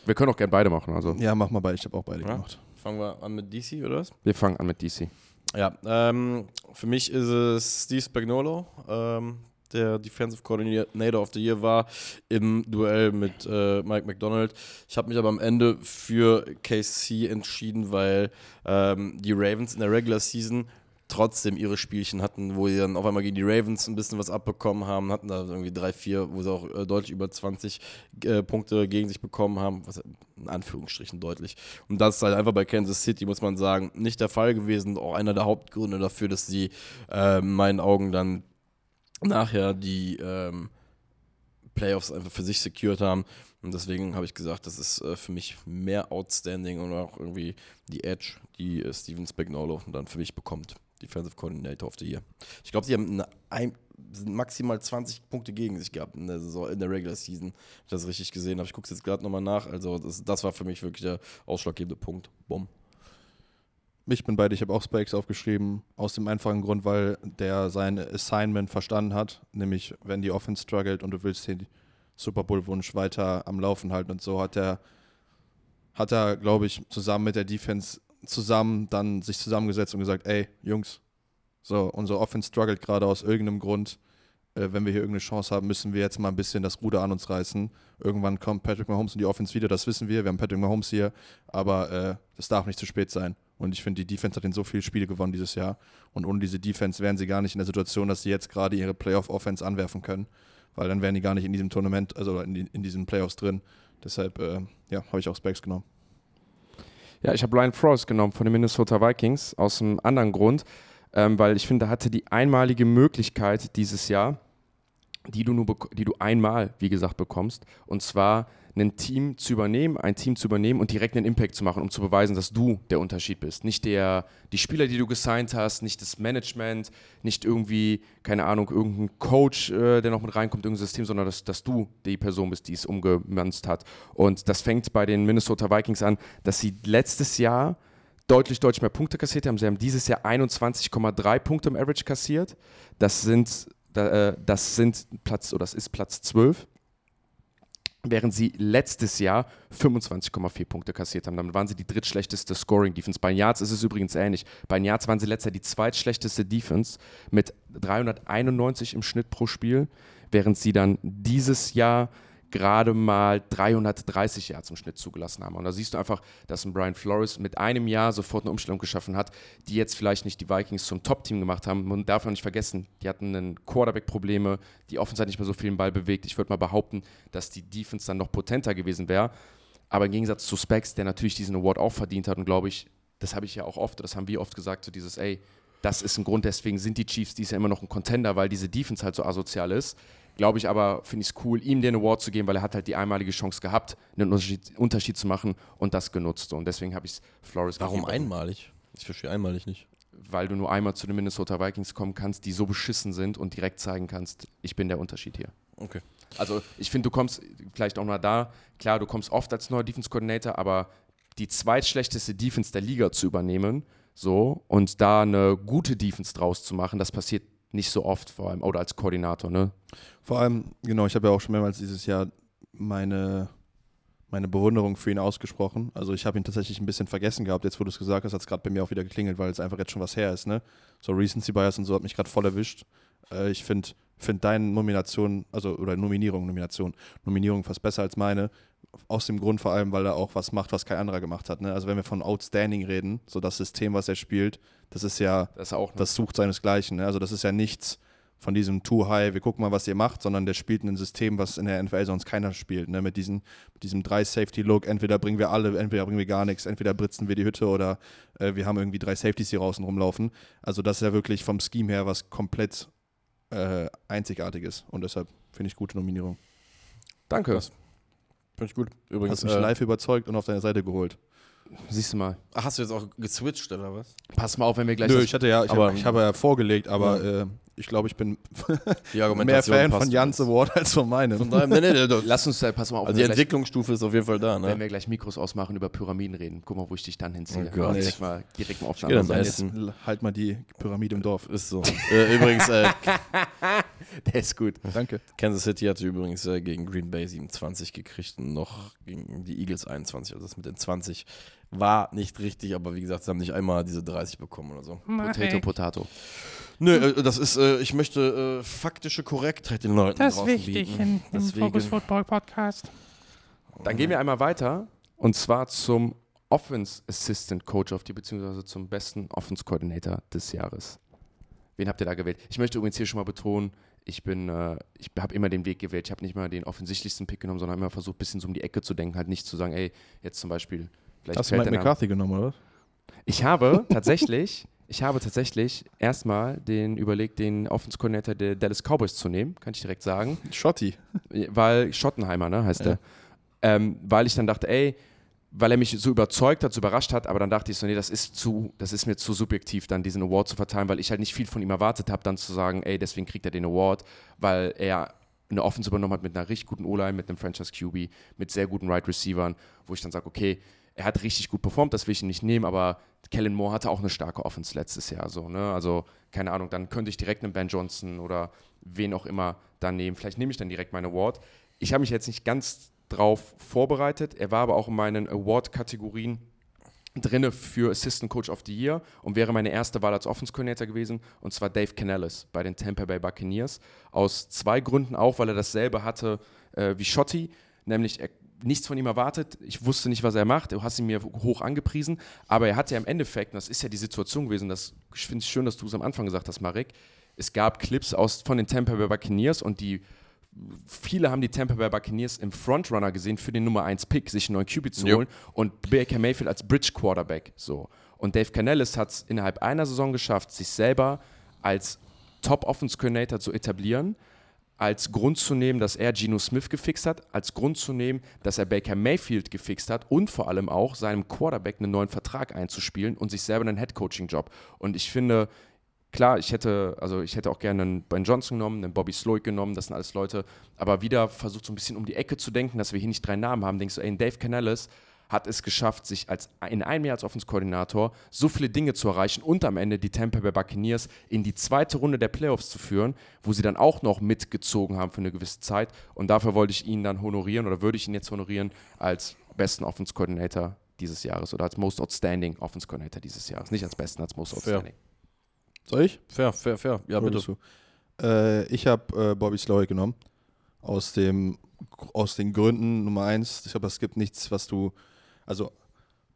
B: Wir können auch gerne beide machen. Also
C: Ja, mach mal beide. Ich habe auch beide
A: Ja?
C: gemacht.
A: Fangen wir an mit DC, oder was?
B: wir fangen an mit DC.
A: Ja, ähm, für mich ist es Steve Spagnolo, ähm, der Defensive Coordinator of the Year war im Duell mit äh, Mike McDonald. Ich habe mich aber am Ende für KC entschieden, weil ähm, die Ravens in der Regular Season trotzdem ihre Spielchen hatten, wo sie dann auf einmal gegen die Ravens ein bisschen was abbekommen haben, hatten da irgendwie drei, vier, wo sie auch äh, deutlich über 20 äh, Punkte gegen sich bekommen haben, was in Anführungsstrichen deutlich. Und das ist halt einfach bei Kansas City, muss man sagen, nicht der Fall gewesen. Auch einer der Hauptgründe dafür, dass sie äh, in meinen Augen dann nachher die ähm, Playoffs einfach für sich secured haben. Und deswegen habe ich gesagt, das ist äh, für mich mehr outstanding und auch irgendwie die Edge, die äh, Steven Spagnolo dann für mich bekommt. Defensive Coordinator of the Year. Ich glaube, sie haben eine maximal 20 Punkte gegen sich gehabt in der Saison, in der Regular Season. Wenn ich das richtig gesehen habe. Ich gucke es jetzt gerade nochmal nach. Also, das, das war für mich wirklich der ausschlaggebende Punkt. Bumm.
C: Ich bin beide, ich habe auch Spikes aufgeschrieben, aus dem einfachen Grund, weil der sein Assignment verstanden hat, nämlich wenn die Offense struggelt und du willst den Super Bowl-Wunsch weiter am Laufen halten und so, hat er, hat er, glaube ich, zusammen mit der Defense zusammen dann sich zusammengesetzt und gesagt, ey, Jungs, so, unsere Offense struggelt gerade aus irgendeinem Grund. Äh, wenn wir hier irgendeine Chance haben, müssen wir jetzt mal ein bisschen das Ruder an uns reißen. Irgendwann kommt Patrick Mahomes in die Offense wieder, das wissen wir. Wir haben Patrick Mahomes hier, aber äh, das darf nicht zu spät sein. Und ich finde, die Defense hat in so viele Spiele gewonnen dieses Jahr. Und ohne diese Defense wären sie gar nicht in der Situation, dass sie jetzt gerade ihre Playoff-Offense anwerfen können. Weil dann wären die gar nicht in diesem Tournament, also in, in diesen Playoffs drin. Deshalb, äh, ja, habe ich auch Specs genommen.
B: Ja, ich habe Brian Frost genommen von den Minnesota Vikings aus einem anderen Grund, ähm, weil ich finde, er hatte die einmalige Möglichkeit dieses Jahr, die du, nur die du einmal, wie gesagt, bekommst, und zwar ein Team zu übernehmen, ein Team zu übernehmen und direkt einen Impact zu machen, um zu beweisen, dass du der Unterschied bist. Nicht der, die Spieler, die du gesigned hast, nicht das Management, nicht irgendwie, keine Ahnung, irgendein Coach, äh, der noch mit reinkommt, irgendein System, sondern dass, dass du die Person bist, die es umgemünzt hat. Und das fängt bei den Minnesota Vikings an, dass sie letztes Jahr deutlich, deutlich mehr Punkte kassiert haben. Sie haben dieses Jahr 21,3 Punkte im Average kassiert. Das sind, äh, das sind Platz, oder das ist Platz 12 während sie letztes Jahr 25,4 Punkte kassiert haben. Damit waren sie die drittschlechteste Scoring-Defense. Bei Yards ist es übrigens ähnlich. Bei Yards waren sie letztes Jahr die zweitschlechteste Defense mit 391 im Schnitt pro Spiel, während sie dann dieses Jahr gerade mal 330 Yards im Schnitt zugelassen haben. Und da siehst du einfach, dass ein Brian Flores mit einem Jahr sofort eine Umstellung geschaffen hat, die jetzt vielleicht nicht die Vikings zum Top-Team gemacht haben. Man darf auch nicht vergessen, die hatten einen Quarterback-Probleme, die Offense nicht mehr so viel den Ball bewegt. Ich würde mal behaupten, dass die Defense dann noch potenter gewesen wäre. Aber im Gegensatz zu Specs, der natürlich diesen Award auch verdient hat und glaube ich, das habe ich ja auch oft, das haben wir oft gesagt, so dieses, ey, das ist ein Grund, deswegen sind die Chiefs dies ja immer noch ein Contender, weil diese Defense halt so asozial ist. Glaube ich aber, finde ich es cool, ihm den Award zu geben, weil er hat halt die einmalige Chance gehabt, einen Unterschied, Unterschied zu machen und das genutzt. Und deswegen habe ich es Flores
A: Warum
B: gegeben,
A: einmalig? Ich verstehe einmalig nicht.
B: Weil du nur einmal zu den Minnesota Vikings kommen kannst, die so beschissen sind und direkt zeigen kannst, ich bin der Unterschied hier.
A: Okay.
B: Also ich finde, du kommst vielleicht auch mal da, klar, du kommst oft als neuer Defense Coordinator, aber die zweitschlechteste Defense der Liga zu übernehmen, so, und da eine gute Defense draus zu machen, das passiert nicht so oft, vor allem, oder als Koordinator, ne?
C: Vor allem, genau, ich habe ja auch schon mehrmals dieses Jahr meine, meine Bewunderung für ihn ausgesprochen. Also ich habe ihn tatsächlich ein bisschen vergessen gehabt. Jetzt, wo du es gesagt hast, hat es gerade bei mir auch wieder geklingelt, weil es einfach jetzt schon was her ist. Ne? So Recency Bias und so hat mich gerade voll erwischt. Äh, ich finde find deine Nomination, also oder Nominierung, Nomination, Nominierung fast besser als meine. Aus dem Grund vor allem, weil er auch was macht, was kein anderer gemacht hat. Ne? Also wenn wir von Outstanding reden, so das System, was er spielt, das ist ja
B: Das auch
C: das sucht seinesgleichen. Ne? Also das ist ja nichts von diesem Too High, wir gucken mal, was ihr macht, sondern der spielt ein System, was in der NFL sonst keiner spielt. Ne? Mit, diesen, mit diesem drei Safety Look, entweder bringen wir alle, entweder bringen wir gar nichts, entweder britzen wir die Hütte oder äh, wir haben irgendwie drei Safeties, die draußen rumlaufen. Also das ist ja wirklich vom Scheme her was komplett äh, einzigartiges und deshalb finde ich gute Nominierung.
B: Danke.
A: Finde ich gut. Übrigens,
C: Hast mich
A: äh,
C: live überzeugt und auf deine Seite geholt.
B: Siehst du mal.
A: Ach, hast du jetzt auch geswitcht oder was?
B: Pass mal auf, wenn wir gleich
C: Nö, ich hatte ja, ich
A: aber-
C: habe hab ja vorgelegt, aber äh, ich glaube, ich bin
A: Die
C: mehr Fan von Jans. Award als von meinem.
A: Von daher, nee, nee, nee,
B: Lass uns, äh, pass mal auf,
A: also
B: wenn
A: die Entwicklungsstufe ist auf jeden Fall da,
B: wenn
A: ne?
B: wir gleich Mikros ausmachen, über Pyramiden reden. Guck mal, wo ich dich dann hinziehe.
A: Oh Gott.
B: direkt mal, direkt mal auf
A: geh dann.
C: Jetzt halt mal die Pyramide im Dorf.
A: Ist so. äh, übrigens, äh,
B: Der ist gut.
C: Danke.
A: Kansas City hatte übrigens äh, gegen Green Bay 27 gekriegt und noch gegen die Eagles 21. Also das mit den 20 war nicht richtig, aber wie gesagt, sie haben nicht einmal diese 30 bekommen oder so.
B: Potato, Potato.
A: Nö, äh, das ist, äh, ich möchte äh, faktische Korrektheit den Leuten
D: Das ist wichtig
A: bieten.
D: in, im Focus Football Podcast.
B: Dann gehen wir einmal weiter und zwar zum Offense Assistant Coach of die, beziehungsweise zum besten Offense Coordinator des Jahres. Wen habt ihr da gewählt? Ich möchte übrigens hier schon mal betonen, ich bin, äh, ich habe immer den Weg gewählt. Ich habe nicht mal den offensichtlichsten Pick genommen, sondern immer versucht, ein bisschen so um die Ecke zu denken, halt nicht zu sagen, ey, jetzt zum Beispiel, vielleicht
C: Hast du Mike McCarthy genommen, oder? was?
B: Ich habe tatsächlich, ich habe tatsächlich erstmal den überlegt, den Offense Coordinator der Dallas Cowboys zu nehmen, kann ich direkt sagen.
C: Schotti.
B: Weil Schottenheimer, ne, heißt
C: Ja.
B: der. Ähm, weil ich dann dachte, ey, weil er mich so überzeugt hat, so überrascht hat, aber dann dachte ich so, nee, das ist zu, das ist mir zu subjektiv, dann diesen Award zu verteilen, weil ich halt nicht viel von ihm erwartet habe, dann zu sagen, ey, deswegen kriegt er den Award, weil er eine Offense übernommen hat mit einer richtig guten O-Line, mit einem Franchise QB, mit sehr guten Right Receivern, wo ich dann sage, okay, er hat richtig gut performt, das will ich ihm nicht nehmen, aber Kellen Moore hatte auch eine starke Offense letztes Jahr, so, ne? Also, keine Ahnung, dann könnte ich direkt einen Ben Johnson oder wen auch immer dann nehmen. Vielleicht nehme ich dann direkt meinen Award. Ich habe mich jetzt nicht ganz drauf vorbereitet. Er war aber auch in meinen Award-Kategorien drinne für Assistant Coach of the Year und wäre meine erste Wahl als Offense Coordinator gewesen und zwar Dave Canellis bei den Tampa Bay Buccaneers aus zwei Gründen auch, weil er dasselbe hatte äh, wie Schotti, nämlich er, nichts von ihm erwartet. Ich wusste nicht, was er macht. Du hast ihn mir hoch angepriesen, aber er hat ja im Endeffekt, und das ist ja die Situation gewesen, das, ich finde es schön, dass du es am Anfang gesagt hast, Marek, es gab Clips aus, von den Tampa Bay Buccaneers und die viele haben die Tampa Bay Buccaneers im Frontrunner gesehen für den Nummer 1 Pick, sich einen neuen QB zu holen und Baker Mayfield als Bridge Quarterback. So. Und Dave Canellis hat es innerhalb einer Saison geschafft, sich selber als Top Offense Coordinator zu etablieren, als Grund zu nehmen, dass er Geno Smith gefixt hat, als Grund zu nehmen, dass er Baker Mayfield gefixt hat und vor allem auch seinem Quarterback einen neuen Vertrag einzuspielen und sich selber einen Head-Coaching-Job. Und ich finde, klar, ich hätte, also ich hätte auch gerne einen Ben Johnson genommen, einen Bobby Sloyd genommen, das sind alles Leute, aber wieder versucht so ein bisschen um die Ecke zu denken, dass wir hier nicht drei Namen haben. Denkst du, ey, Dave Canellis hat es geschafft, sich als, in einem Jahr als Offenskoordinator so viele Dinge zu erreichen und am Ende die Tampa Bay Buccaneers in die zweite Runde der Playoffs zu führen, wo sie dann auch noch mitgezogen haben für eine gewisse Zeit. Und dafür wollte ich ihn dann honorieren oder würde ich ihn jetzt honorieren als besten Offenskoordinator dieses Jahres oder als Most Outstanding Offenskoordinator dieses Jahres. Nicht als besten, als Most Outstanding.
C: Soll ich?
A: Fair, fair, fair. Ja, bitte.
C: Äh, ich habe äh, Bobby Sloy genommen. Aus, dem, aus den Gründen Nummer eins. Ich glaube, es gibt nichts, was du. Also,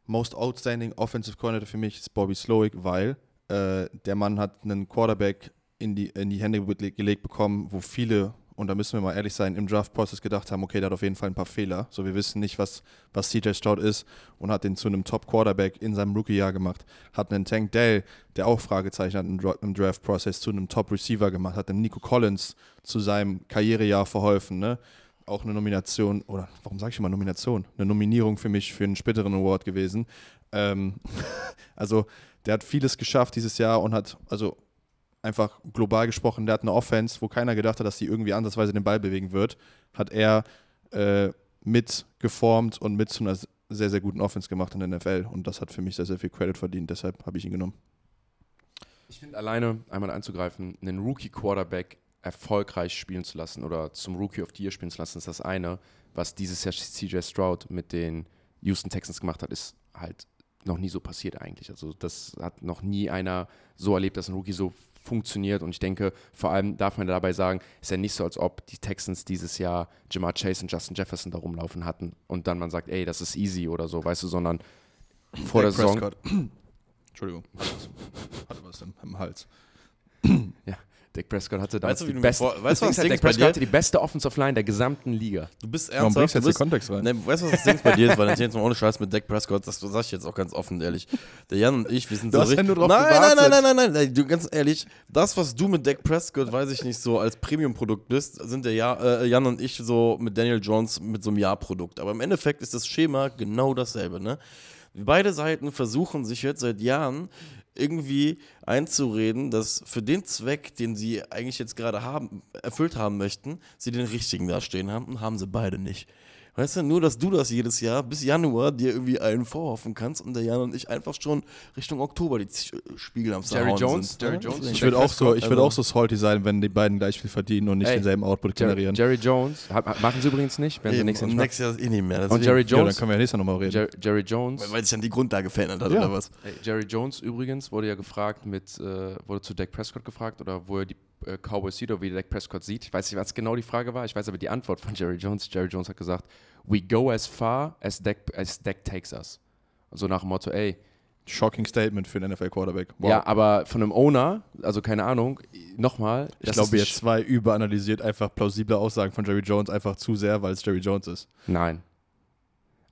C: Most Outstanding Offensive Coordinator für mich ist Bobby Slowick, weil äh, der Mann hat einen Quarterback in die, in die Hände gele- gelegt bekommen, wo viele, und da müssen wir mal ehrlich sein, im Draft-Prozess gedacht haben, okay, der hat auf jeden Fall ein paar Fehler. So, wir wissen nicht, was, was CJ Stroud ist und hat den zu einem Top-Quarterback in seinem Rookie-Jahr gemacht. Hat einen Tank Dell, der auch Fragezeichen hat im, Dra- im Draft-Prozess, zu einem Top-Receiver gemacht. Hat einen Nico Collins zu seinem Karrierejahr verholfen, ne? Auch eine Nomination, oder warum sage ich immer Nomination? Eine Nominierung für mich für einen späteren Award gewesen. Ähm, also, der hat vieles geschafft dieses Jahr und hat, also einfach global gesprochen, der hat eine Offense, wo keiner gedacht hat, dass die irgendwie ansatzweise den Ball bewegen wird, hat er äh, mit geformt und mit zu einer sehr, sehr guten Offense gemacht in der NFL. Und das hat für mich sehr, sehr viel Credit verdient. Deshalb habe ich ihn genommen.
B: Ich finde alleine, einmal einzugreifen, einen Rookie-Quarterback erfolgreich spielen zu lassen oder zum Rookie of the Year spielen zu lassen, ist das eine. Was dieses Jahr CJ Stroud mit den Houston Texans gemacht hat, ist halt noch nie so passiert eigentlich. Also das hat noch nie einer so erlebt, dass ein Rookie so funktioniert und ich denke, vor allem darf man dabei sagen, ist ja nicht so, als ob die Texans dieses Jahr Jamar Chase und Justin Jefferson da rumlaufen hatten und dann man sagt, ey, das ist easy oder so, weißt du, sondern vor der
C: Dak
B: Saison
C: Prescott. Entschuldigung. Hatte was im, im Hals.
B: Dak Prescott hatte damals
A: Weißt du,
B: die beste,
A: vor- weißt was
B: Dak
A: Ding ist bei
B: Prescott
A: dir?
B: hatte die beste Offensive Line der gesamten Liga.
A: Du bist
C: Warum
A: ernsthaft.
C: bringst du
A: Du
C: jetzt den
A: bist,
C: Kontext rein?
A: ne, weißt du, was das Ding bei dir ist? Weil jetzt mal ohne Scheiß mit Dak Prescott, das sag ich jetzt auch ganz offen, ehrlich. Der Jan und ich, wir sind
C: Du
A: so
C: hast ja
A: richtig-
C: nur drauf
A: nein, nein,
C: gewartet.
A: nein, nein, nein, nein, nein, du ganz ehrlich, das, was du mit Dak Prescott, weiß ich nicht, so als Premium-Produkt bist, sind der ja, äh, Jan und ich so mit Daniel Jones mit so einem Jahrprodukt. Aber im Endeffekt ist das Schema genau dasselbe, ne? Beide Seiten versuchen sich jetzt seit Jahren irgendwie einzureden, dass für den Zweck, den sie eigentlich jetzt gerade haben, erfüllt haben möchten, sie den richtigen da stehen haben und haben sie beide nicht. Weißt du, nur dass du das jedes Jahr bis Januar dir irgendwie einen vorhoffen kannst und der Jan und ich einfach schon Richtung Oktober die Z- Spiegel am
B: Jerry Jones,
A: sind.
B: Jerry
A: Ja,
B: Jones.
C: Ich würde auch, so, ich würd auch so salty sein, wenn die beiden gleich viel verdienen und nicht
B: Ey,
C: denselben Output
B: Jerry,
C: generieren.
B: Jerry Jones, machen sie übrigens nicht, wenn sie nächstes Jahr nicht
A: nächstes Jahr ist eh nicht mehr. deswegen-
B: Und Jerry
C: ja, dann
B: Jones,
C: können wir ja nächstes Mal nochmal reden.
B: Jer Jerry Jones,
A: Weil sich dann die Grundlage verändert hat,
C: Ja.
A: oder was?
B: ey, Jerry Jones übrigens wurde ja gefragt mit, äh, wurde zu Dak Prescott gefragt oder wo er die äh, Cowboys sieht oder wie Dak Prescott sieht. Ich weiß nicht, was genau die Frage war. Ich weiß aber die Antwort von Jerry Jones. Jerry Jones hat gesagt, we go as far as Dak, as Dak takes us. Also nach dem Motto, ey,
C: Shocking Statement für einen NFL-Quarterback. Wow.
B: ja, aber von einem Owner, also keine Ahnung, nochmal.
C: ich glaube, jetzt zwei überanalysiert einfach plausible Aussagen von Jerry Jones einfach zu sehr, weil es Jerry Jones ist.
B: Nein.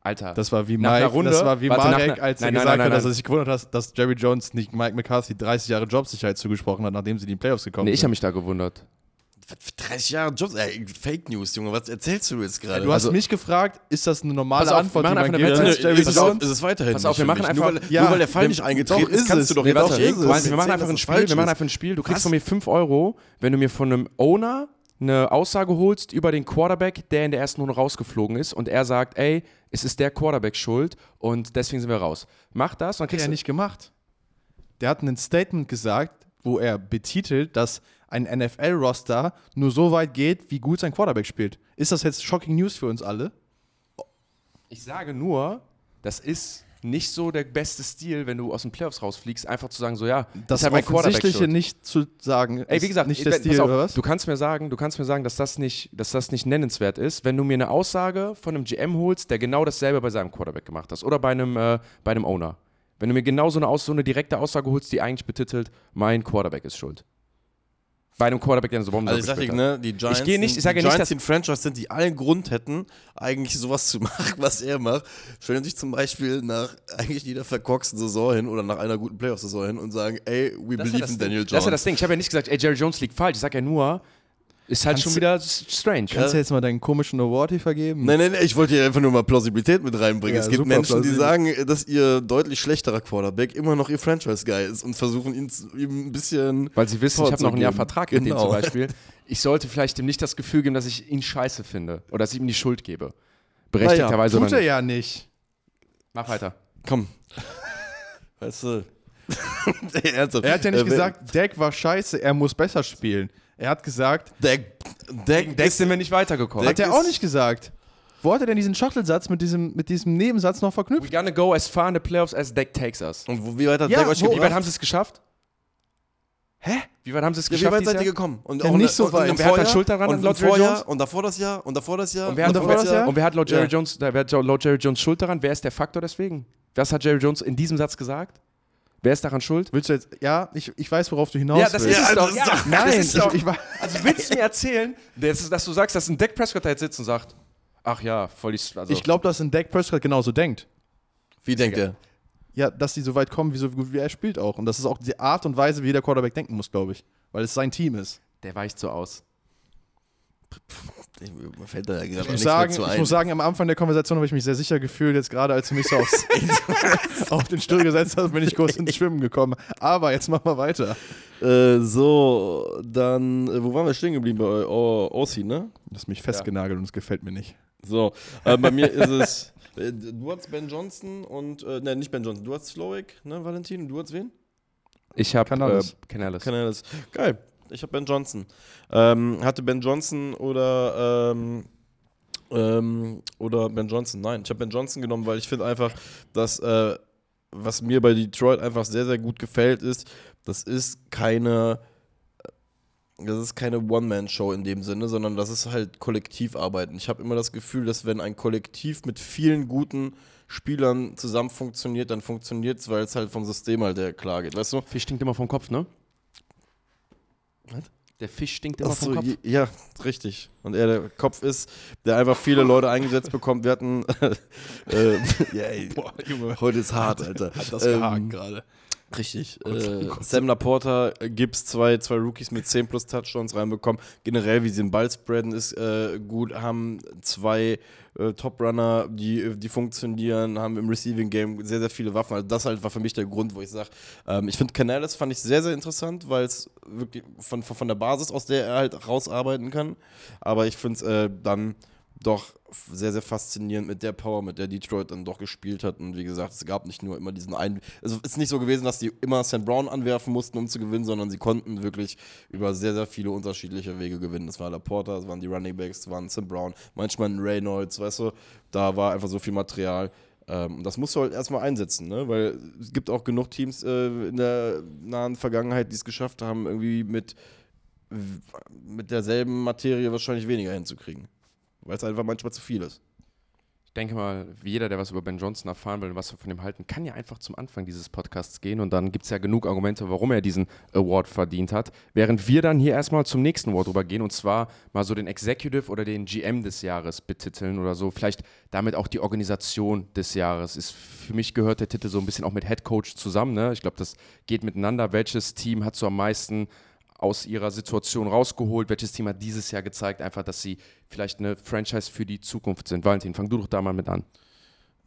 B: Alter.
C: Das war wie
B: Nach
C: Mike,
B: Runde-
C: das war wie
B: warte,
C: Marek,
B: einer-
C: als er
B: nein, nein,
C: gesagt
B: nein,
C: hat, dass er sich gewundert hat, dass Jerry Jones nicht Mike McCarthy 30 Jahre Jobsicherheit zugesprochen hat, nachdem sie in die Playoffs gekommen
B: Nee, ich habe
C: sind.
B: mich da gewundert.
A: Was für 30 Jahre Jobs, ey, Fake News, Junge, was erzählst du jetzt gerade?
C: Du hast
B: Also-
C: mich gefragt, ist das eine normale
B: Pass auf,
C: Antwort,
B: wir
C: die
B: machen
C: man
B: einfach
C: gibt?
A: ist, auf, ist es weiterhin
B: Pass auf, wir machen einfach-
A: nur weil,
C: Ja,
A: nur weil der Fall nicht eingetreten
C: doch
A: ist,
C: ist
A: kannst
C: es.
A: du doch nicht
C: ist
B: wir machen einfach ein Spiel, wir machen
A: ist.
B: einfach ein Spiel. Du kriegst
A: Was?
B: von mir 5 Euro, wenn du mir von einem Owner eine Aussage holst über den Quarterback, der in der ersten Runde rausgeflogen ist und er sagt, ey, es ist der Quarterback schuld und deswegen sind wir raus. Mach das und dann
C: Hat
B: kriegst
C: er
B: du
C: nicht gemacht. Der hat ein Statement gesagt, wo er betitelt, dass ein NFL-Roster nur so weit geht, wie gut sein Quarterback spielt. Ist das jetzt shocking News für uns alle?
B: Ich sage nur, das ist nicht so der beste Stil, wenn du aus den Playoffs rausfliegst, einfach zu sagen, so ja,
C: Das
B: ist halt mein Quarterback
C: Offensichtliche nicht zu sagen,
B: Ey, wie gesagt,
C: nicht
B: ich-
C: der Stil
B: auf,
C: oder was?
B: Du kannst mir sagen, du kannst mir sagen, dass das nicht, dass das nicht nennenswert ist, wenn du mir eine Aussage von einem GM holst, der genau dasselbe bei seinem Quarterback gemacht hat oder bei einem, äh, bei einem Owner. Wenn du mir genau so eine, Aus so eine direkte Aussage holst, die eigentlich betitelt, mein Quarterback ist schuld. Bei einem Quarterback, der eine Bomben
A: Also ich sag dir, ne, die Giants,
B: gehe nicht- ich sage
A: die
B: nicht,
A: Giants,
B: dass-
A: die ein Franchise sind, die allen Grund hätten, eigentlich sowas zu machen, was er macht. Stellen sich zum Beispiel nach eigentlich jeder verkorksten Saison hin oder nach einer guten Playoff-Saison hin und sagen, ey, we
B: Das
A: believe
B: ja
A: in. Daniel
B: das ist ja
A: Jones.
B: das Ding. Ich habe ja nicht gesagt, ey, Jerry Jones liegt falsch. Ich sage ja nur, ist halt
C: Kannst
B: schon wieder strange.
C: Kannst du jetzt mal deinen komischen Award hier vergeben?
A: Nein, nein, nein, ich wollte hier einfach nur mal Plausibilität mit reinbringen.
C: Ja,
A: es gibt Menschen, die sagen, dass ihr deutlich schlechterer Quarterback immer noch ihr Franchise-Guy ist und versuchen ihn zu- ihm ein bisschen.
B: Weil sie wissen, ich habe noch ein Jahr. Vertrag mit dem
A: Genau.
B: zum Beispiel. Ich sollte vielleicht ihm nicht das Gefühl geben, dass ich ihn scheiße finde. Oder dass ich ihm die Schuld gebe. Berechtigterweise
C: Tut
B: oder
C: er ja nicht.
B: Mach weiter.
A: Komm. Weißt du. Ernsthaft.
C: Er hat ja nicht
A: Äh,
C: gesagt, Dak war scheiße, er muss besser spielen. Er hat gesagt,
A: Dak,
B: Dex
A: ist,
B: sind wir nicht weitergekommen.
C: hat er auch nicht gesagt. Wo hat er denn diesen Schachtelsatz mit diesem, mit diesem Nebensatz noch verknüpft?
B: gonna go as far in the playoffs as Deck takes us.
A: Und wo, wie weit hat
C: Ja,
A: Dak euch
C: wo-
B: Wie weit
A: gebracht?
B: haben sie es geschafft?
C: Hä?
B: Wie weit haben sie es
A: Ja, wie
B: geschafft?
A: weit seid ihr gekommen? Und
C: Ja,
A: auch
C: nicht so
A: und
C: weit.
B: Und wer hat dann
A: Vorjahr-
B: Schuld daran?
A: Und
B: Laut Jerry Jones?
A: und davor das Jahr und davor das Jahr
B: Und wer, hat,
C: Und
B: und,
C: davor das Jahr?
B: und wer hat laut Jerry
A: Ja.
B: Jones, wer hat laut Jerry Jones Schuld daran? Wer ist der Faktor deswegen? Was hat Jerry Jones in diesem Satz gesagt? Wer ist daran schuld?
C: Willst du jetzt, ja, ich, ich weiß, worauf du hinaus
B: Ja, das
C: willst.
B: ist es
A: Ja,
B: doch.
A: das ist
B: Ja,
A: doch-
C: Nein,
B: das ist
C: ich,
B: doch.
C: ich, war-
B: Also willst du mir erzählen, dass, dass du sagst, dass ein Dak Prescott da jetzt sitzt und sagt, ach ja, voll die... Also,
C: ich glaube, dass ein Dak Prescott genauso denkt.
A: Wie denkt er?
C: Ja, dass die so weit kommen, wie so gut wie er spielt auch. Und das ist auch die Art und Weise, wie jeder Quarterback denken muss, glaube ich. Weil es sein Team ist.
B: der weicht so aus.
A: Ich, mir fällt da ja gerade
C: Ich muss, sagen, ich muss sagen, am Anfang der Konversation habe ich mich sehr sicher gefühlt, jetzt gerade als du mich so aufs, auf den Stuhl gesetzt hast, bin ich kurz ins Schwimmen gekommen. Aber jetzt machen wir weiter.
A: Äh, so, dann, äh, wo waren wir stehen geblieben? Bei oh, Ossi, ne?
C: Du hast mich festgenagelt und es gefällt mir nicht.
A: So, äh, bei mir ist es, äh, du hast Ben Johnson und, äh, ne, nicht Ben Johnson, du hast Slowick, ne, Valentin, und du hast wen?
B: Ich habe
C: Canales.
B: äh, Canales.
A: Canales. Geil, ich habe Ben Johnson. Ähm, hatte Ben Johnson oder, ähm, ähm, oder Ben Johnson, nein, ich habe Ben Johnson genommen, weil ich finde einfach, dass, äh, was mir bei Detroit einfach sehr, sehr gut gefällt, ist, das ist keine, das ist keine One-Man-Show in dem Sinne, sondern das ist halt Kollektivarbeiten. Ich habe immer das Gefühl, dass wenn ein Kollektiv mit vielen guten Spielern zusammen funktioniert, dann funktioniert es, weil es halt vom System halt klar geht, weißt du?
B: Fisch stinkt immer vom Kopf, ne?
A: Was?
B: Der Fisch stinkt immer
A: Ach
B: vom Kopf.
A: ja, richtig. Und er der Kopf ist, der einfach viele Leute eingesetzt bekommt. Wir hatten, äh, ja, ey,
C: Boah, Junge.
A: heute ist hart, Alter.
C: Hat das
A: Ähm,
C: gehakt gerade.
A: Richtig. Äh, Sam Laporta, äh, Gibbs, zwei, zwei Rookies mit 10 plus Touchdowns reinbekommen. Generell, wie sie den Ball spreaden, ist äh, gut. Haben zwei äh, Top-Runner, die, die funktionieren, haben im Receiving Game sehr, sehr viele Waffen. Also das halt war für mich der Grund, wo ich sage, ähm, ich finde Canales fand ich sehr, sehr interessant, weil es wirklich von, von, von der Basis, aus der er halt rausarbeiten kann. Aber ich finde es äh, dann doch sehr, sehr faszinierend mit der Power, mit der Detroit dann doch gespielt hat. Und wie gesagt, es gab nicht nur immer diesen einen. Also es ist nicht so gewesen, dass die immer Sam Brown anwerfen mussten, um zu gewinnen, sondern sie konnten wirklich über sehr, sehr viele unterschiedliche Wege gewinnen. Das war Laporta, das waren die Running Backs, das waren Sam Brown, manchmal ein Reynolds, weißt du, da war einfach so viel Material. Ähm, das musst du halt erstmal einsetzen, ne? Weil es gibt auch genug Teams äh, in der nahen Vergangenheit, die es geschafft haben, irgendwie mit, mit derselben Materie wahrscheinlich weniger hinzukriegen weil es einfach manchmal zu viel ist.
B: Ich denke mal, jeder, der was über Ben Johnson erfahren will und was wir von ihm halten, kann ja einfach zum Anfang dieses Podcasts gehen und dann gibt es ja genug Argumente, warum er diesen Award verdient hat. Während wir dann hier erstmal zum nächsten Award rübergehen und zwar mal so den Executive oder den GM des Jahres betiteln oder so. Vielleicht damit auch die Organisation des Jahres. Ist, für mich gehört der Titel so ein bisschen auch mit Head Coach zusammen. Ne? Ich glaube, das geht miteinander. Welches Team hat so am meisten aus ihrer Situation rausgeholt? Welches Team hat dieses Jahr gezeigt, einfach, dass sie vielleicht eine Franchise für die Zukunft sind? Valentin, fang du doch da mal mit an.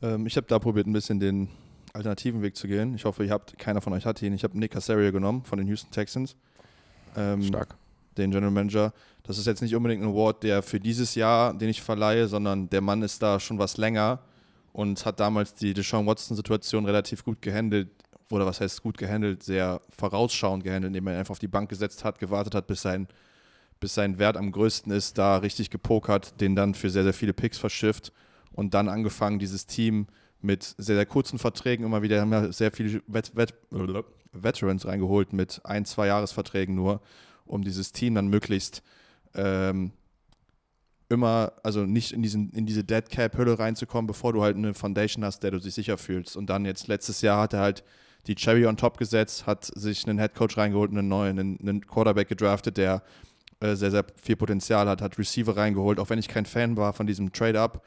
C: Ähm, ich habe da probiert, ein bisschen den alternativen Weg zu gehen. Ich hoffe, ihr habt, keiner von euch hat ihn. Ich habe Nick Casario genommen von den Houston Texans. Ähm,
B: Stark.
C: den General Manager. Das ist jetzt nicht unbedingt ein Award, der für dieses Jahr, den ich verleihe, sondern der Mann ist da schon was länger und hat damals die Deshaun Watson-Situation relativ gut gehandelt. Oder was heißt gut gehandelt? Sehr vorausschauend gehandelt, indem er einfach auf die Bank gesetzt hat, gewartet hat, bis sein, bis sein Wert am größten ist, da richtig gepokert, den dann für sehr, sehr viele Picks verschifft und dann angefangen, dieses Team mit sehr, sehr kurzen Verträgen immer wieder, haben ja sehr viele Vet Vet Veterans reingeholt mit ein, zwei Jahresverträgen nur, um dieses Team dann möglichst ähm, immer, also nicht in, diesen, in diese Dead Cap Hülle reinzukommen, bevor du halt eine Foundation hast, der du dich sicher fühlst. Und dann jetzt letztes Jahr hat er halt die Cherry on top gesetzt, hat sich einen Headcoach reingeholt, einen neuen, einen, einen Quarterback gedraftet, der äh, sehr, sehr viel Potenzial hat, hat Receiver reingeholt, auch wenn ich kein Fan war von diesem Trade-Up.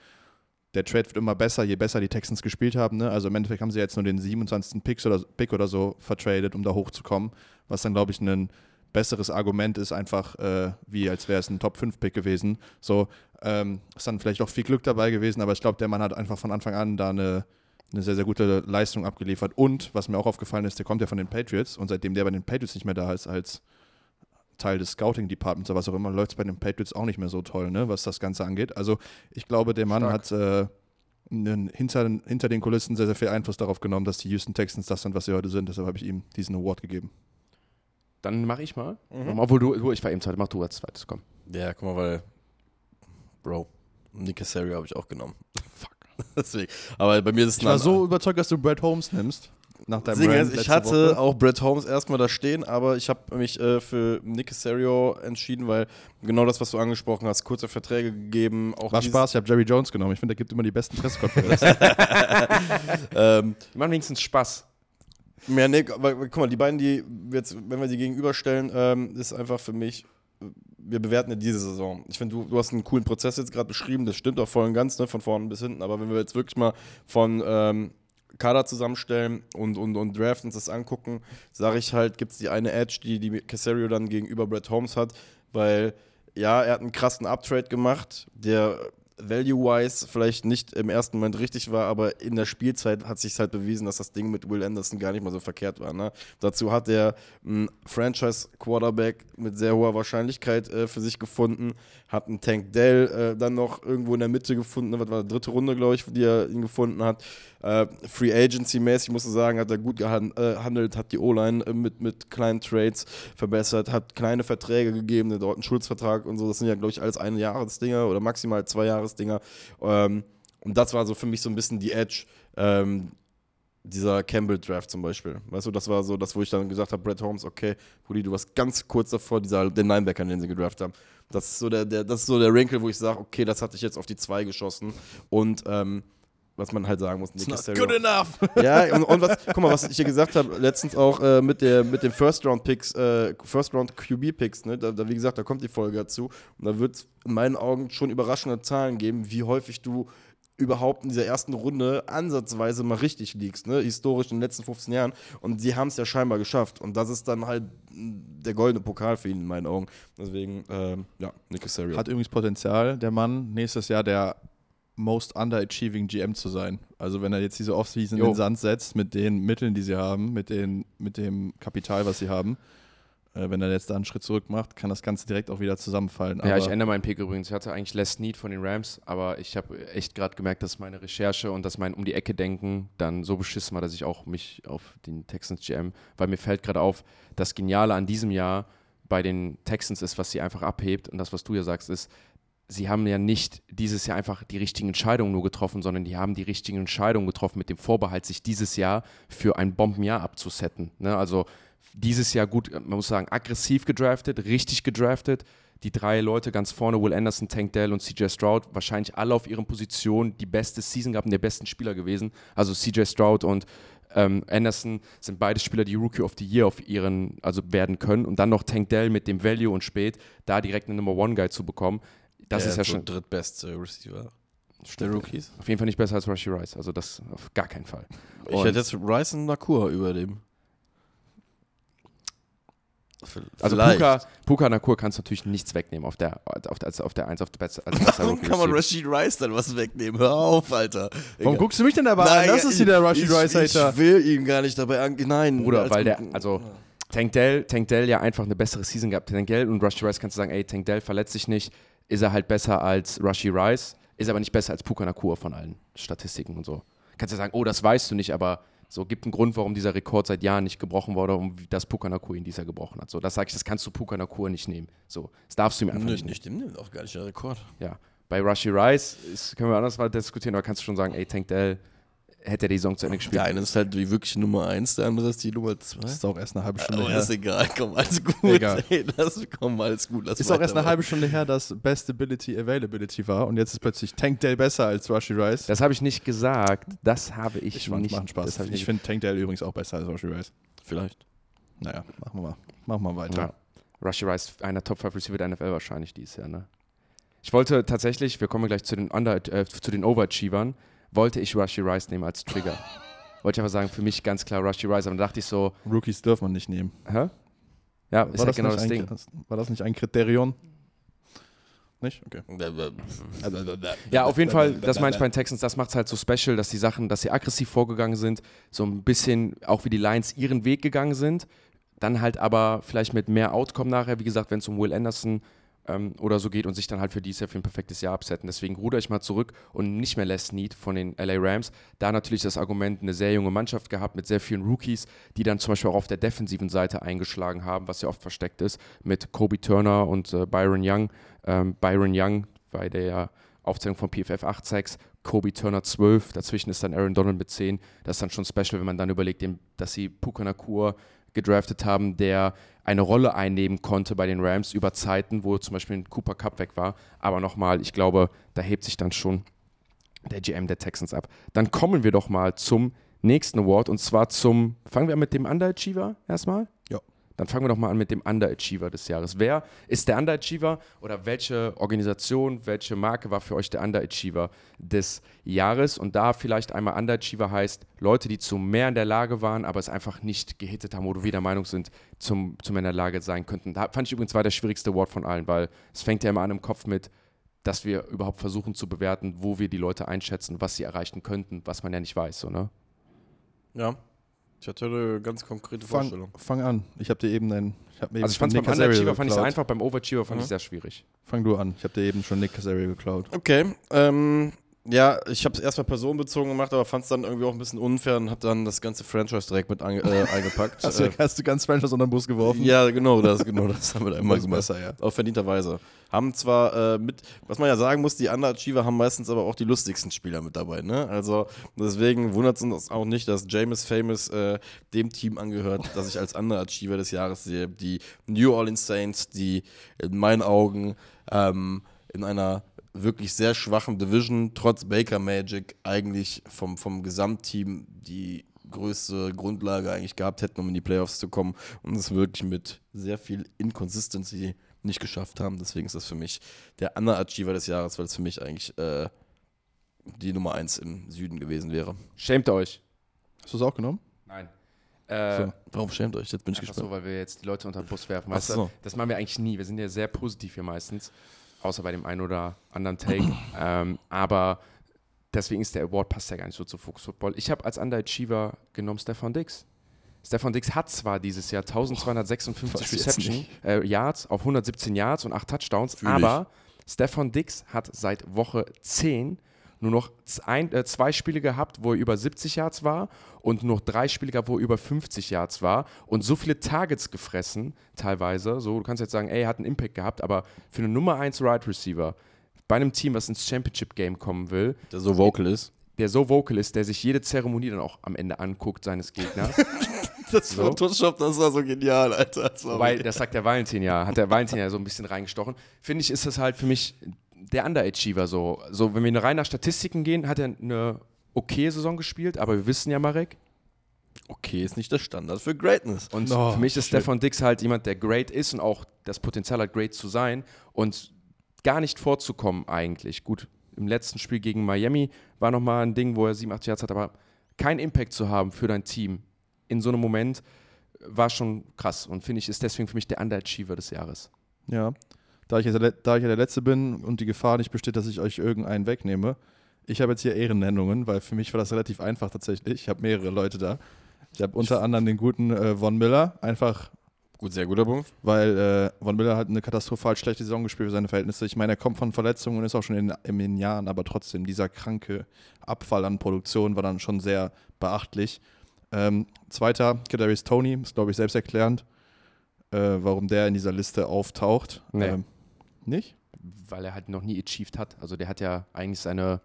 C: Der Trade wird immer besser, je besser die Texans gespielt haben. Ne? Also im Endeffekt haben sie jetzt nur den 27. Picks oder, Pick oder so vertradet, um da hochzukommen, was dann, glaube ich, ein besseres Argument ist, einfach äh, wie als wäre es ein Top-5-Pick gewesen. So ähm, ist dann vielleicht auch viel Glück dabei gewesen, aber ich glaube, der Mann hat einfach von Anfang an da eine, eine sehr, sehr gute Leistung abgeliefert. Und was mir auch aufgefallen ist, der kommt ja von den Patriots und seitdem der bei den Patriots nicht mehr da ist als Teil des Scouting-Departments oder was auch immer, läuft es bei den Patriots auch nicht mehr so toll, ne, was das Ganze angeht. Also ich glaube, der Mann
B: Stark.
C: hat äh, einen, hinter, hinter den Kulissen sehr, sehr viel Einfluss darauf genommen, dass die Houston Texans das sind, was sie heute sind. Deshalb habe ich ihm diesen Award gegeben.
B: Dann mache ich mal.
A: Mhm.
B: Obwohl du, du, ich war eben zweit, mach du als zweites, komm.
A: Ja, guck mal, weil. Bro, Nick Casario habe ich auch genommen. Fuck. Deswegen. Aber bei mir ist es
C: Ich war so überzeugt, dass du Brad Holmes nimmst. Nach deinem
A: Ding
C: Rant
A: ist, ich hatte
C: Woche.
A: auch Brett Holmes erstmal da stehen, aber ich habe mich äh, für Nick Casario entschieden, weil genau das, was du angesprochen hast, kurze Verträge gegeben, auch
C: War Spaß, ich habe Jerry Jones genommen. Ich finde, der gibt immer die besten Pressekonferenzen.
A: Ähm,
B: Die machen wenigstens Spaß.
A: Ja, nee, aber guck mal, die beiden, die jetzt, wenn wir die gegenüberstellen, ähm, ist einfach für mich, wir bewerten ja diese Saison. Ich finde, du, du hast einen coolen Prozess jetzt gerade beschrieben, das stimmt auch voll und ganz, ne, von vorne bis hinten, aber wenn wir jetzt wirklich mal von ähm, Kader zusammenstellen und, und, und Draft uns das angucken, sage ich halt, gibt es die eine Edge, die, die Casario dann gegenüber Brett Holmes hat, weil ja, er hat einen krassen Uptrade gemacht, der value-wise vielleicht nicht im ersten Moment richtig war, aber in der Spielzeit hat sich halt bewiesen, dass das Ding mit Will Anderson gar nicht mal so verkehrt war. Ne? Dazu hat er einen Franchise-Quarterback mit sehr hoher Wahrscheinlichkeit äh, für sich gefunden, hat einen Tank Dell äh, dann noch irgendwo in der Mitte gefunden, was war die dritte Runde, glaube ich, die er ihn gefunden hat. Äh, Free Agency-mäßig, muss ich sagen, hat er gut gehandelt, hat die O-Line äh, mit, mit kleinen Trades verbessert, hat kleine Verträge gegeben, den dort einen Schutzvertrag und so. Das sind ja, glaube ich, alles eine Jahresdinger oder maximal zwei Jahresdinger. Ähm, und das war so für mich so ein bisschen die Edge. Ähm, dieser Campbell-Draft zum Beispiel. Weißt du, das war so das, wo ich dann gesagt habe, Brett Holmes, okay, Pudi, du warst ganz kurz davor, dieser, den Linebacker, den sie gedraft haben. Das ist so der, der, das ist so der Wrinkle, wo ich sage, okay, das hatte ich jetzt auf die zwei geschossen. Und ähm, was man halt sagen muss, Nick Casario-
C: enough.
A: ja, und, und was, guck mal, was ich hier gesagt habe, letztens auch äh, mit, der, mit den First-Round-Picks, äh, First-Round-QB-Picks, ne? Da, da, wie gesagt, da kommt die Folge dazu. Und da wird es in meinen Augen schon überraschende Zahlen geben, wie häufig du überhaupt in dieser ersten Runde ansatzweise mal richtig liegst, ne? historisch in den letzten 15 Jahren. Und sie haben es ja scheinbar geschafft. Und das ist dann halt der goldene Pokal für ihn in meinen Augen. Deswegen, ähm, ja, Nick Casario.
C: Hat übrigens Potenzial, der Mann, nächstes Jahr der most underachieving GM zu sein. Also wenn er jetzt diese Offseason in
B: Jo.
C: den Sand setzt, mit den Mitteln, die sie haben, mit, den, mit dem Kapital, was sie haben, äh, wenn er jetzt da einen Schritt zurück macht, kann das Ganze direkt auch wieder zusammenfallen.
B: ja,
C: Aber
B: ich ändere meinen Pick übrigens. Ich hatte eigentlich Les Need von den Rams, aber ich habe echt gerade gemerkt, dass meine Recherche und dass mein um die Ecke denken dann so beschissen war, dass ich auch mich auf den Texans GM, weil mir fällt gerade auf, das Geniale an diesem Jahr bei den Texans ist, was sie einfach abhebt und das, was du ja sagst, ist, sie haben ja nicht dieses Jahr einfach die richtigen Entscheidungen nur getroffen, sondern die haben die richtigen Entscheidungen getroffen mit dem Vorbehalt, sich dieses Jahr für ein Bombenjahr abzusetten. Ne? Also dieses Jahr gut, man muss sagen, aggressiv gedraftet, richtig gedraftet. Die drei Leute ganz vorne, Will Anderson, Tank Dell und CJ Stroud, wahrscheinlich alle auf ihren Positionen die beste Season gehabt und der besten Spieler gewesen. Also CJ Stroud und ähm, Anderson sind beide Spieler, die Rookie of the Year auf ihren, also werden können. Und dann noch Tank Dell mit dem Value und spät, da direkt eine Number One Guy zu bekommen. Das
A: Der
B: ist ja
A: so
B: schon
A: drittbeste Receiver der Rookies.
B: auf jeden Fall nicht besser als Rushy Rice. Also das auf gar keinen Fall.
A: Ich
B: Und-
A: hätte jetzt Rice und Nakur über dem.
B: Also
A: Vielleicht.
B: Puka, Puka Nakur kannst du natürlich nichts wegnehmen auf der, auf der, auf der 1 auf der Best, als
A: Warum kann man. Rashid Rice dann was wegnehmen? Hör auf, Alter.
C: Warum
A: Egal.
C: guckst du mich denn dabei an? Das ist hier der Rushy
A: ich,
C: Rice Hater.
A: Ich will ihn gar nicht dabei an. Nein,
B: Bruder, weil der, also Tank Dell, Tank Dell ja einfach eine bessere Season gehabt. Tank Dell und Rushy Rice kannst du sagen, ey, Tank Dell verletzt sich nicht, ist er halt besser als Rushy Rice, ist aber nicht besser als Puka Nakur von allen Statistiken und so. Kannst du sagen, oh, das weißt du nicht, aber so gibt einen Grund, warum dieser Rekord seit Jahren nicht gebrochen wurde und das Puka Nakur ihn dieser gebrochen hat. So, das sage ich, das kannst du Puka Nakur nicht nehmen. So, das darfst du ihm einfach
A: Nö,
B: nicht nehmen.
A: nimmt auch gar nicht der Rekord.
B: Ja. Bei Rushy Rice ist, können wir anders mal diskutieren, aber kannst du schon sagen, ey, Tank Dell hätte er die Saison zu Ende gespielt.
A: Der eine ist halt die wirkliche Nummer 1, der andere ist die Nummer 2.
C: Das ist auch erst eine halbe Stunde
A: Aber
C: her.
A: ist egal, komm, alles gut.
C: Egal.
A: Ey, lass, komm, alles gut. Lass
C: Ist auch erst eine halbe Stunde her, dass Best Ability Availability war und jetzt ist plötzlich Tankdale besser als Rushy Rice.
B: Das habe ich nicht gesagt. Das habe ich,
C: ich
B: nicht.
C: machen Spaß. Ich
B: nicht
C: finde Tankdale übrigens auch besser als Rushy Rice.
A: Vielleicht.
C: Naja, machen wir mal. Machen wir weiter.
B: Ja. Rushy Rice, einer Top 5 Receiver der NFL wahrscheinlich dieses Jahr, ne? Ich wollte tatsächlich, wir kommen gleich zu den, Under, äh, zu den Overachievern, wollte ich Rushy Rice nehmen als Trigger. wollte ich einfach sagen, für mich ganz klar Rushy Rice, aber dann dachte ich so,
C: Rookies darf man nicht nehmen.
B: hä? Ja, ist halt genau
C: nicht
B: das
C: ein,
B: Ding.
C: War das nicht ein Kriterion? Nicht? Okay.
B: Ja, auf jeden Fall, das meine ich bei den Texans, das macht es halt so special, dass die Sachen, dass sie aggressiv vorgegangen sind, so ein bisschen auch wie die Lions ihren Weg gegangen sind, dann halt aber vielleicht mit mehr Outcome nachher, wie gesagt, wenn es um Will Anderson ähm, oder so geht und sich dann halt für dieses Jahr für ein perfektes Jahr absetzen. Deswegen ruder ich mal zurück und nicht mehr Les Need von den LA Rams. Da natürlich das Argument, eine sehr junge Mannschaft gehabt mit sehr vielen Rookies, die dann zum Beispiel auch auf der defensiven Seite eingeschlagen haben, was ja oft versteckt ist, mit Kobe Turner und äh, Byron Young. Ähm, Byron Young bei der Aufzählung von PFF 8 Sacks, Kobe Turner 12, dazwischen ist dann Aaron Donald mit 10. Das ist dann schon special, wenn man dann überlegt, dass sie Puka Nakur gedraftet haben, der eine Rolle einnehmen konnte bei den Rams über Zeiten, wo zum Beispiel ein Cooper Cup weg war. Aber nochmal, ich glaube, da hebt sich dann schon der GM der Texans ab. Dann kommen wir doch mal zum nächsten Award und zwar zum, fangen wir mit dem Underachiever erstmal?
C: Ja.
B: Dann fangen wir doch mal an mit dem Underachiever des Jahres. Wer ist der Underachiever oder welche Organisation, welche Marke war für euch der Underachiever des Jahres? Und da vielleicht einmal Underachiever heißt Leute, die zu mehr in der Lage waren, aber es einfach nicht gehittet haben oder wir der Meinung sind, zum, zu mehr in der Lage sein könnten. Da fand ich übrigens war der schwierigste Award von allen, weil es fängt ja immer an im Kopf mit, dass wir überhaupt versuchen zu bewerten, wo wir die Leute einschätzen, was sie erreichen könnten, was man ja nicht weiß, so, ne?
A: Ja. Ich hatte eine ganz konkrete
C: Fang,
A: Vorstellung.
C: fang an. Ich habe dir eben einen. Ich hab mir
B: Also ich fand es beim Underachiever fand ich einfach, beim Overachiever fand
A: Mhm.
B: ich sehr schwierig.
C: Fang du an. Ich habe dir eben schon Nick Casario geklaut.
A: Okay, ähm, ja, ich habe es erstmal personenbezogen gemacht, aber fand es dann irgendwie auch ein bisschen unfair und habe dann das ganze Franchise direkt mit ange äh, eingepackt.
C: Hast du, hast du ganz Franchise unter den Bus geworfen?
A: ja, genau, das, genau, das haben wir da immer gemacht.
C: besser, ja.
A: Auf verdienterweise. Haben zwar äh, mit, was man ja sagen muss, die Underachiever haben meistens aber auch die lustigsten Spieler mit dabei, ne? Also deswegen wundert es uns auch nicht, dass Jameis Famous äh, dem Team angehört, das ich als Underachiever des Jahres sehe. Die New Orleans Saints, die in meinen Augen ähm, in einer wirklich sehr schwachen Division, trotz Baker Magic, eigentlich vom, vom Gesamtteam die größte Grundlage eigentlich gehabt hätten, um in die Playoffs zu kommen und es wirklich mit sehr viel Inconsistency nicht geschafft haben. Deswegen ist das für mich der Underachiever des Jahres, weil es für mich eigentlich äh, die Nummer 1 im Süden gewesen wäre.
B: Schämt ihr euch?
C: Hast du es auch genommen?
B: Nein. Äh,
C: So.
A: Warum schämt euch? Jetzt bin ich gespannt.
B: so, weil wir jetzt die Leute unter den Bus werfen. Weißt du,
A: so.
B: Das machen wir eigentlich nie. Wir sind ja sehr positiv hier meistens. Außer bei dem einen oder anderen Take. ähm, aber deswegen ist der Award passt ja gar nicht so zu Focus Football. Ich habe als Underachiever genommen Stefan Dix. Stefan Dix hat zwar dieses Jahr 1256
A: was jetzt
B: Reception äh, Yards auf 117 Yards und 8 Touchdowns,
A: Fühl
B: aber Stefan Dix hat seit Woche 10 nur noch ein, äh, zwei Spiele gehabt, wo er über 70 Yards war und nur noch drei Spiele gehabt, wo er über 50 Yards war und so viele Targets gefressen, teilweise. So, du kannst jetzt sagen, ey, er hat einen Impact gehabt, aber für einen Nummer 1 Right Receiver bei einem Team, was ins Championship Game kommen will,
A: Der so vocal ist.
B: der so vocal ist, der sich jede Zeremonie dann auch am Ende anguckt seines Gegners.
A: Das
B: So.
A: Photoshop, das war so genial, Alter.
B: Wobei, das sagt der Valentin ja, hat der Valentin ja so ein bisschen reingestochen. Finde ich, ist das halt für mich der Underachiever so. So, wenn wir rein nach Statistiken gehen, hat er eine okay Saison gespielt, aber wir wissen ja, Marek.
A: okay, ist nicht der Standard für Greatness.
B: Und
C: Oh,
B: für mich ist
C: shit.
B: Stefan Dix halt jemand, der great ist und auch das Potenzial hat, great zu sein und gar nicht vorzukommen eigentlich. Gut, im letzten Spiel gegen Miami war nochmal ein Ding, wo er 7, 8 Yards hat, aber keinen Impact zu haben für dein Team in so einem Moment war schon krass und finde ich, ist deswegen für mich der Underachiever des Jahres.
C: Ja. Da ich, da ich ja der Letzte bin und die Gefahr nicht besteht, dass ich euch irgendeinen wegnehme, ich habe jetzt hier Ehrennennungen, weil für mich war das relativ einfach tatsächlich. Ich habe mehrere Leute da. Ich habe unter anderem den guten äh, Von Miller, einfach
A: Gut, sehr guter Punkt.
C: weil äh, Von Miller hat eine katastrophal schlechte Saison gespielt für seine Verhältnisse. Ich meine, er kommt von Verletzungen und ist auch schon in, in den Jahren, aber trotzdem, dieser kranke Abfall an Produktion war dann schon sehr beachtlich. Ähm, zweiter, Kadarius Tony, ist glaube ich selbsterklärend, äh, warum der in dieser Liste auftaucht.
B: Nee.
C: Ähm, nicht?
B: Weil er halt noch nie achieved hat. Also der hat ja eigentlich seine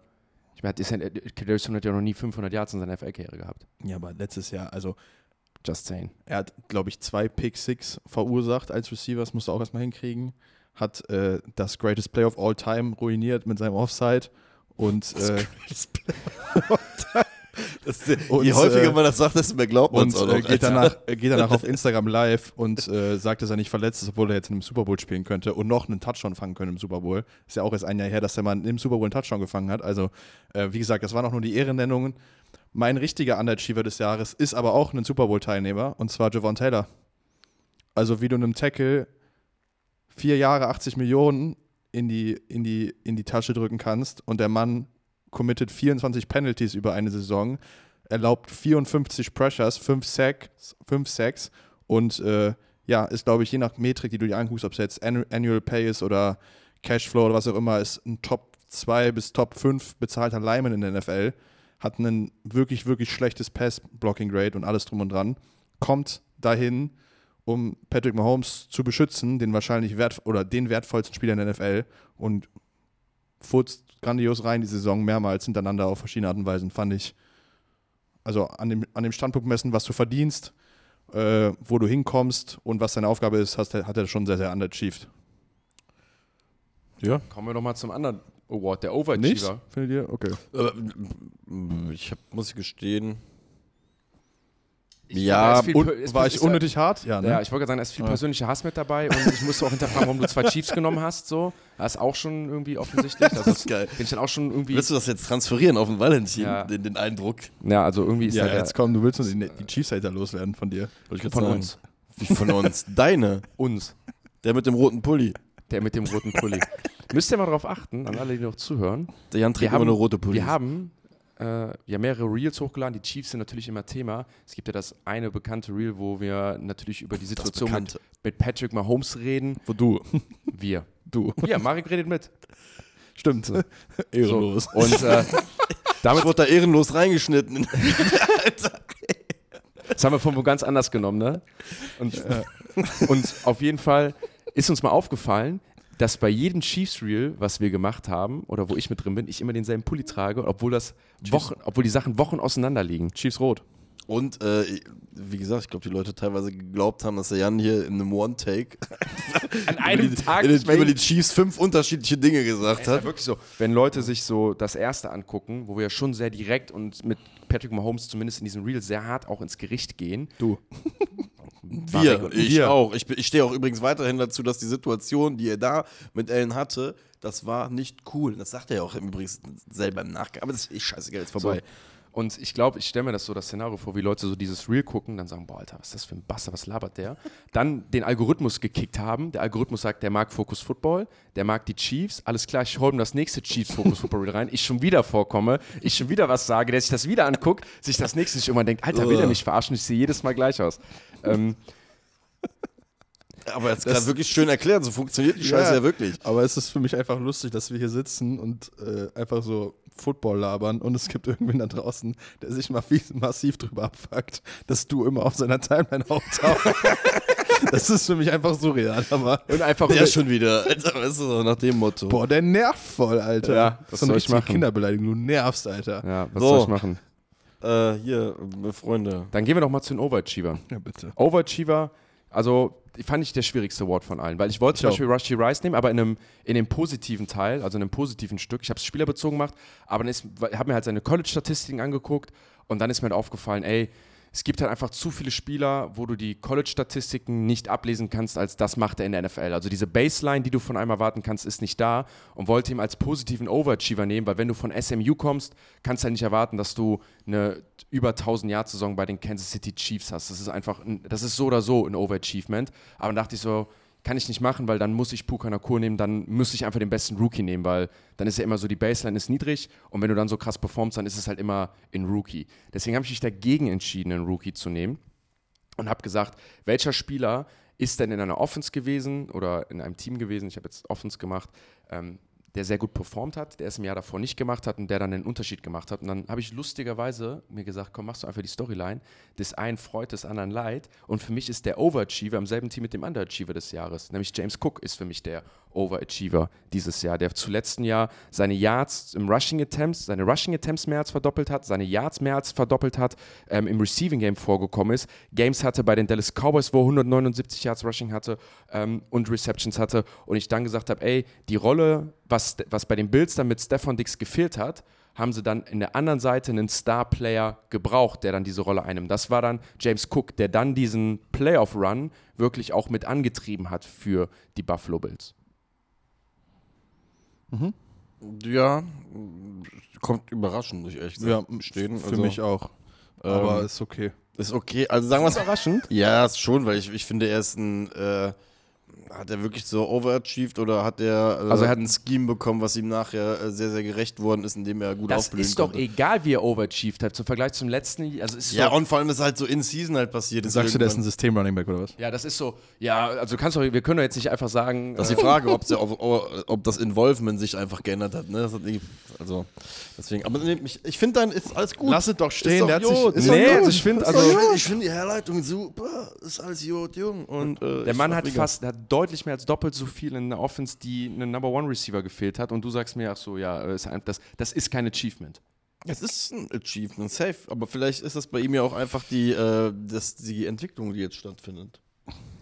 B: Ich meine, hat- ist ja- Kadarius Tony hat ja noch nie 500 Yards in seiner FL-Karriere gehabt.
C: Ja, aber letztes Jahr, also
B: Just saying.
C: er hat, glaube ich, zwei Pick Six verursacht als Receiver, das musst du auch erstmal hinkriegen. Hat äh, das Greatest Play of All Time ruiniert mit seinem Offside. Und, äh,
A: Das, je
C: Und,
A: häufiger
C: äh,
A: man das sagt, desto mehr glaubt man
C: und
A: es auch noch.
C: äh, geht,
A: Alter.
C: danach, geht danach auf Instagram live und äh, sagt, dass er nicht verletzt ist, obwohl er jetzt in einem Super Bowl spielen könnte und noch einen Touchdown fangen könnte im Super Bowl. Ist ja auch erst ein Jahr her, dass der Mann im Super Bowl einen Touchdown gefangen hat. Also, äh, wie gesagt, das waren auch nur die Ehrennennungen. Mein richtiger Underachiever des Jahres ist aber auch ein Super Bowl-Teilnehmer und zwar Javon Taylor. Also, wie du einem Tackle vier Jahre 80 Millionen in die, in die, in die Tasche drücken kannst und der Mann committed 24 Penalties über eine Saison, erlaubt 54 Pressures, 5 Sacks, 5 Sacks und äh, ja, ist, glaube ich, je nach Metrik, die du dir anguckst, ob es jetzt Annu- Annual Pay ist oder Cashflow oder was auch immer, ist ein Top 2 bis Top 5 bezahlter Lyman in der NFL, hat ein wirklich, wirklich schlechtes Pass-Blocking-Grade und alles drum und dran, kommt dahin, um Patrick Mahomes zu beschützen, den wahrscheinlich wert oder den wertvollsten Spieler in der NFL und furzt grandios rein die Saison mehrmals hintereinander auf verschiedene Arten und Weisen, fand ich. Also an dem, an dem Standpunkt messen, was du verdienst, äh, wo du hinkommst und was deine Aufgabe ist, hast, hat er schon sehr, sehr underachieved. Ja.
B: Kommen wir doch mal zum anderen Award, der
C: Nicht?
B: Overachiever.
C: Findet ihr? Okay.
A: M- ich hab, muss ich gestehen. Ja,
B: glaube, ist ist-
C: war
B: ist-
C: ich unnötig hart? Ja, ne?
B: Ja, ich wollte gerade sagen, da ist viel
C: Ja.
B: persönlicher Hass mit dabei und ich musste auch hinterfragen, warum du zwei Chiefs genommen hast. So. Das ist auch schon irgendwie offensichtlich. Also das
A: ist geil.
B: Bin ich dann auch schon irgendwie.
A: Willst du das jetzt transferieren auf den Valentin,
B: Ja.
A: den, den Eindruck?
B: Ja, also irgendwie ist
C: ja,
B: der,
C: jetzt komm, du willst uns die, die Chiefs-Hater loswerden von dir.
A: Wollte ich
B: von
A: sagen.
B: uns.
A: Wie von uns? Deine.
B: Uns.
A: Der mit dem roten Pulli.
B: Der mit dem roten Pulli. Müsst ihr mal darauf achten, an alle, die noch zuhören.
A: Der Jan
B: Wir
A: trägt
B: haben-
A: immer eine rote Pulli.
B: Wir haben äh, ja mehrere Reels hochgeladen. Die Chiefs sind natürlich immer Thema. Es gibt ja das eine bekannte Reel, wo wir natürlich über die Situation mit, mit Patrick Mahomes reden.
C: Wo du.
B: Wir.
C: Du.
B: Ja, Marek redet mit.
C: Stimmt. Ehrenlos.
B: So. Und äh, damit
A: wurde da ehrenlos reingeschnitten.
B: Das haben wir von wo ganz anders genommen, ne? Und, und auf jeden Fall ist uns mal aufgefallen, dass bei jedem Chiefs Reel, was wir gemacht haben, oder wo ich mit drin bin, ich immer denselben Pulli trage, obwohl das Wochen, obwohl die Sachen Wochen auseinander liegen.
C: Chiefs rot.
A: Und äh, wie gesagt, ich glaube, die Leute teilweise geglaubt haben, dass der Jan hier in einem One-Take
B: An einem
A: die-
B: Tag
A: in den- über die Chiefs fünf unterschiedliche Dinge gesagt
B: ist ja
A: hat.
B: wirklich so, wenn Leute sich so das erste angucken, wo wir schon sehr direkt und mit Patrick Mahomes zumindest in diesem Reel sehr hart auch ins Gericht gehen.
C: Du.
A: Wir, ich
C: wir.
A: auch. Ich, ich stehe auch übrigens weiterhin dazu, dass die Situation, die er da mit Ellen hatte, das war nicht cool. Das sagt er ja auch im Übrigen selber im Nachgang. Aber das ist eh scheißegal, jetzt vorbei.
B: So. Und ich glaube, ich stelle mir das so das Szenario vor, wie Leute so dieses Reel gucken, dann sagen, boah, Alter, was ist das für ein Basser, was labert der? Dann den Algorithmus gekickt haben. Der Algorithmus sagt, der mag Focus Football, der mag die Chiefs. Alles klar, ich hole ihm das nächste Chiefs Focus Football Reel rein. Ich schon wieder vorkomme, ich schon wieder was sage, der sich das wieder anguckt, sich das nächste sich irgendwann denkt, Alter, will der mich verarschen? Ich sehe jedes Mal gleich aus. Ähm,
A: Aber jetzt gerade wirklich schön erklärt, so funktioniert die Scheiße
C: Ja.
A: ja, wirklich.
C: Aber es ist für mich einfach lustig, dass wir hier sitzen und äh, einfach so Football labern und es gibt irgendwen da draußen, der sich massiv, massiv drüber abfuckt, dass du immer auf seiner Timeline auftauchst. das ist für mich einfach surreal, aber
B: und einfach
A: Der schon wieder. Alter, weißt du, so nach dem Motto.
C: boah, der nervt voll, Alter.
B: Ja, was
C: das ist eine
B: soll ich machen?
C: Kinderbeleidigung, du nervst, Alter.
B: Ja, was
A: So.
B: soll ich machen?
A: Äh, hier, äh, Freunde.
B: Dann gehen wir doch mal zu den Overachievern.
C: Ja, bitte.
B: Overachiever, also fand ich der schwierigste Award von allen, weil ich wollte zum
C: Ich
B: Beispiel Rushy Rice nehmen, aber in einem, in einem positiven Teil, also in einem positiven Stück. Ich habe es spielerbezogen gemacht, aber dann habe mir halt seine College-Statistiken angeguckt und dann ist mir halt aufgefallen, ey, es gibt halt einfach zu viele Spieler, wo du die College-Statistiken nicht ablesen kannst, als das macht er in der NFL. Also diese Baseline, die du von einem erwarten kannst, ist nicht da und wollte ihn als positiven Overachiever nehmen, weil wenn du von SMU kommst, kannst du halt nicht erwarten, dass du eine über 1000 Jahr Saison bei den Kansas City Chiefs hast. Das ist einfach, ein, das ist so oder so ein Overachievement. Aber dann dachte ich so, kann ich nicht machen, weil dann muss ich Puka Nakur nehmen, dann muss ich einfach den besten Rookie nehmen, weil dann ist ja immer so, die Baseline ist niedrig und wenn du dann so krass performst, dann ist es halt immer ein Rookie. Deswegen habe ich mich dagegen entschieden, einen Rookie zu nehmen und habe gesagt, welcher Spieler ist denn in einer Offense gewesen oder in einem Team gewesen, ich habe jetzt Offense gemacht, ähm, der sehr gut performt hat, der es im Jahr davor nicht gemacht hat und der dann den Unterschied gemacht hat. Und dann habe ich lustigerweise mir gesagt, komm, machst du einfach die Storyline. Des einen freut, des anderen leid. Und für mich ist der Overachiever im selben Team mit dem Underachiever des Jahres. Nämlich James Cook ist für mich der Overachiever dieses Jahr, der zuletzt Jahr seine Yards im Rushing Attempts, seine Rushing Attempts mehr als verdoppelt hat, seine Yards mehr als verdoppelt hat, ähm, im Receiving Game vorgekommen ist, Games hatte bei den Dallas Cowboys, wo er 179 Yards Rushing hatte ähm, und Receptions hatte und ich dann gesagt habe, ey, die Rolle, was, was bei den Bills dann mit Stefan Dix gefehlt hat, haben sie dann in der anderen Seite einen Star-Player gebraucht, der dann diese Rolle einnimmt. Das war dann James Cook, der dann diesen Playoff-Run wirklich auch mit angetrieben hat für die Buffalo Bills.
A: Ja, kommt überraschend, muss ich ehrlich
C: Ja,
A: stehen.
C: für mich auch. Aber ist okay.
A: Ist okay. Also sagen wir es
B: Überraschend?
A: Ja, ist schon, weil ich, ich finde, er ist ein. Äh, hat er wirklich so overachieved oder hat er, äh,
B: Also er hat-
A: ein Scheme bekommen, was ihm nachher äh, sehr, sehr gerecht worden ist, indem er gut
B: Das
A: aufblühen
B: ist doch egal, wie er overachieved hat, zum Vergleich zum letzten Jahr. Also ist
A: Ja,
B: so,
A: und vor allem ist halt so in Season halt passiert. ist
C: Sagst du, der ist ein
A: irgendwann.
C: System-Running Back oder was?
B: ja, das ist so, ja, also kannst du, wir können doch jetzt nicht einfach sagen,
A: Das ist die Frage, ob, ob, ob das Involvement sich einfach geändert hat. Ne? Das hat also, deswegen. Aber nee, ich, ich finde dann ist alles gut.
C: Lass es doch
A: Ist
C: stehen.
A: doch
C: der hat sich,
A: gut.
C: ist
B: Nee,
C: doch gut.
B: also ich finde,
A: Ist
B: also
A: doch gut. ich finde die Herleitung super. Ist alles gut, jung. Und, äh,
B: der Mann hat fast, hat deutlich mehr als doppelt so viel in der Offense, die einen Number One Receiver gefehlt hat. Und du sagst mir, ach so, ja, ein- das, das ist kein Achievement.
A: Es ist ein Achievement, safe. Aber vielleicht ist das bei ihm ja auch einfach die, äh, das, die Entwicklung, die jetzt stattfindet.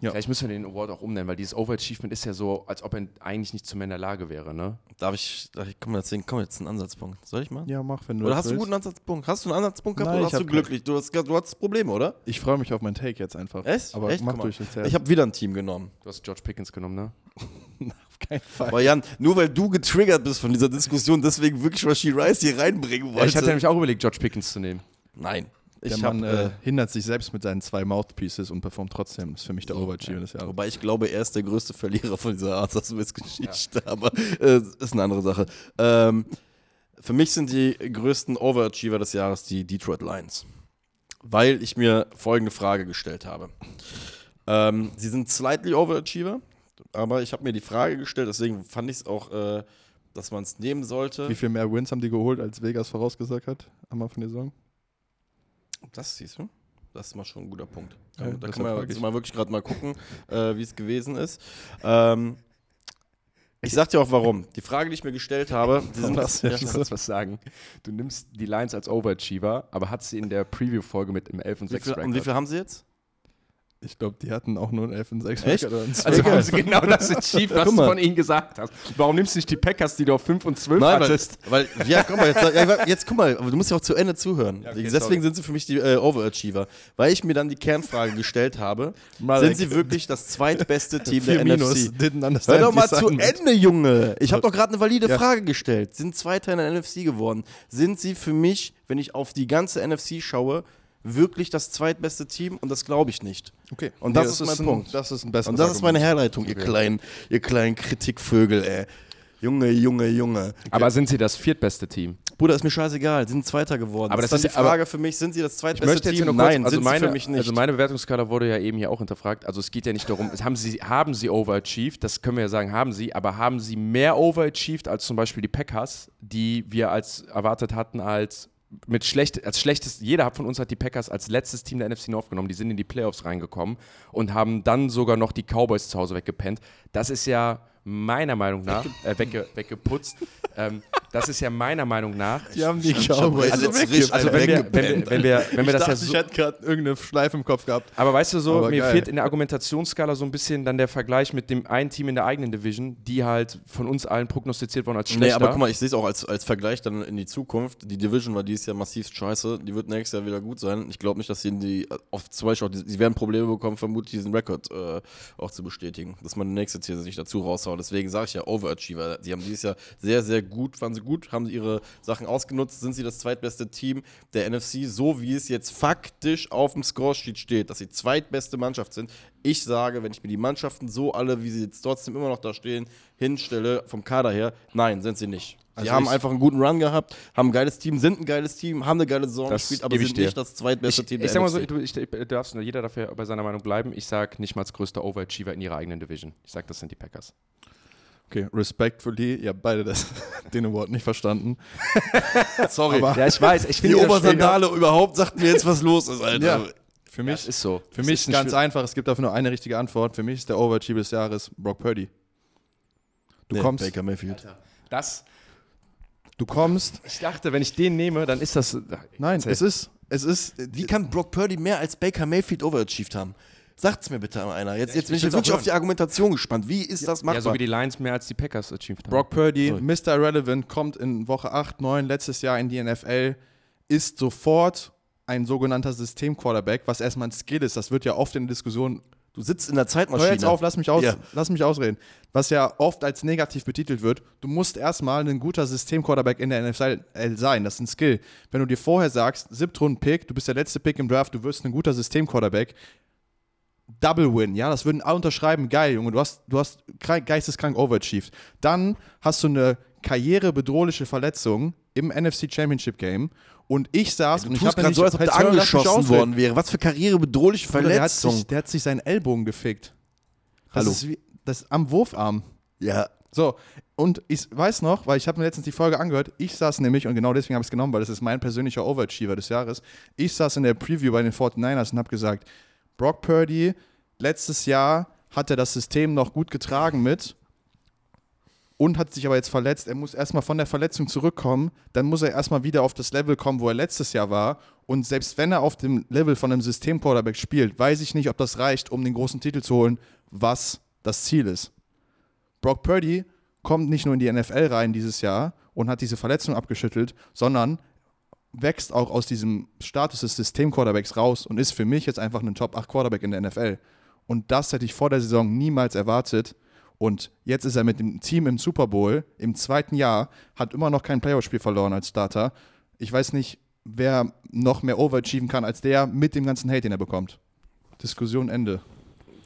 C: Ja.
B: Vielleicht müssen wir den Award auch umnennen, weil dieses Overachievement ist ja so, als ob er eigentlich nicht zu mehr in der Lage wäre, ne?
A: Darf ich, darf ich komm, jetzt, komm jetzt einen Ansatzpunkt. Soll ich mal?
C: Ja, mach, wenn du
A: Oder hast du einen
C: willst.
A: guten Ansatzpunkt? Hast du einen Ansatzpunkt gehabt
C: Nein,
A: oder
C: ich
A: hast du glücklich? Du hast, du hattest Probleme, oder?
C: Ich freue mich auf meinen Take jetzt einfach.
A: Echt?
C: Aber
A: Echt?
C: mach durch jetzt.
A: Ich habe wieder ein Team genommen.
B: Du hast George Pickens genommen, ne?
C: auf keinen Fall.
A: Aber Jan, nur weil du getriggert bist von dieser Diskussion, deswegen wirklich Rashid Rice hier reinbringen
B: Ja,
A: wollte.
B: ich hatte nämlich auch überlegt, George Pickens zu nehmen.
A: Nein.
C: Der
A: Ich
C: Mann
A: hab, äh,
C: äh, hindert sich selbst mit seinen zwei Mouthpieces und performt trotzdem. Das ist für mich der Overachiever des Jahres.
A: Wobei ich glaube, er ist der größte Verlierer von dieser Arthur Smith-Geschichte, aber äh, ist eine andere Sache. Ähm, für mich sind die größten Overachiever des Jahres die Detroit Lions. Weil ich mir folgende Frage gestellt habe. Ähm, sie sind slightly Overachiever, aber ich habe mir die Frage gestellt, deswegen fand ich es auch, äh, dass man es nehmen sollte.
C: Wie viel mehr Wins haben die geholt, als Vegas vorausgesagt hat am Anfang der Saison?
A: Das siehst du. Das ist mal schon ein guter Punkt.
C: Ja,
A: da kann man
C: ich.
A: mal wirklich gerade mal gucken, äh, wie es gewesen ist. Ähm, ich sag dir auch warum. Die Frage, die ich mir gestellt habe, die sind
C: Das
A: ja,
C: ja
B: Ich kurz was sagen. Du nimmst die Lions als Overachiever, aber hat sie in der Preview-Folge mit im 11 und
A: wie
B: 6
A: viel, und wie viel haben sie jetzt?
C: Ich glaube, die hatten auch nur einen 11 und 6
A: Echt?
C: oder einen
B: Also
C: Zwölfer.
B: haben sie genau das achieved, was du von ihnen gesagt hast. Warum nimmst du nicht die Packers, die du auf 5 und 12
A: Nein, weil,
B: hattest?
A: weil, ja, guck mal, jetzt, jetzt guck mal, aber du musst ja auch zu Ende zuhören.
B: Ja, okay,
A: Deswegen
B: sorry.
A: sind sie für mich die äh, Overachiever. Weil ich mir dann die Kernfrage gestellt habe,
C: Malek.
A: sind sie wirklich das zweitbeste Team der
C: Minus.
A: NFC?
C: Didn't
A: Hör doch mal zu. Ende, Junge. Ich habe doch gerade eine valide
C: Ja.
A: Frage gestellt. Sind Zweiter in der NFC geworden? Sind sie für mich, wenn ich auf die ganze NFC schaue, wirklich das zweitbeste Team? Und das glaube ich nicht.
C: Okay.
A: Und das ist mein
C: ein,
A: Punkt.
C: Das ist ein besseres
A: Und das ist meine
C: Argument.
A: Herleitung, ihr kleinen, ihr kleinen Kritikvögel, ey. Junge, Junge, Junge.
B: Aber sind sie das viertbeste Team?
A: Bruder, ist mir scheißegal, sie sind Zweiter geworden.
B: Aber
A: das,
B: das
A: ist
B: ist
A: dann die Frage für mich, sind sie das
B: Ich
A: zweitbeste
B: möchte jetzt
A: Team?
B: kurz,
A: Nein,
B: also
A: sind
B: meine,
A: sie für mich nicht.
B: also meine Bewertungsskala wurde ja eben hier auch hinterfragt. Also es geht ja nicht darum, haben sie, haben sie overachieved, das können wir ja sagen, haben sie, aber haben sie mehr overachieved als zum Beispiel die Packers, die wir als erwartet hatten als mit schlecht, als schlechtes, jeder von uns hat die Packers als letztes Team der NFC North genommen, die sind in die Playoffs reingekommen und haben dann sogar noch die Cowboys zu Hause weggepennt. Das ist ja meiner Meinung nach, äh, wegge, weggeputzt, ähm, das ist ja meiner Meinung nach,
C: Die haben die Cowboys
A: also
B: also
A: eine
B: wenn wir, wenn wir, wenn wir, wenn wir
C: ich
B: das
C: dachte,
B: ja so,
C: ich hätte gerade irgendeine Schleife im Kopf gehabt.
B: aber weißt du so,
C: Aber
B: mir
C: geil.
B: fehlt in der Argumentationsskala so ein bisschen dann der Vergleich mit dem einen Team in der eigenen Division, die halt von uns allen prognostiziert wurden als schlechter.
A: Nee, aber guck mal, ich sehe es auch als, als Vergleich dann in die Zukunft. Die Division war dieses Jahr massiv scheiße. Die wird nächstes Jahr wieder gut sein. Ich glaube nicht, dass sie in die, auf, zum Beispiel auch, die, sie werden Probleme bekommen, vermutlich diesen Rekord äh, auch zu bestätigen. Dass man die nächste These nicht dazu raushaut. Deswegen sage ich ja Overachiever. Sie haben dieses Jahr sehr, sehr gut, waren sie gut, haben sie ihre Sachen ausgenutzt, sind sie das zweitbeste Team der NFC, so wie es jetzt faktisch auf dem Scoresheet steht, dass sie zweitbeste Mannschaft sind. Ich sage, wenn ich mir die Mannschaften so alle, wie sie jetzt trotzdem immer noch da stehen, hinstelle, vom Kader her, nein, sind sie nicht.
B: Also
A: haben
B: ich-
A: einfach einen guten Run gehabt, haben ein geiles Team, sind ein geiles Team, haben eine geile Saison
B: Das
A: gespielt, aber
B: ich
A: sind
B: dir.
A: nicht das zweitbeste
B: ich,
A: Team
B: ich
A: der
B: sag mal so, du, ich, du darfst jeder dafür bei seiner Meinung bleiben. Ich sag nicht mal als größter Overachiever in ihrer eigenen Division. Ich sag, das sind die Packers.
C: Okay, respectfully, ihr habt beide das, den Award nicht verstanden.
A: Sorry,
C: aber-
B: Ja, ich weiß. Ich
A: die Obersandale überhaupt sagt mir jetzt, was los ist, Alter.
C: Ja, für mich,
B: Das ist so.
C: für mich
B: ist ein
C: ganz einfach, es gibt dafür nur eine richtige Antwort. Für mich ist der Overachiever des Jahres Brock Purdy. Du
A: Nee,
C: kommst,
A: Baker Mayfield.
B: Das,
C: du kommst.
B: ich dachte, wenn ich den nehme, dann ist das.
C: Nein, es ist, es ist.
A: Wie kann Brock Purdy mehr als Baker Mayfield overachieved haben? Sagt's mir bitte mal einer. Jetzt, jetzt bin ich jetzt wirklich auf die Argumentation gespannt. Wie ist das machbar?
B: Ja, so wie die Lions mehr als die Packers achieved haben.
C: Brock Purdy,
A: Sorry.
C: Mr. Irrelevant, kommt in Woche 8, 9 letztes Jahr in die NFL, ist sofort ein sogenannter System-Quarterback, was erstmal ein Skill ist. Das wird ja oft in Diskussionen.
A: Du sitzt in der Zeitmaschine.
C: Hör jetzt auf, lass mich, aus,
A: Ja.
C: lass mich ausreden. Was ja oft als negativ betitelt wird, du musst erstmal ein guter System-Quarterback in der NFL sein. Das ist ein Skill. Wenn du dir vorher sagst, Siebtrunden-Pick, du bist der letzte Pick im Draft, du wirst ein guter System-Quarterback, Double Win, ja, das würden alle unterschreiben, geil, Junge, du hast, du hast krank- geisteskrank overachieved. Dann hast du eine karrierebedrohliche Verletzung im NFC Championship Game und ich saß und ich habe
A: gerade so, als ob der angeschossen worden wäre. Was für karrierebedrohliche
C: Der hat, sich,
A: Verletzung.
C: der hat sich seinen Ellbogen gefickt. Das
A: Hallo.
C: ist wie, das ist am Wurfarm.
A: Ja,
C: So, und ich weiß noch, weil ich habe mir letztens die Folge angehört, ich saß nämlich, und genau deswegen habe ich es genommen, weil das ist mein persönlicher Overachiever des Jahres, ich saß in der Preview bei den 49ers und habe gesagt, Brock Purdy, letztes Jahr hat er das System noch gut getragen mit und hat sich aber jetzt verletzt. Er muss erstmal von der Verletzung zurückkommen, dann muss er erstmal wieder auf das Level kommen, wo er letztes Jahr war. Und selbst wenn er auf dem Level von einem System-Quarterback spielt, weiß ich nicht, ob das reicht, um den großen Titel zu holen, was das Ziel ist. Brock Purdy kommt nicht nur in die NFL rein dieses Jahr und hat diese Verletzung abgeschüttelt, sondern wächst auch aus diesem Status des System-Quarterbacks raus und ist für mich jetzt einfach ein Top-8-Quarterback in der NFL. Und das hätte ich vor der Saison niemals erwartet. Und jetzt ist er mit dem Team im Super Bowl im zweiten Jahr, hat immer noch kein Playoff-Spiel verloren als Starter. Ich weiß nicht, wer noch mehr overachieven kann als der mit dem ganzen Hate, den er bekommt. Diskussion Ende.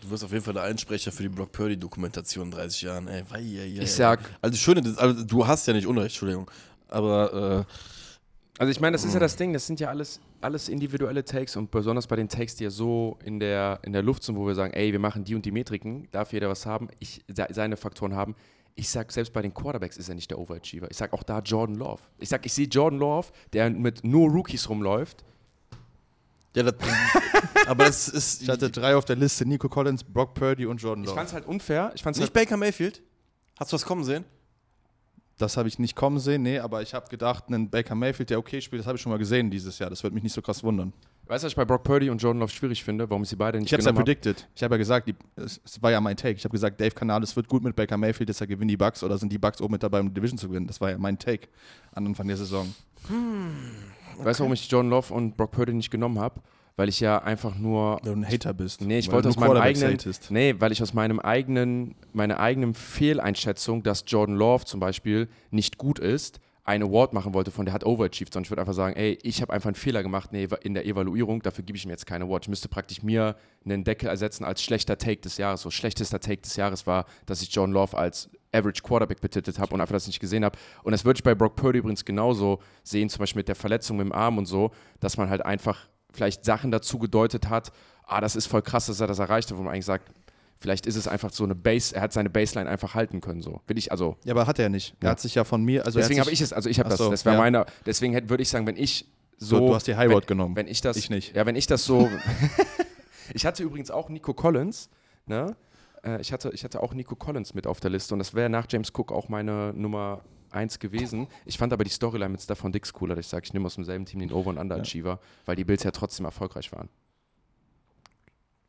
A: du wirst auf jeden Fall der Einsprecher für die Brock Purdy-Dokumentation in 30 Jahren. Ey, wei, ey, ey,
B: Ich sag-
A: Also, das Schöne, also, du hast ja nicht Unrecht, Entschuldigung. Aber, äh,
B: Also ich meine, das ist ja das Ding, das sind ja alles, alles individuelle Takes und besonders bei den Takes, die ja so in der, in der Luft sind, wo wir sagen, ey, wir machen die und die Metriken, darf jeder was haben, ich, se- seine Faktoren haben. Ich sag, selbst bei den Quarterbacks ist er nicht der Overachiever. Ich sag auch da Jordan Love. Ich sag, ich sehe Jordan Love, der mit nur Rookies rumläuft.
A: ja, das, aber das ist.
C: Ich hatte drei auf der Liste: Nico Collins, Brock Purdy und Jordan
B: Ich
C: Love.
B: fand's halt unfair. Ich fand's
A: nicht
B: halt,
A: Baker Mayfield? Hast du was kommen sehen?
C: Das habe ich nicht kommen sehen, nee, aber ich habe gedacht, einen Baker Mayfield, der okay spielt, das habe ich schon mal gesehen dieses Jahr. Das wird mich nicht so krass wundern.
B: weißt du, was ich bei Brock Purdy und Jordan Love schwierig finde, warum ich sie beide nicht
C: Ich habe es ja predicted. Ich habe ja gesagt, die, es, es war ja mein Take. Ich habe gesagt, Dave Canales wird gut mit Baker Mayfield, deshalb gewinnen die Bucks oder sind die Bucks oben mit dabei, um die Division zu gewinnen. Das war ja mein Take an Anfang der Saison.
B: Weißt du, warum ich Jordan Love und Brock Purdy nicht genommen habe? Weil ich ja einfach nur
C: du ein Hater bist.
B: Nee, ich wollte aus meinem eigenen, nee, weil ich aus meinem eigenen, meiner eigenen Fehleinschätzung, dass Jordan Love zum Beispiel nicht gut ist, eine Award machen wollte von der hat overachieved, sondern ich würde einfach sagen, ey, ich habe einfach einen Fehler gemacht in der- Evaluierung, dafür gebe ich mir jetzt keine Award. Ich müsste praktisch mir einen Deckel ersetzen als schlechter Take des Jahres. So schlechtester Take des Jahres war, dass ich Jordan Love als Average Quarterback betitelt habe und einfach das nicht gesehen habe. Und das würde ich bei Brock Purdy übrigens genauso sehen, zum Beispiel mit der Verletzung mit dem Arm und so, dass man halt einfach vielleicht Sachen dazu gedeutet hat, ah, das ist voll krass, dass er das erreicht hat, wo man eigentlich sagt, vielleicht ist es einfach so eine Base, er hat seine Baseline einfach halten können, so. Will ich, also,
C: Ja, aber hat er nicht. Er
B: Ja.
C: hat sich ja von mir, also
B: deswegen habe ich es, also ich habe das,
C: so,
B: das wäre
C: ja.
B: meiner, deswegen hätte- würde ich sagen, wenn ich so.
C: So, du hast die High Road genommen.
B: Wenn ich das.
C: Ich nicht.
B: Ja, wenn ich das so. ich hatte übrigens auch Nico Collins, ne? Äh, Ich hatte, ich hatte auch Nico Collins mit auf der Liste und das wäre nach James Cook auch meine Nummer 1 gewesen. Ich fand aber die Storyline mit Stefan Dix cooler, dass ich sage, ich nehme aus demselben Team den Over- und Underachiever, weil die Bills ja trotzdem erfolgreich waren.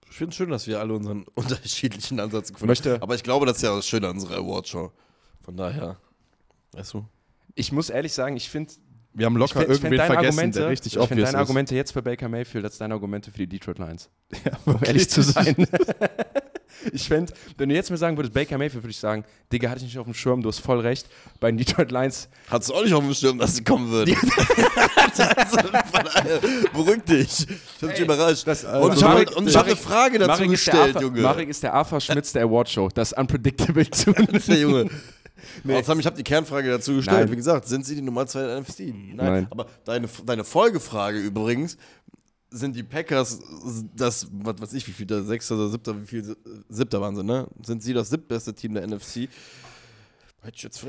A: Ich finde es schön, dass wir alle unseren unterschiedlichen Ansatz gefunden
B: Möchte-
A: haben. Aber ich glaube, das ist ja das Schöne an unserer Awardshow. Von daher, weißt du?
B: Ich muss ehrlich sagen, ich finde
C: Wir haben locker irgendwen
B: deine
C: vergessen,
B: Argumente,
C: der richtig
B: ich finde deine
C: ist.
B: Argumente jetzt für Baker Mayfield als deine Argumente für die Detroit Lions.
C: Ja,
B: um ehrlich zu sein. ich fände, wenn du jetzt mir sagen würdest, Baker Mayfield, würde ich sagen, Digga, hatte ich nicht auf dem Schirm, du hast voll recht. Bei den Detroit Lions,
A: Hattest du auch nicht auf dem Schirm, dass sie kommen würden? also, beruhig dich. Ich hab dich überrascht.
B: das, äh,
A: und ich habe hab eine Frage dazu
B: Marek
A: gestellt, Junge.
B: Marek ist der Arthur Schmitz der Awardshow, das Unpredictable zu
A: Der Junge. Außerdem, ich habe die Kernfrage dazu gestellt.
B: Nein.
A: Wie gesagt, sind sie die Nummer 2 der NFC? Nein.
B: Nein.
A: Aber deine, deine Folgefrage übrigens, sind die Packers das, was weiß ich, wie viel, der Sechster oder Siebter, wie viel Siebter waren sie, ne? Sind sie das siebtbeste Team der NFC?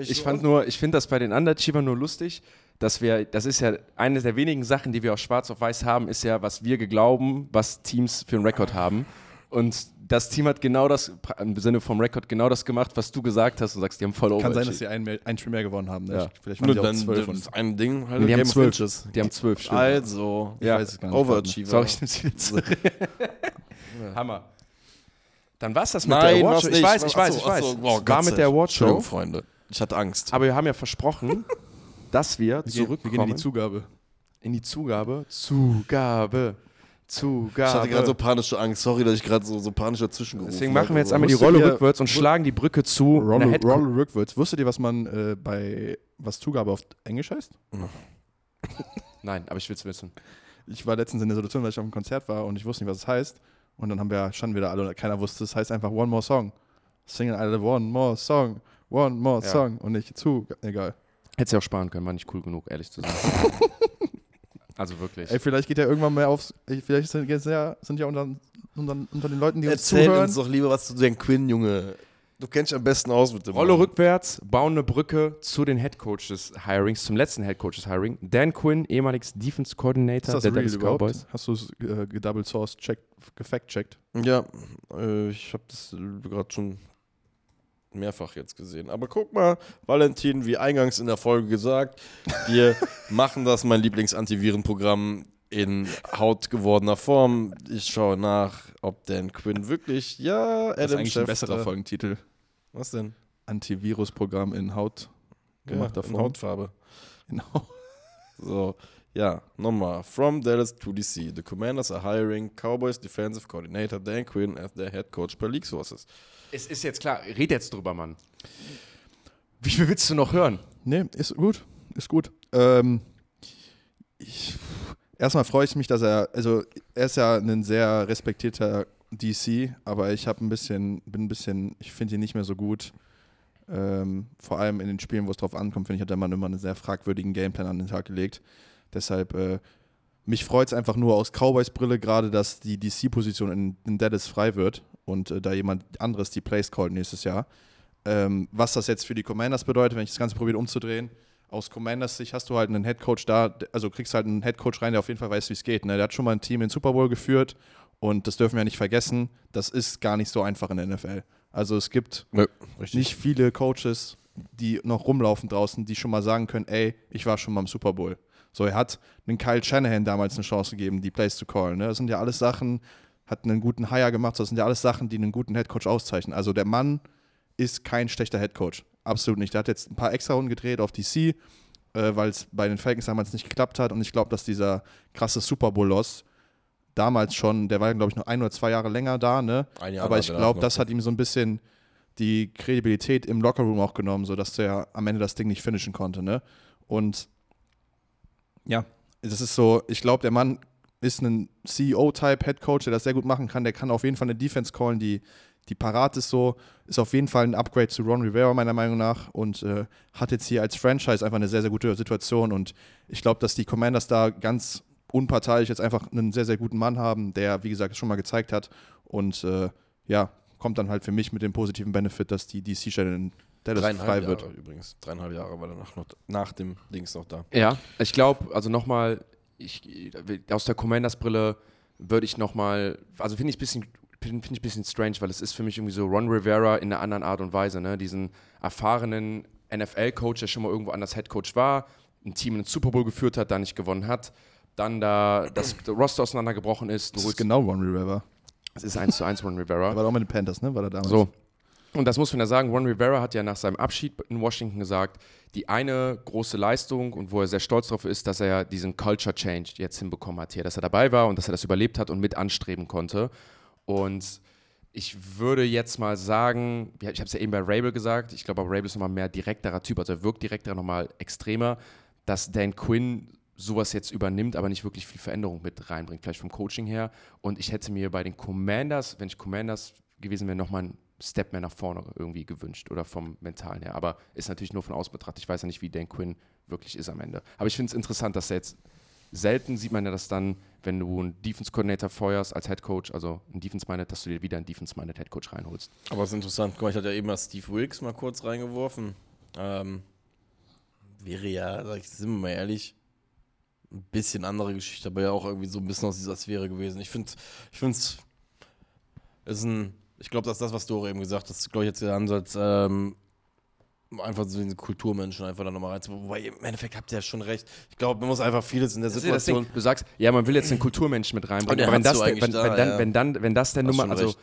A: Ich
B: fand nur, ich finde das bei den Underachievern nur lustig, dass wir, das ist ja eine der wenigen Sachen, die wir auch schwarz auf weiß haben, ist ja, was wir glauben, was Teams für einen Rekord haben. Und das Team hat genau das, im Sinne vom Rekord, genau das gemacht, was du gesagt hast. Du sagst, die haben voll
C: Kann sein, dass sie ein, Spiel mehr gewonnen haben. Ne?
B: Ja.
C: Vielleicht waren
A: Nur
C: die auch
A: dann
C: zwölf.
A: das
C: Und
A: ein Ding halt
B: Nee, die haben zwölf.
A: Inches.
B: Die haben zwölf, stimmt.
A: Also,
B: Ja.
C: weiß es gar nicht.
A: Overachiever.
B: Sorry, ich nehm's wieder zurück. Hammer. Dann war's das mit
A: Nein,
B: der Awardshow.
A: nicht.
B: Ich weiß, ich
A: Achso,
B: weiß, ich weiß.
A: achso, wow,
B: Es war mit der Awardshow.
A: Freunde. Ich hatte Angst.
B: Aber wir haben ja versprochen, dass wir
C: wir, gehen, wir
B: zurückkommen
C: gehen in die Zugabe.
B: in die Zugabe. Zugabe. Zugabe.
A: Ich hatte gerade so panische Angst. Sorry, dass ich gerade so, so panisch dazwischen gerufen
B: Deswegen machen wir jetzt einmal die Rolle rückwärts und schlagen die Brücke zu. einer
C: Roll,
B: Head
C: Roll rückwärts. Wusstet ihr, was man äh, bei was Zugabe auf Englisch heißt?
B: Nein, aber ich will es wissen.
C: Ich war letztens in der Situation, weil ich auf einem Konzert war und ich wusste nicht, was es heißt. Und dann haben wir, standen wir da alle und keiner wusste, es heißt einfach One More Song. Singen alle One More Song, One More
B: Ja.
C: Song und nicht zu. Egal.
B: Hätte sie auch sparen können, war nicht cool genug, ehrlich zu sein. also wirklich.
C: Ey, vielleicht geht ja irgendwann mehr aufs. ey, Vielleicht sind jetzt ja, sind ja unter, unter, unter den Leuten, die uns
A: Erzähl
C: zuhören.
A: uns doch lieber was zu Dan Quinn, Junge. Du kennst dich am besten aus mit dem.
B: Rolle
A: Mann.
B: rückwärts, bauen eine Brücke zu den Head Coaches Hirings, zum letzten Head Coaches Hiring. Dan Quinn, ehemaliges Defense
C: Ist
B: Coordinator
C: das
B: der Dallas
C: überhaupt?
B: Cowboys.
C: Hast du es äh, gedouble sourced, check, gefact-checkt?
A: Ja, äh, ich habe das gerade schon mehrfach jetzt gesehen. Aber guck mal, Valentin, wie eingangs in der Folge gesagt, wir machen das, mein Lieblingsantivirenprogramm, in hautgewordener Form. Ich schaue nach, ob Dan Quinn wirklich, ja, Adam
C: Das ist eigentlich ein
A: Schefter-
C: besserer Folgentitel.
A: Was denn?
C: Antivirusprogramm in Haut gemachter
A: ja, in
C: Form.
A: Hautfarbe.
C: Genau.
A: So, ja, nochmal. From Dallas to DC, the Commanders are hiring Cowboys Defensive Coordinator Dan Quinn as their head coach per League Sources.
B: Es ist jetzt klar, red jetzt drüber, Mann. Wie viel willst du noch hören?
C: Nee, ist gut. Ist gut. Ähm, ich, erstmal freue ich mich, dass er, also er ist ja ein sehr respektierter DC, aber ich habe ein bisschen, bin ein bisschen, ich finde ihn nicht mehr so gut. Ähm, vor allem in den Spielen, wo es drauf ankommt, finde ich, hat der Mann immer einen sehr fragwürdigen Gameplan an den Tag gelegt. Deshalb, äh, mich freut es einfach nur aus Cowboys Brille gerade, dass die DC-Position in, in Dallas frei wird und äh, da jemand anderes die Plays callt nächstes Jahr. Ähm, was das jetzt für die Commanders bedeutet, wenn ich das Ganze probiere umzudrehen. Aus Commanders Sicht hast du halt einen Headcoach da, also kriegst halt einen Headcoach rein, der auf jeden Fall weiß, wie es geht. Ne? Der hat schon mal ein Team in den Super Bowl geführt und das dürfen wir ja nicht vergessen. Das ist gar nicht so einfach in der NFL. Also es gibt
A: Nö,
C: nicht viele Coaches, die noch rumlaufen draußen, die schon mal sagen können, ey, ich war schon mal im Super Bowl. So, er hat einen Kyle Shanahan damals eine Chance gegeben, die Plays zu callen. Ne? Das sind ja alles Sachen, hat einen guten Hire gemacht, das sind ja alles Sachen, die einen guten Headcoach auszeichnen. Also der Mann ist kein schlechter Headcoach. Absolut nicht. Der hat jetzt ein paar extra Runden gedreht auf DC, äh, weil es bei den Falcons damals nicht geklappt hat. Und ich glaube, dass dieser krasse Super Bowl-Loss damals schon, der war, glaube ich, noch ein oder zwei Jahre länger da, ne?
A: Ein Jahr
C: Aber ich glaube, das hat ihm so ein bisschen die Kredibilität im Lockerroom auch genommen, sodass er am Ende das Ding nicht finishen konnte, ne? Und ja, das ist so, ich glaube, der Mann ist ein CEO-Type Headcoach, der das sehr gut machen kann. Der kann auf jeden Fall eine Defense callen, die, die parat ist so. Ist auf jeden Fall ein Upgrade zu Ron Rivera, meiner Meinung nach. Und äh, hat jetzt hier als Franchise einfach eine sehr, sehr gute Situation. Und ich glaube, dass die Commanders da ganz unparteiisch jetzt einfach einen sehr, sehr guten Mann haben, der, wie gesagt, schon mal gezeigt hat. Und äh, ja, kommt dann halt für mich mit dem positiven Benefit, dass die DC-Stelle in Dallas frei
A: Dreieinhalb
C: wird.
A: Jahre übrigens. Dreieinhalb Jahre war danach noch, nach dem Dings noch da.
B: Ja, ich glaube, also nochmal, ich, aus der Commanders-Brille würde ich nochmal, also finde ich ein bisschen, finde ich ein bisschen strange, weil es ist für mich irgendwie so Ron Rivera in einer anderen Art und Weise, ne? Diesen erfahrenen NFL-Coach, der schon mal irgendwo anders Headcoach war, ein Team in den Super Bowl geführt hat, da nicht gewonnen hat, dann da das Roster auseinandergebrochen ist, du
C: Das ist genau Ron Rivera.
B: es ist 1 zu 1 Ron Rivera.
C: Er war auch mit den Panthers, ne? War er damals.
B: So. Und das muss man ja sagen, Ron Rivera hat ja nach seinem Abschied in Washington gesagt, die eine große Leistung und wo er sehr stolz drauf ist, dass er diesen Culture Change jetzt hinbekommen hat hier, dass er dabei war und dass er das überlebt hat und mit anstreben konnte. Und ich würde jetzt mal sagen, ich habe es ja eben bei Rabel gesagt, ich glaube, Rabel ist nochmal mehr direkterer Typ, also er wirkt direkter, nochmal extremer, dass Dan Quinn sowas jetzt übernimmt, aber nicht wirklich viel Veränderung mit reinbringt, vielleicht vom Coaching her. Und ich hätte mir bei den Commanders, wenn ich Commanders gewesen wäre, nochmal einen Step mehr nach vorne irgendwie gewünscht oder vom Mentalen her. Aber ist natürlich nur von außen betrachtet. Ich weiß ja nicht, wie Dan Quinn wirklich ist am Ende. Aber ich finde es interessant, dass er jetzt selten sieht man ja das dann, wenn du einen Defense-Coordinator feuerst als Head Coach, also einen Defense-Minded, dass du dir wieder einen Defense-Minded Head Coach reinholst.
A: Aber es ist interessant. Guck mal, ich hatte ja eben mal Steve Wilkes mal kurz reingeworfen. Ähm, wäre ja, sag ich, sind wir mal ehrlich, ein bisschen andere Geschichte, aber ja auch irgendwie so ein bisschen aus dieser Sphäre gewesen. Ich finde ich finde es ist ein, ich glaube, das ist das, was du auch eben gesagt hast, glaube ich, jetzt der Ansatz, ähm, einfach so diese Kulturmenschen einfach da nochmal rein. Wobei, im Endeffekt habt ihr ja schon recht. Ich glaube, man muss einfach vieles in der
B: Das
A: Situation.
B: Ding. Du sagst, ja, man will jetzt den Kulturmenschen mit reinbringen.
A: den
B: Aber wenn das,
A: eigentlich
B: wenn,
A: da,
B: wenn, dann,
A: ja.
B: wenn, dann, wenn das der Nummer, also
A: recht.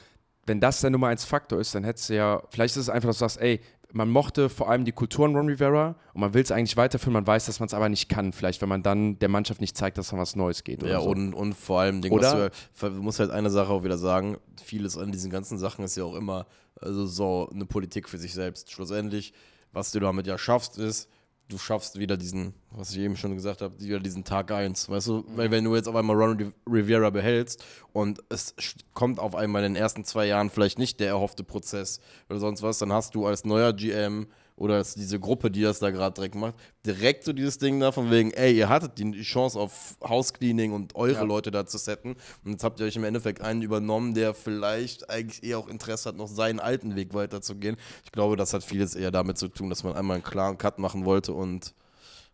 B: wenn das der Nummer 1 Faktor ist, dann hättest du ja, vielleicht ist es einfach, dass du sagst, ey, man mochte vor allem die Kultur in Ron Rivera und man will es eigentlich weiterführen, man weiß, dass man es aber nicht kann. Vielleicht, wenn man dann der Mannschaft nicht zeigt, dass da was Neues geht.
A: Ja,
B: so.
A: und, und vor allem, Ding,
B: Oder?
A: du, musst halt eine Sache auch wieder sagen, vieles an diesen ganzen Sachen ist ja auch immer also so eine Politik für sich selbst. Schlussendlich, was du damit ja schaffst, ist, du schaffst wieder diesen, was ich eben schon gesagt habe, wieder diesen Tag 1, weißt du, weil wenn du jetzt auf einmal Ronald Rivera behältst und es kommt auf einmal in den ersten zwei Jahren vielleicht nicht der erhoffte Prozess oder sonst was, dann hast du als neuer GM oder diese Gruppe, die das da gerade direkt macht, direkt so dieses Ding da von wegen, ey, ihr hattet die Chance auf Housecleaning und eure
B: Ja.
A: Leute da zu setten und jetzt habt ihr euch im Endeffekt einen übernommen, der vielleicht eigentlich eher auch Interesse hat, noch seinen alten Weg weiterzugehen. Ich glaube, das hat vieles eher damit zu tun, dass man einmal einen klaren Cut machen wollte und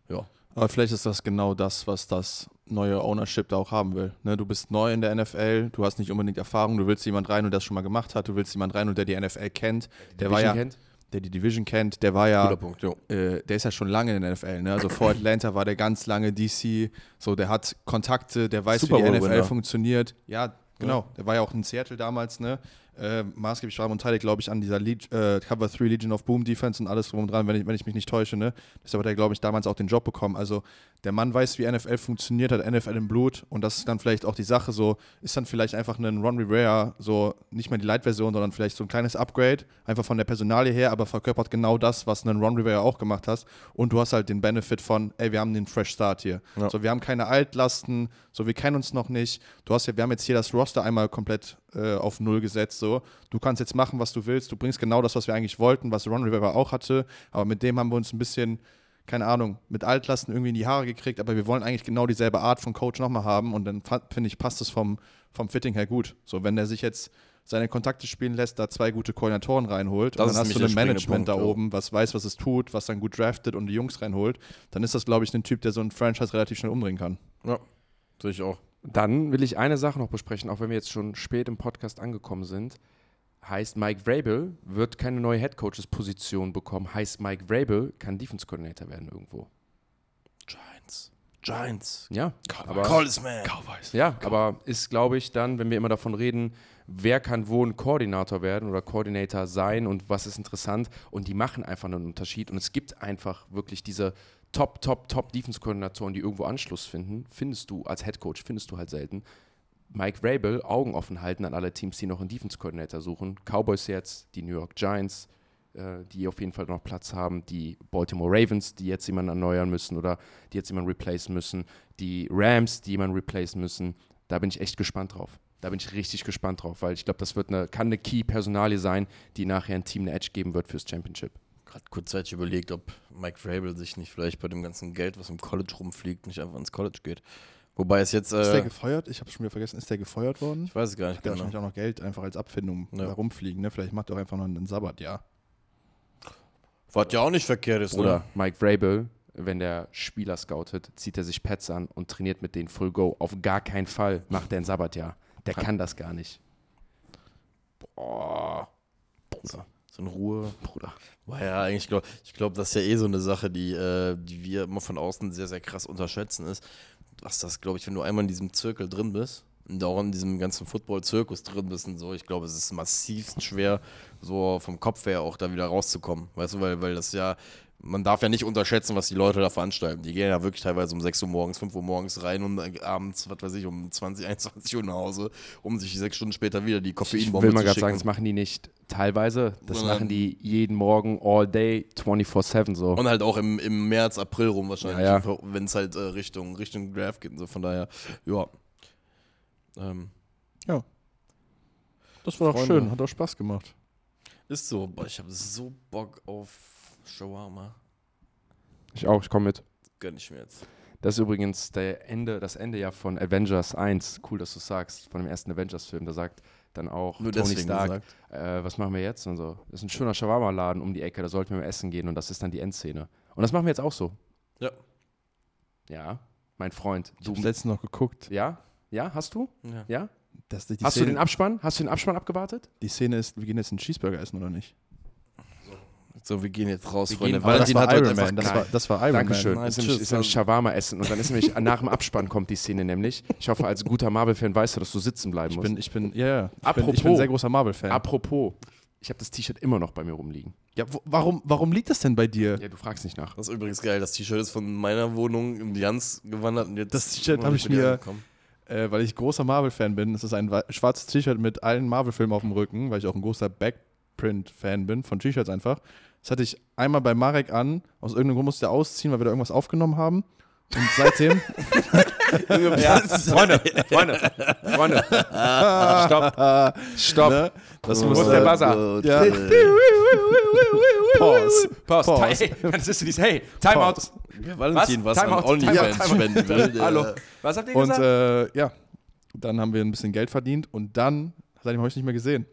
A: ja.
C: Aber vielleicht ist das genau das, was das neue Ownership da auch haben will. Ne, du bist neu in der NFL, du hast nicht unbedingt Erfahrung, du willst jemand rein, der das schon mal gemacht hat, du willst jemand rein, der die NFL kennt, der war
B: Division
C: ja,
B: kennt.
C: Der die Division kennt, der war ja,
A: Punkt,
C: äh, der ist ja schon lange in der NFL. Ne? Also vor Atlanta war der ganz lange DC, so der hat Kontakte, der weiß,
A: Super
C: wie die NFL
A: Winner.
C: funktioniert. Ja, genau. Der war ja auch in Seattle damals, ne? Äh, maßgeblich war und beteiligt, glaube ich, an dieser Leg äh, Cover 3 Legion of Boom Defense und alles drum und dran, wenn ich, wenn ich mich nicht täusche, ne? Deshalb hat er, glaube ich, damals auch den Job bekommen. Also der Mann weiß, wie NFL funktioniert, hat NFL im Blut und das ist dann vielleicht auch die Sache so, ist dann vielleicht einfach ein Ron Rivera, so nicht mehr die Light-Version, sondern vielleicht so ein kleines Upgrade, einfach von der Personalie her, aber verkörpert genau das, was ein Ron Rivera auch gemacht hast und du hast halt den Benefit von, ey, wir haben den Fresh Start hier.
A: Ja.
C: So, wir haben keine Altlasten, so, wir kennen uns noch nicht. Du hast ja, wir haben jetzt hier das Roster einmal komplett äh, auf Null gesetzt, so. Du kannst jetzt machen, was du willst, du bringst genau das, was wir eigentlich wollten, was Ron Rivera auch hatte, aber mit dem haben wir uns ein bisschen keine Ahnung, mit Altlasten irgendwie in die Haare gekriegt, aber wir wollen eigentlich genau dieselbe Art von Coach nochmal haben und dann finde ich, passt es vom, vom Fitting her gut. So, wenn der sich jetzt seine Kontakte spielen lässt, da zwei gute Koordinatoren reinholt
A: Das
C: und dann hast du ein Management
A: Punkt,
C: da
A: ja.
C: oben, was weiß, was es tut, was dann gut draftet und die Jungs reinholt, dann ist das, glaube ich, ein Typ, der so ein Franchise relativ schnell umdrehen kann.
A: Ja, sehe ich auch.
B: Dann will ich eine Sache noch besprechen, auch wenn wir jetzt schon spät im Podcast angekommen sind. Heißt, Mike Vrabel wird keine neue Headcoaches-Position bekommen. Heißt, Mike Vrabel kann Defense-Coordinator werden irgendwo.
A: Giants. Giants.
B: Ja, aber,
A: Call this man.
B: ja, aber ist, glaube ich, dann, wenn wir immer davon reden, wer kann wo ein Koordinator werden oder Koordinator sein und was ist interessant und die machen einfach einen Unterschied und es gibt einfach wirklich diese Top, Top, Top Defense-Koordinatoren, die irgendwo Anschluss finden, findest du als Headcoach, findest du halt selten. Mike Vrabel Augen offen halten an alle Teams, die noch einen Defense-Coordinator suchen. Cowboys jetzt, die New York Giants, äh, die auf jeden Fall noch Platz haben, die Baltimore Ravens, die jetzt jemanden erneuern müssen oder die jetzt jemanden replacen müssen, die Rams, die jemanden replacen müssen. Da bin ich echt gespannt drauf. Da bin ich richtig gespannt drauf, weil ich glaube, das wird eine, kann eine Key-Personalie sein, die nachher ein Team eine Edge geben wird fürs Championship.
A: Gerade kurzzeitig überlegt, ob Mike Vrabel sich nicht vielleicht bei dem ganzen Geld, was im College rumfliegt, nicht einfach ins College geht. Wobei es jetzt,
C: Ist der
A: äh,
C: gefeuert? Ich habe schon wieder vergessen, ist der gefeuert worden?
A: ich weiß es gar nicht
C: Hat
A: genau.
C: wahrscheinlich auch noch Geld einfach als Abfindung
A: Ja.
C: da rumfliegen, ne? Vielleicht macht er auch einfach noch einen Sabbat, ja.
A: Was ja auch nicht verkehrt ist,
B: Oder
A: ne?
B: Mike Vrabel, wenn der Spieler scoutet, zieht er sich Pets an und trainiert mit denen Full Go. Auf gar keinen Fall macht er ein Sabbatjahr. Der kann das gar nicht.
A: Boah.
B: Bruder.
A: So in Ruhe.
B: Bruder.
A: Boah, ja, eigentlich glaube ich, glaube, das ist ja eh so eine Sache, die, äh, die wir immer von außen sehr, sehr krass unterschätzen, ist, was das, glaube ich, wenn du einmal in diesem Zirkel drin bist und auch in diesem ganzen Football-Zirkus drin bist und so, ich glaube, es ist massivst schwer, so vom Kopf her auch da wieder rauszukommen. Weißt du, weil, weil das ja, man darf ja nicht unterschätzen, was die Leute da veranstalten. Die gehen ja wirklich teilweise um 6 Uhr morgens, 5 Uhr morgens rein und äh, abends, was weiß ich, um 20, 21 Uhr nach Hause, um sich sechs Stunden später wieder die
B: Ich
A: Koffeinbombe
B: will mal
A: zu
B: gerade sagen, das machen die nicht teilweise. Das
A: Sondern-
B: machen die jeden Morgen, all day, 24-7 so.
A: Und halt auch im, im März, April rum wahrscheinlich,
B: Ja, ja.
A: wenn es halt äh, Richtung, Richtung Draft geht und so. Von daher, ja. Ähm,
C: Das war doch
A: Freunde.
C: schön, hat auch Spaß gemacht.
A: ist so, boah, ich habe so Bock auf Shawarma.
B: Ich auch, ich komme mit.
A: Gönn ich mir jetzt.
B: Das ist übrigens der Ende, das Ende ja von Avengers 1. Cool, dass du sagst, von dem ersten Avengers-Film. Da sagt dann auch
A: Nur
B: Tony Stark, äh, was machen wir jetzt? Und so. Das ist ein schöner Shawarma-Laden um die Ecke, da sollten wir mal essen gehen und das ist dann die Endszene. Und das machen wir jetzt auch so.
A: Ja.
B: Ja, mein Freund.
C: Ich
B: Du,
C: habe letztens noch geguckt.
B: ja? Ja, hast du?
A: Ja.
B: Ja?
C: Das, die,
B: Hast du
C: Szene,
B: den Abspann? Hast du den Abspann abgewartet?
C: die Szene ist, wir gehen jetzt einen Cheeseburger essen oder nicht?
A: So, wir gehen jetzt raus,
B: Wir
A: Freunde.
B: gehen-
C: Aber das
A: Valentin
C: war
A: hat
C: Iron Man. Das war, das war Iron
B: Dankeschön.
C: Man.
A: Nein,
B: ist nämlich,
A: tschüss,
B: ist nämlich Shawarma essen und dann ist nämlich nach dem Abspann kommt die Szene nämlich. Ich hoffe, als guter Marvel-Fan weißt du, dass du sitzen bleiben
C: Ich
B: musst.
C: bin, ich bin, ja, ja. Ich, bin, ich bin ein sehr großer Marvel-Fan.
B: Apropos, ich habe das T-Shirt immer noch bei mir rumliegen.
C: Ja, wo, warum, warum liegt das denn bei dir?
B: Ja, du fragst nicht nach.
A: Das ist übrigens geil. Das T-Shirt ist von meiner Wohnung in die Jans gewandert. Und jetzt
C: Das T-Shirt
A: immer
C: hab
A: nicht
C: ich mir-
A: angekommen.
C: Äh, weil ich großer Marvel-Fan bin. Es ist ein wa- schwarzes T-Shirt mit allen Marvel-Filmen auf dem Rücken, weil ich auch ein großer Backprint-Fan bin von T-Shirts einfach. Das hatte ich einmal bei Marek an. Aus irgendeinem Grund musste er ausziehen, weil wir da irgendwas aufgenommen haben. Und seitdem.
B: Ja, Freunde, Freunde, Freunde. Stopp, stopp.
C: ne, das muss
B: der Buzzer?
C: Ja. Pause.
B: Pause.
C: Pause.
B: Hey, das ist dieses, hey, Timeout.
A: Valentin, was,
B: Was?
A: an OnlyFans spenden will.
B: Hallo. Was habt ihr
C: Und
B: gesagt?
C: äh, ja, dann haben wir ein bisschen Geld verdient und dann, seitdem habe ich nicht mehr gesehen.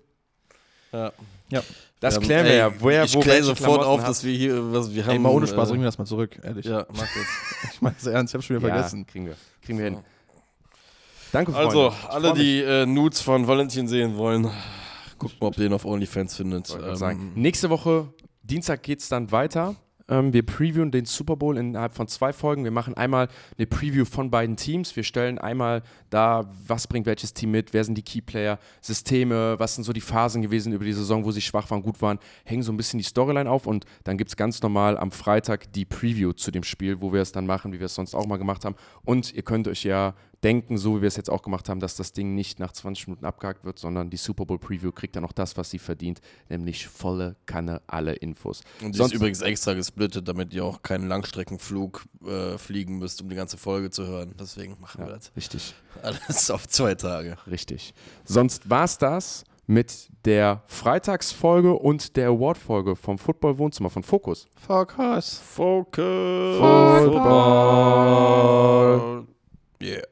A: Ja.
C: Ja.
B: Das
A: Ähm,
B: klären wir
A: ey,
B: ja. Woher,
A: ich
B: wo
A: kläre sofort
B: Klamotten
A: auf,
B: hast.
A: dass wir hier, was wir haben.
C: Ey, mal ohne Spaß,
A: äh,
C: bring mir das mal zurück, ehrlich.
A: Ja, mach das.
C: Ich meine das ernst, ich habe schon wieder
B: ja,
C: vergessen.
B: kriegen wir. Kriegen wir hin. Danke, Freunde.
A: Also, alle, die äh, Nudes von Valentin sehen wollen, guckt mal, ob ihr ihn auf OnlyFans findet. Ähm,
B: sagen. Nächste Woche, Dienstag, geht es dann weiter. Ähm, wir previewen den Super Bowl innerhalb von zwei Folgen. Wir machen einmal eine Preview von beiden Teams. Wir stellen einmal da, was bringt welches Team mit, wer sind die Keyplayer, Systeme, was sind so die Phasen gewesen über die Saison, wo sie schwach waren, gut waren, hängen so ein bisschen die Storyline auf und dann gibt es ganz normal am Freitag die Preview zu dem Spiel, wo wir es dann machen, wie wir es sonst auch mal gemacht haben. Und ihr könnt euch ja denken, so wie wir es jetzt auch gemacht haben, dass das Ding nicht nach 20 Minuten abgehakt wird, sondern die Super Bowl Preview kriegt dann auch das, was sie verdient, nämlich volle Kanne alle Infos.
A: Und die
B: Sonst-
A: ist übrigens extra gesplittet, damit ihr auch keinen Langstreckenflug äh, fliegen müsst, um die ganze Folge zu hören. Deswegen machen wir das
B: Richtig,
A: alles auf zwei Tage.
B: richtig. Sonst war es das mit der Freitagsfolge und der Award-Folge vom Football Wohnzimmer von Focus.
C: Focus.
A: Focus.
B: Football.
A: Yeah.